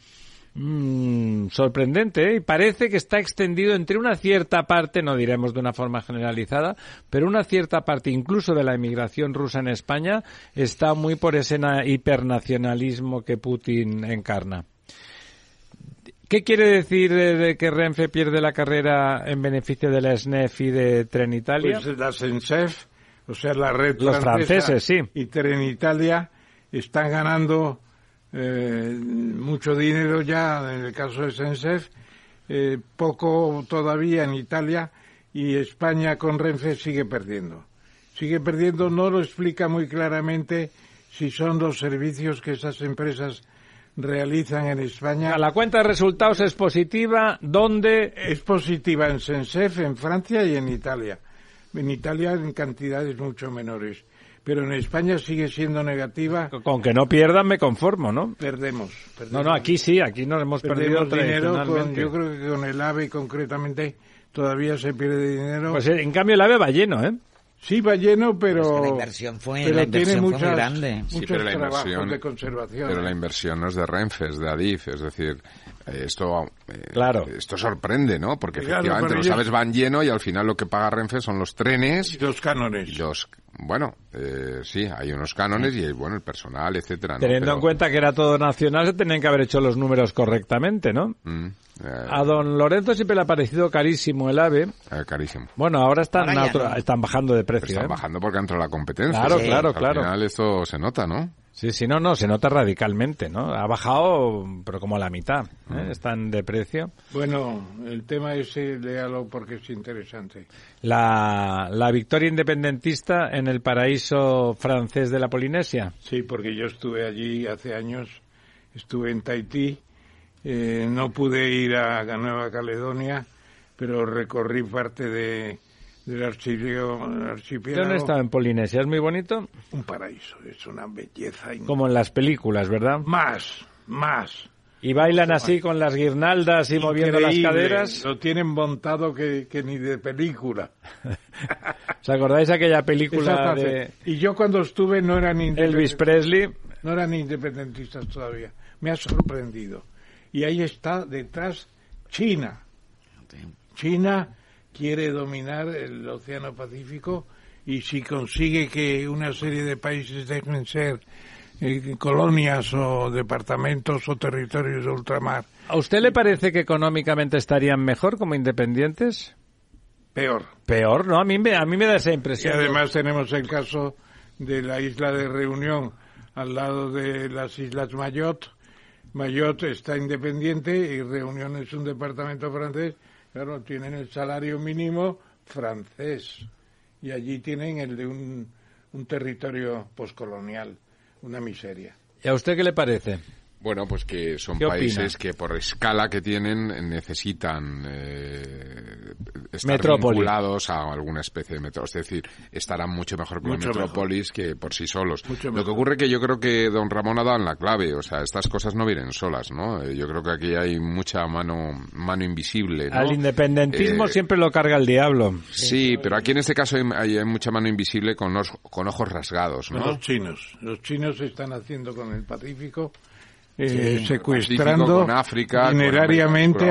mm, sorprendente ¿eh? y parece que está extendido entre una cierta parte, no diremos de una forma generalizada, pero una cierta parte incluso de la emigración rusa en España está muy por ese na- hipernacionalismo que Putin encarna. ¿Qué quiere decir de, de que Renfe pierde la carrera en beneficio de la SNEF y de Trenitalia? Pues la SENSEF, o sea, la red Los franceses, sí. y Trenitalia están ganando eh, mucho dinero ya, en el caso de SENSEF, eh, poco todavía en Italia y España con Renfe sigue perdiendo. Sigue perdiendo, no lo explica muy claramente si son los servicios que esas empresas realizan en España. La cuenta de resultados es positiva, ¿dónde? Es positiva en Sensef, en Francia y en Italia. En Italia en cantidades mucho menores. Pero en España sigue siendo negativa. Con que no pierdan me conformo, ¿no? Perdemos. No, perdemos. no, aquí sí, aquí nos hemos perdido dinero. Con, yo creo que con el AVE concretamente todavía se pierde dinero. Pues en cambio el AVE va lleno, ¿eh? Sí va lleno, pero, Es que la inversión fue- pero la inversión tiene fue muy muchas, grande. Sí, pero la trabajos inversión, de conservación. pero la inversión no es de Renfe, es de Adif, es decir, eh, esto eh, Claro. esto sorprende, ¿no? Porque Claro, efectivamente pero los aves van lleno y al final lo que paga Renfe son los trenes Y los cánones. y los bueno, eh, sí, hay unos cánones y bueno, el personal, etcétera, ¿no? Teniendo Pero, en cuenta que era todo nacional, se tenían que haber hecho los números correctamente, ¿no? mm, A don Lorenzo siempre le ha parecido carísimo el AVE. eh, carísimo. Bueno, ahora están, Ahora ya otro- no. están bajando de precio. Están ¿eh? bajando porque entró la competencia. Claro, Sí. claro, Al claro. final esto se nota, ¿no? Sí, sí, no, no, se nota radicalmente, ¿no? Ha bajado, pero como a la mitad. ¿eh? Están de precio. Bueno, el tema ese, léalo porque es interesante. La, la victoria independentista en el paraíso francés de la Polinesia. Sí, porque yo estuve allí hace años, estuve en Tahití, eh, no pude ir a Nueva Caledonia, pero recorrí parte de, del archipiélago, ¿Dónde estaba en Polinesia? ¿Es muy bonito? Un paraíso, es una belleza. Como en las películas, ¿verdad? Más, más. Y bailan así con las guirnaldas y moviendo las caderas. Lo tienen montado que, que ni de película. ¿Os acordáis aquella película de Y yo cuando estuve no eran Elvis. Presley? no eran independentistas todavía. Me ha sorprendido. Y ahí está detrás China. China quiere dominar el Océano Pacífico y si consigue que una serie de países dejen ser eh, colonias o departamentos o territorios de ultramar, ¿A usted le parece que económicamente estarían mejor como independientes? peor. Peor, ¿no? A mí me, a mí me da esa Y impresión. además tenemos el caso de la isla de Reunión al lado de las Islas Mayotte. Mayotte está independiente y Reunión es un departamento francés. Claro, tienen el salario mínimo francés y allí tienen el de un, un territorio poscolonial, una miseria. ¿Y a usted qué le parece? Bueno, pues que son países que por escala que tienen necesitan eh, estar Metrópoli. vinculados a alguna especie de metro. Es decir, estarán mucho mejor Mucho la metrópolis que por sí solos. Mucho Lo que ocurre que yo creo que don Ramón ha dado en la clave. O sea, estas cosas no vienen solas, ¿no? Eh, Yo creo que aquí hay mucha mano, mano invisible, ¿no? Al independentismo Eh, siempre lo carga el diablo. Sí, pero aquí en este caso hay, hay- hay mucha mano invisible con, los, con ojos rasgados, ¿no? Los chinos. Los chinos están haciendo con el Pacífico, eh, Sí, secuestrando con África,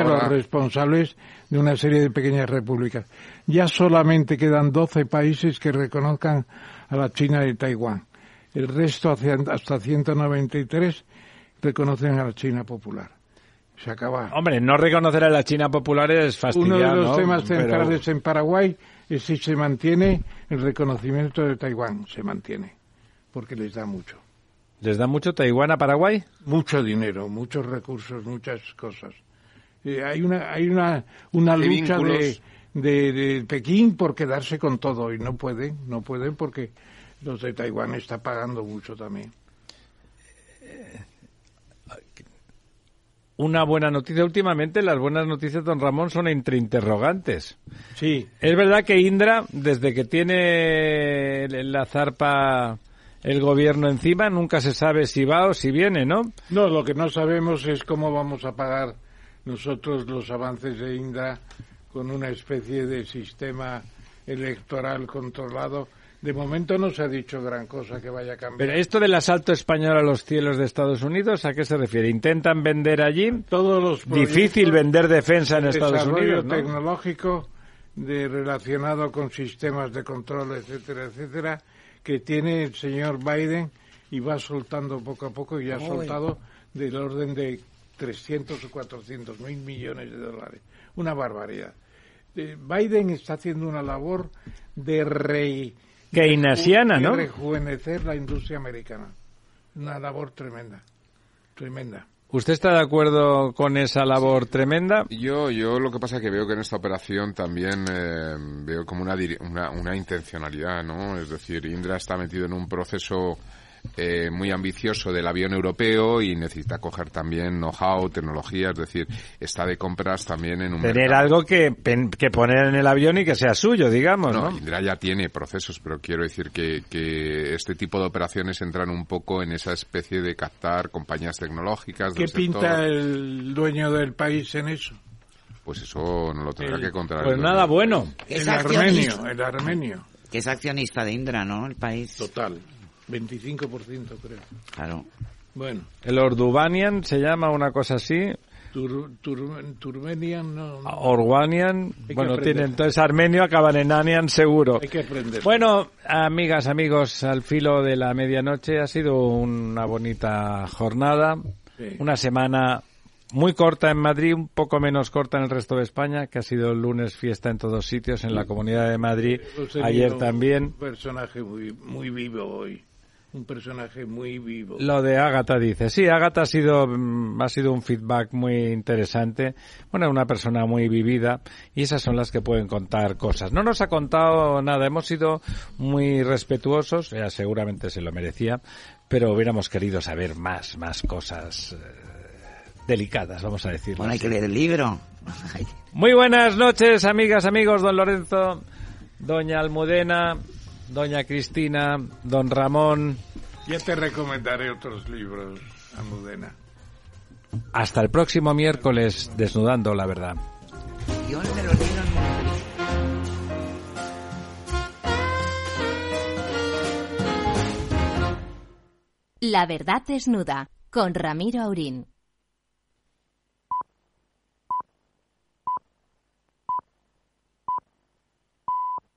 a los responsables de una serie de pequeñas repúblicas. Ya solamente quedan 12 países que reconozcan a la China de Taiwán. El resto, hacia- hasta 193, reconocen a la China popular. Se acaba. Hombre, no reconocer a la China popular es fastidiar, Uno de los ¿no? temas Pero- centrales en Paraguay es si se mantiene el reconocimiento de Taiwán. Se mantiene, porque les da mucho. ¿Les da mucho Taiwán a Paraguay? mucho dinero, muchos recursos, muchas cosas. Eh, hay una hay una una lucha de, de, de Pekín por quedarse con todo y no pueden, no pueden porque los de Taiwán está pagando mucho también. Una buena noticia. Últimamente las buenas noticias, don Ramón, son entre interrogantes. Sí, Es verdad que Indra, desde que tiene la zarpa el gobierno encima, nunca se sabe si va o si viene, ¿no? no, lo que no sabemos es cómo vamos a pagar nosotros los avances de Indra con una especie de sistema electoral controlado. De momento no se ha dicho gran cosa que vaya a cambiar. Pero esto del asalto español a los cielos de Estados Unidos, ¿a qué se refiere? ¿Intentan vender allí? Todos los Difícil vender defensa en Estados Unidos, ¿no? tecnológico de relacionado con sistemas de control, etcétera, etcétera, que tiene el señor Biden y va soltando poco a poco y ha soltado del orden de 300 o 400 mil millones de dólares. Una barbaridad. Eh, Biden está haciendo una labor de rey Keynesiana, de ¿no? rejuvenecer la industria americana. Una labor tremenda, tremenda. ¿Usted está de acuerdo con esa labor tremenda? Yo, yo lo que pasa es que veo que en esta operación también eh, veo como una, una, una intencionalidad, ¿no? Es decir, Indra está metido en un proceso eh, muy ambicioso del avión europeo y necesita coger también know-how, tecnología, es decir, está de compras también en un Tener mercado. algo que, que poner en el avión y que sea suyo, digamos, No, ¿no? Indra ya tiene procesos, pero quiero decir que, que este tipo de operaciones entran un poco en esa especie de captar compañías tecnológicas ¿Qué sector. pinta el dueño del país en eso? Pues eso no lo tendrá El- que contar. Pues nada, bueno. Es El armenio, el armenio. Que es accionista de Indra, ¿no? El país. Total. 25% creo. Claro. Bueno, El Ordubanian se llama una cosa así. Tur, Tur- Turmenian no, no. Orwanian. que Bueno, aprender. tiene entonces armenio, acaban en Anian seguro. hay que aprender. Bueno, amigas, amigos, al filo de la medianoche ha sido una bonita jornada, Sí. una semana muy corta en Madrid, un poco menos corta en el resto de España, que ha sido el lunes fiesta en todos sitios, en la Comunidad de Madrid, ayer Un también. personaje muy, muy vivo hoy. Un personaje muy vivo. Lo de Ágata dice, sí, Ágata ha sido, mm, ha sido un feedback muy interesante. Bueno, una persona muy vivida y esas son las que pueden contar cosas. No nos ha contado nada, hemos sido muy respetuosos, ella seguramente se lo merecía, pero hubiéramos querido saber más, más cosas eh, delicadas, vamos a decirlo. Bueno, hay que leer el libro. Muy buenas noches, amigas, amigos, don Lorenzo, doña Almudena, doña Cristina, don Ramón. Ya te recomendaré otros libros, Almudena. Hasta el próximo miércoles, desnudando la verdad. La verdad desnuda con Ramiro Aurín.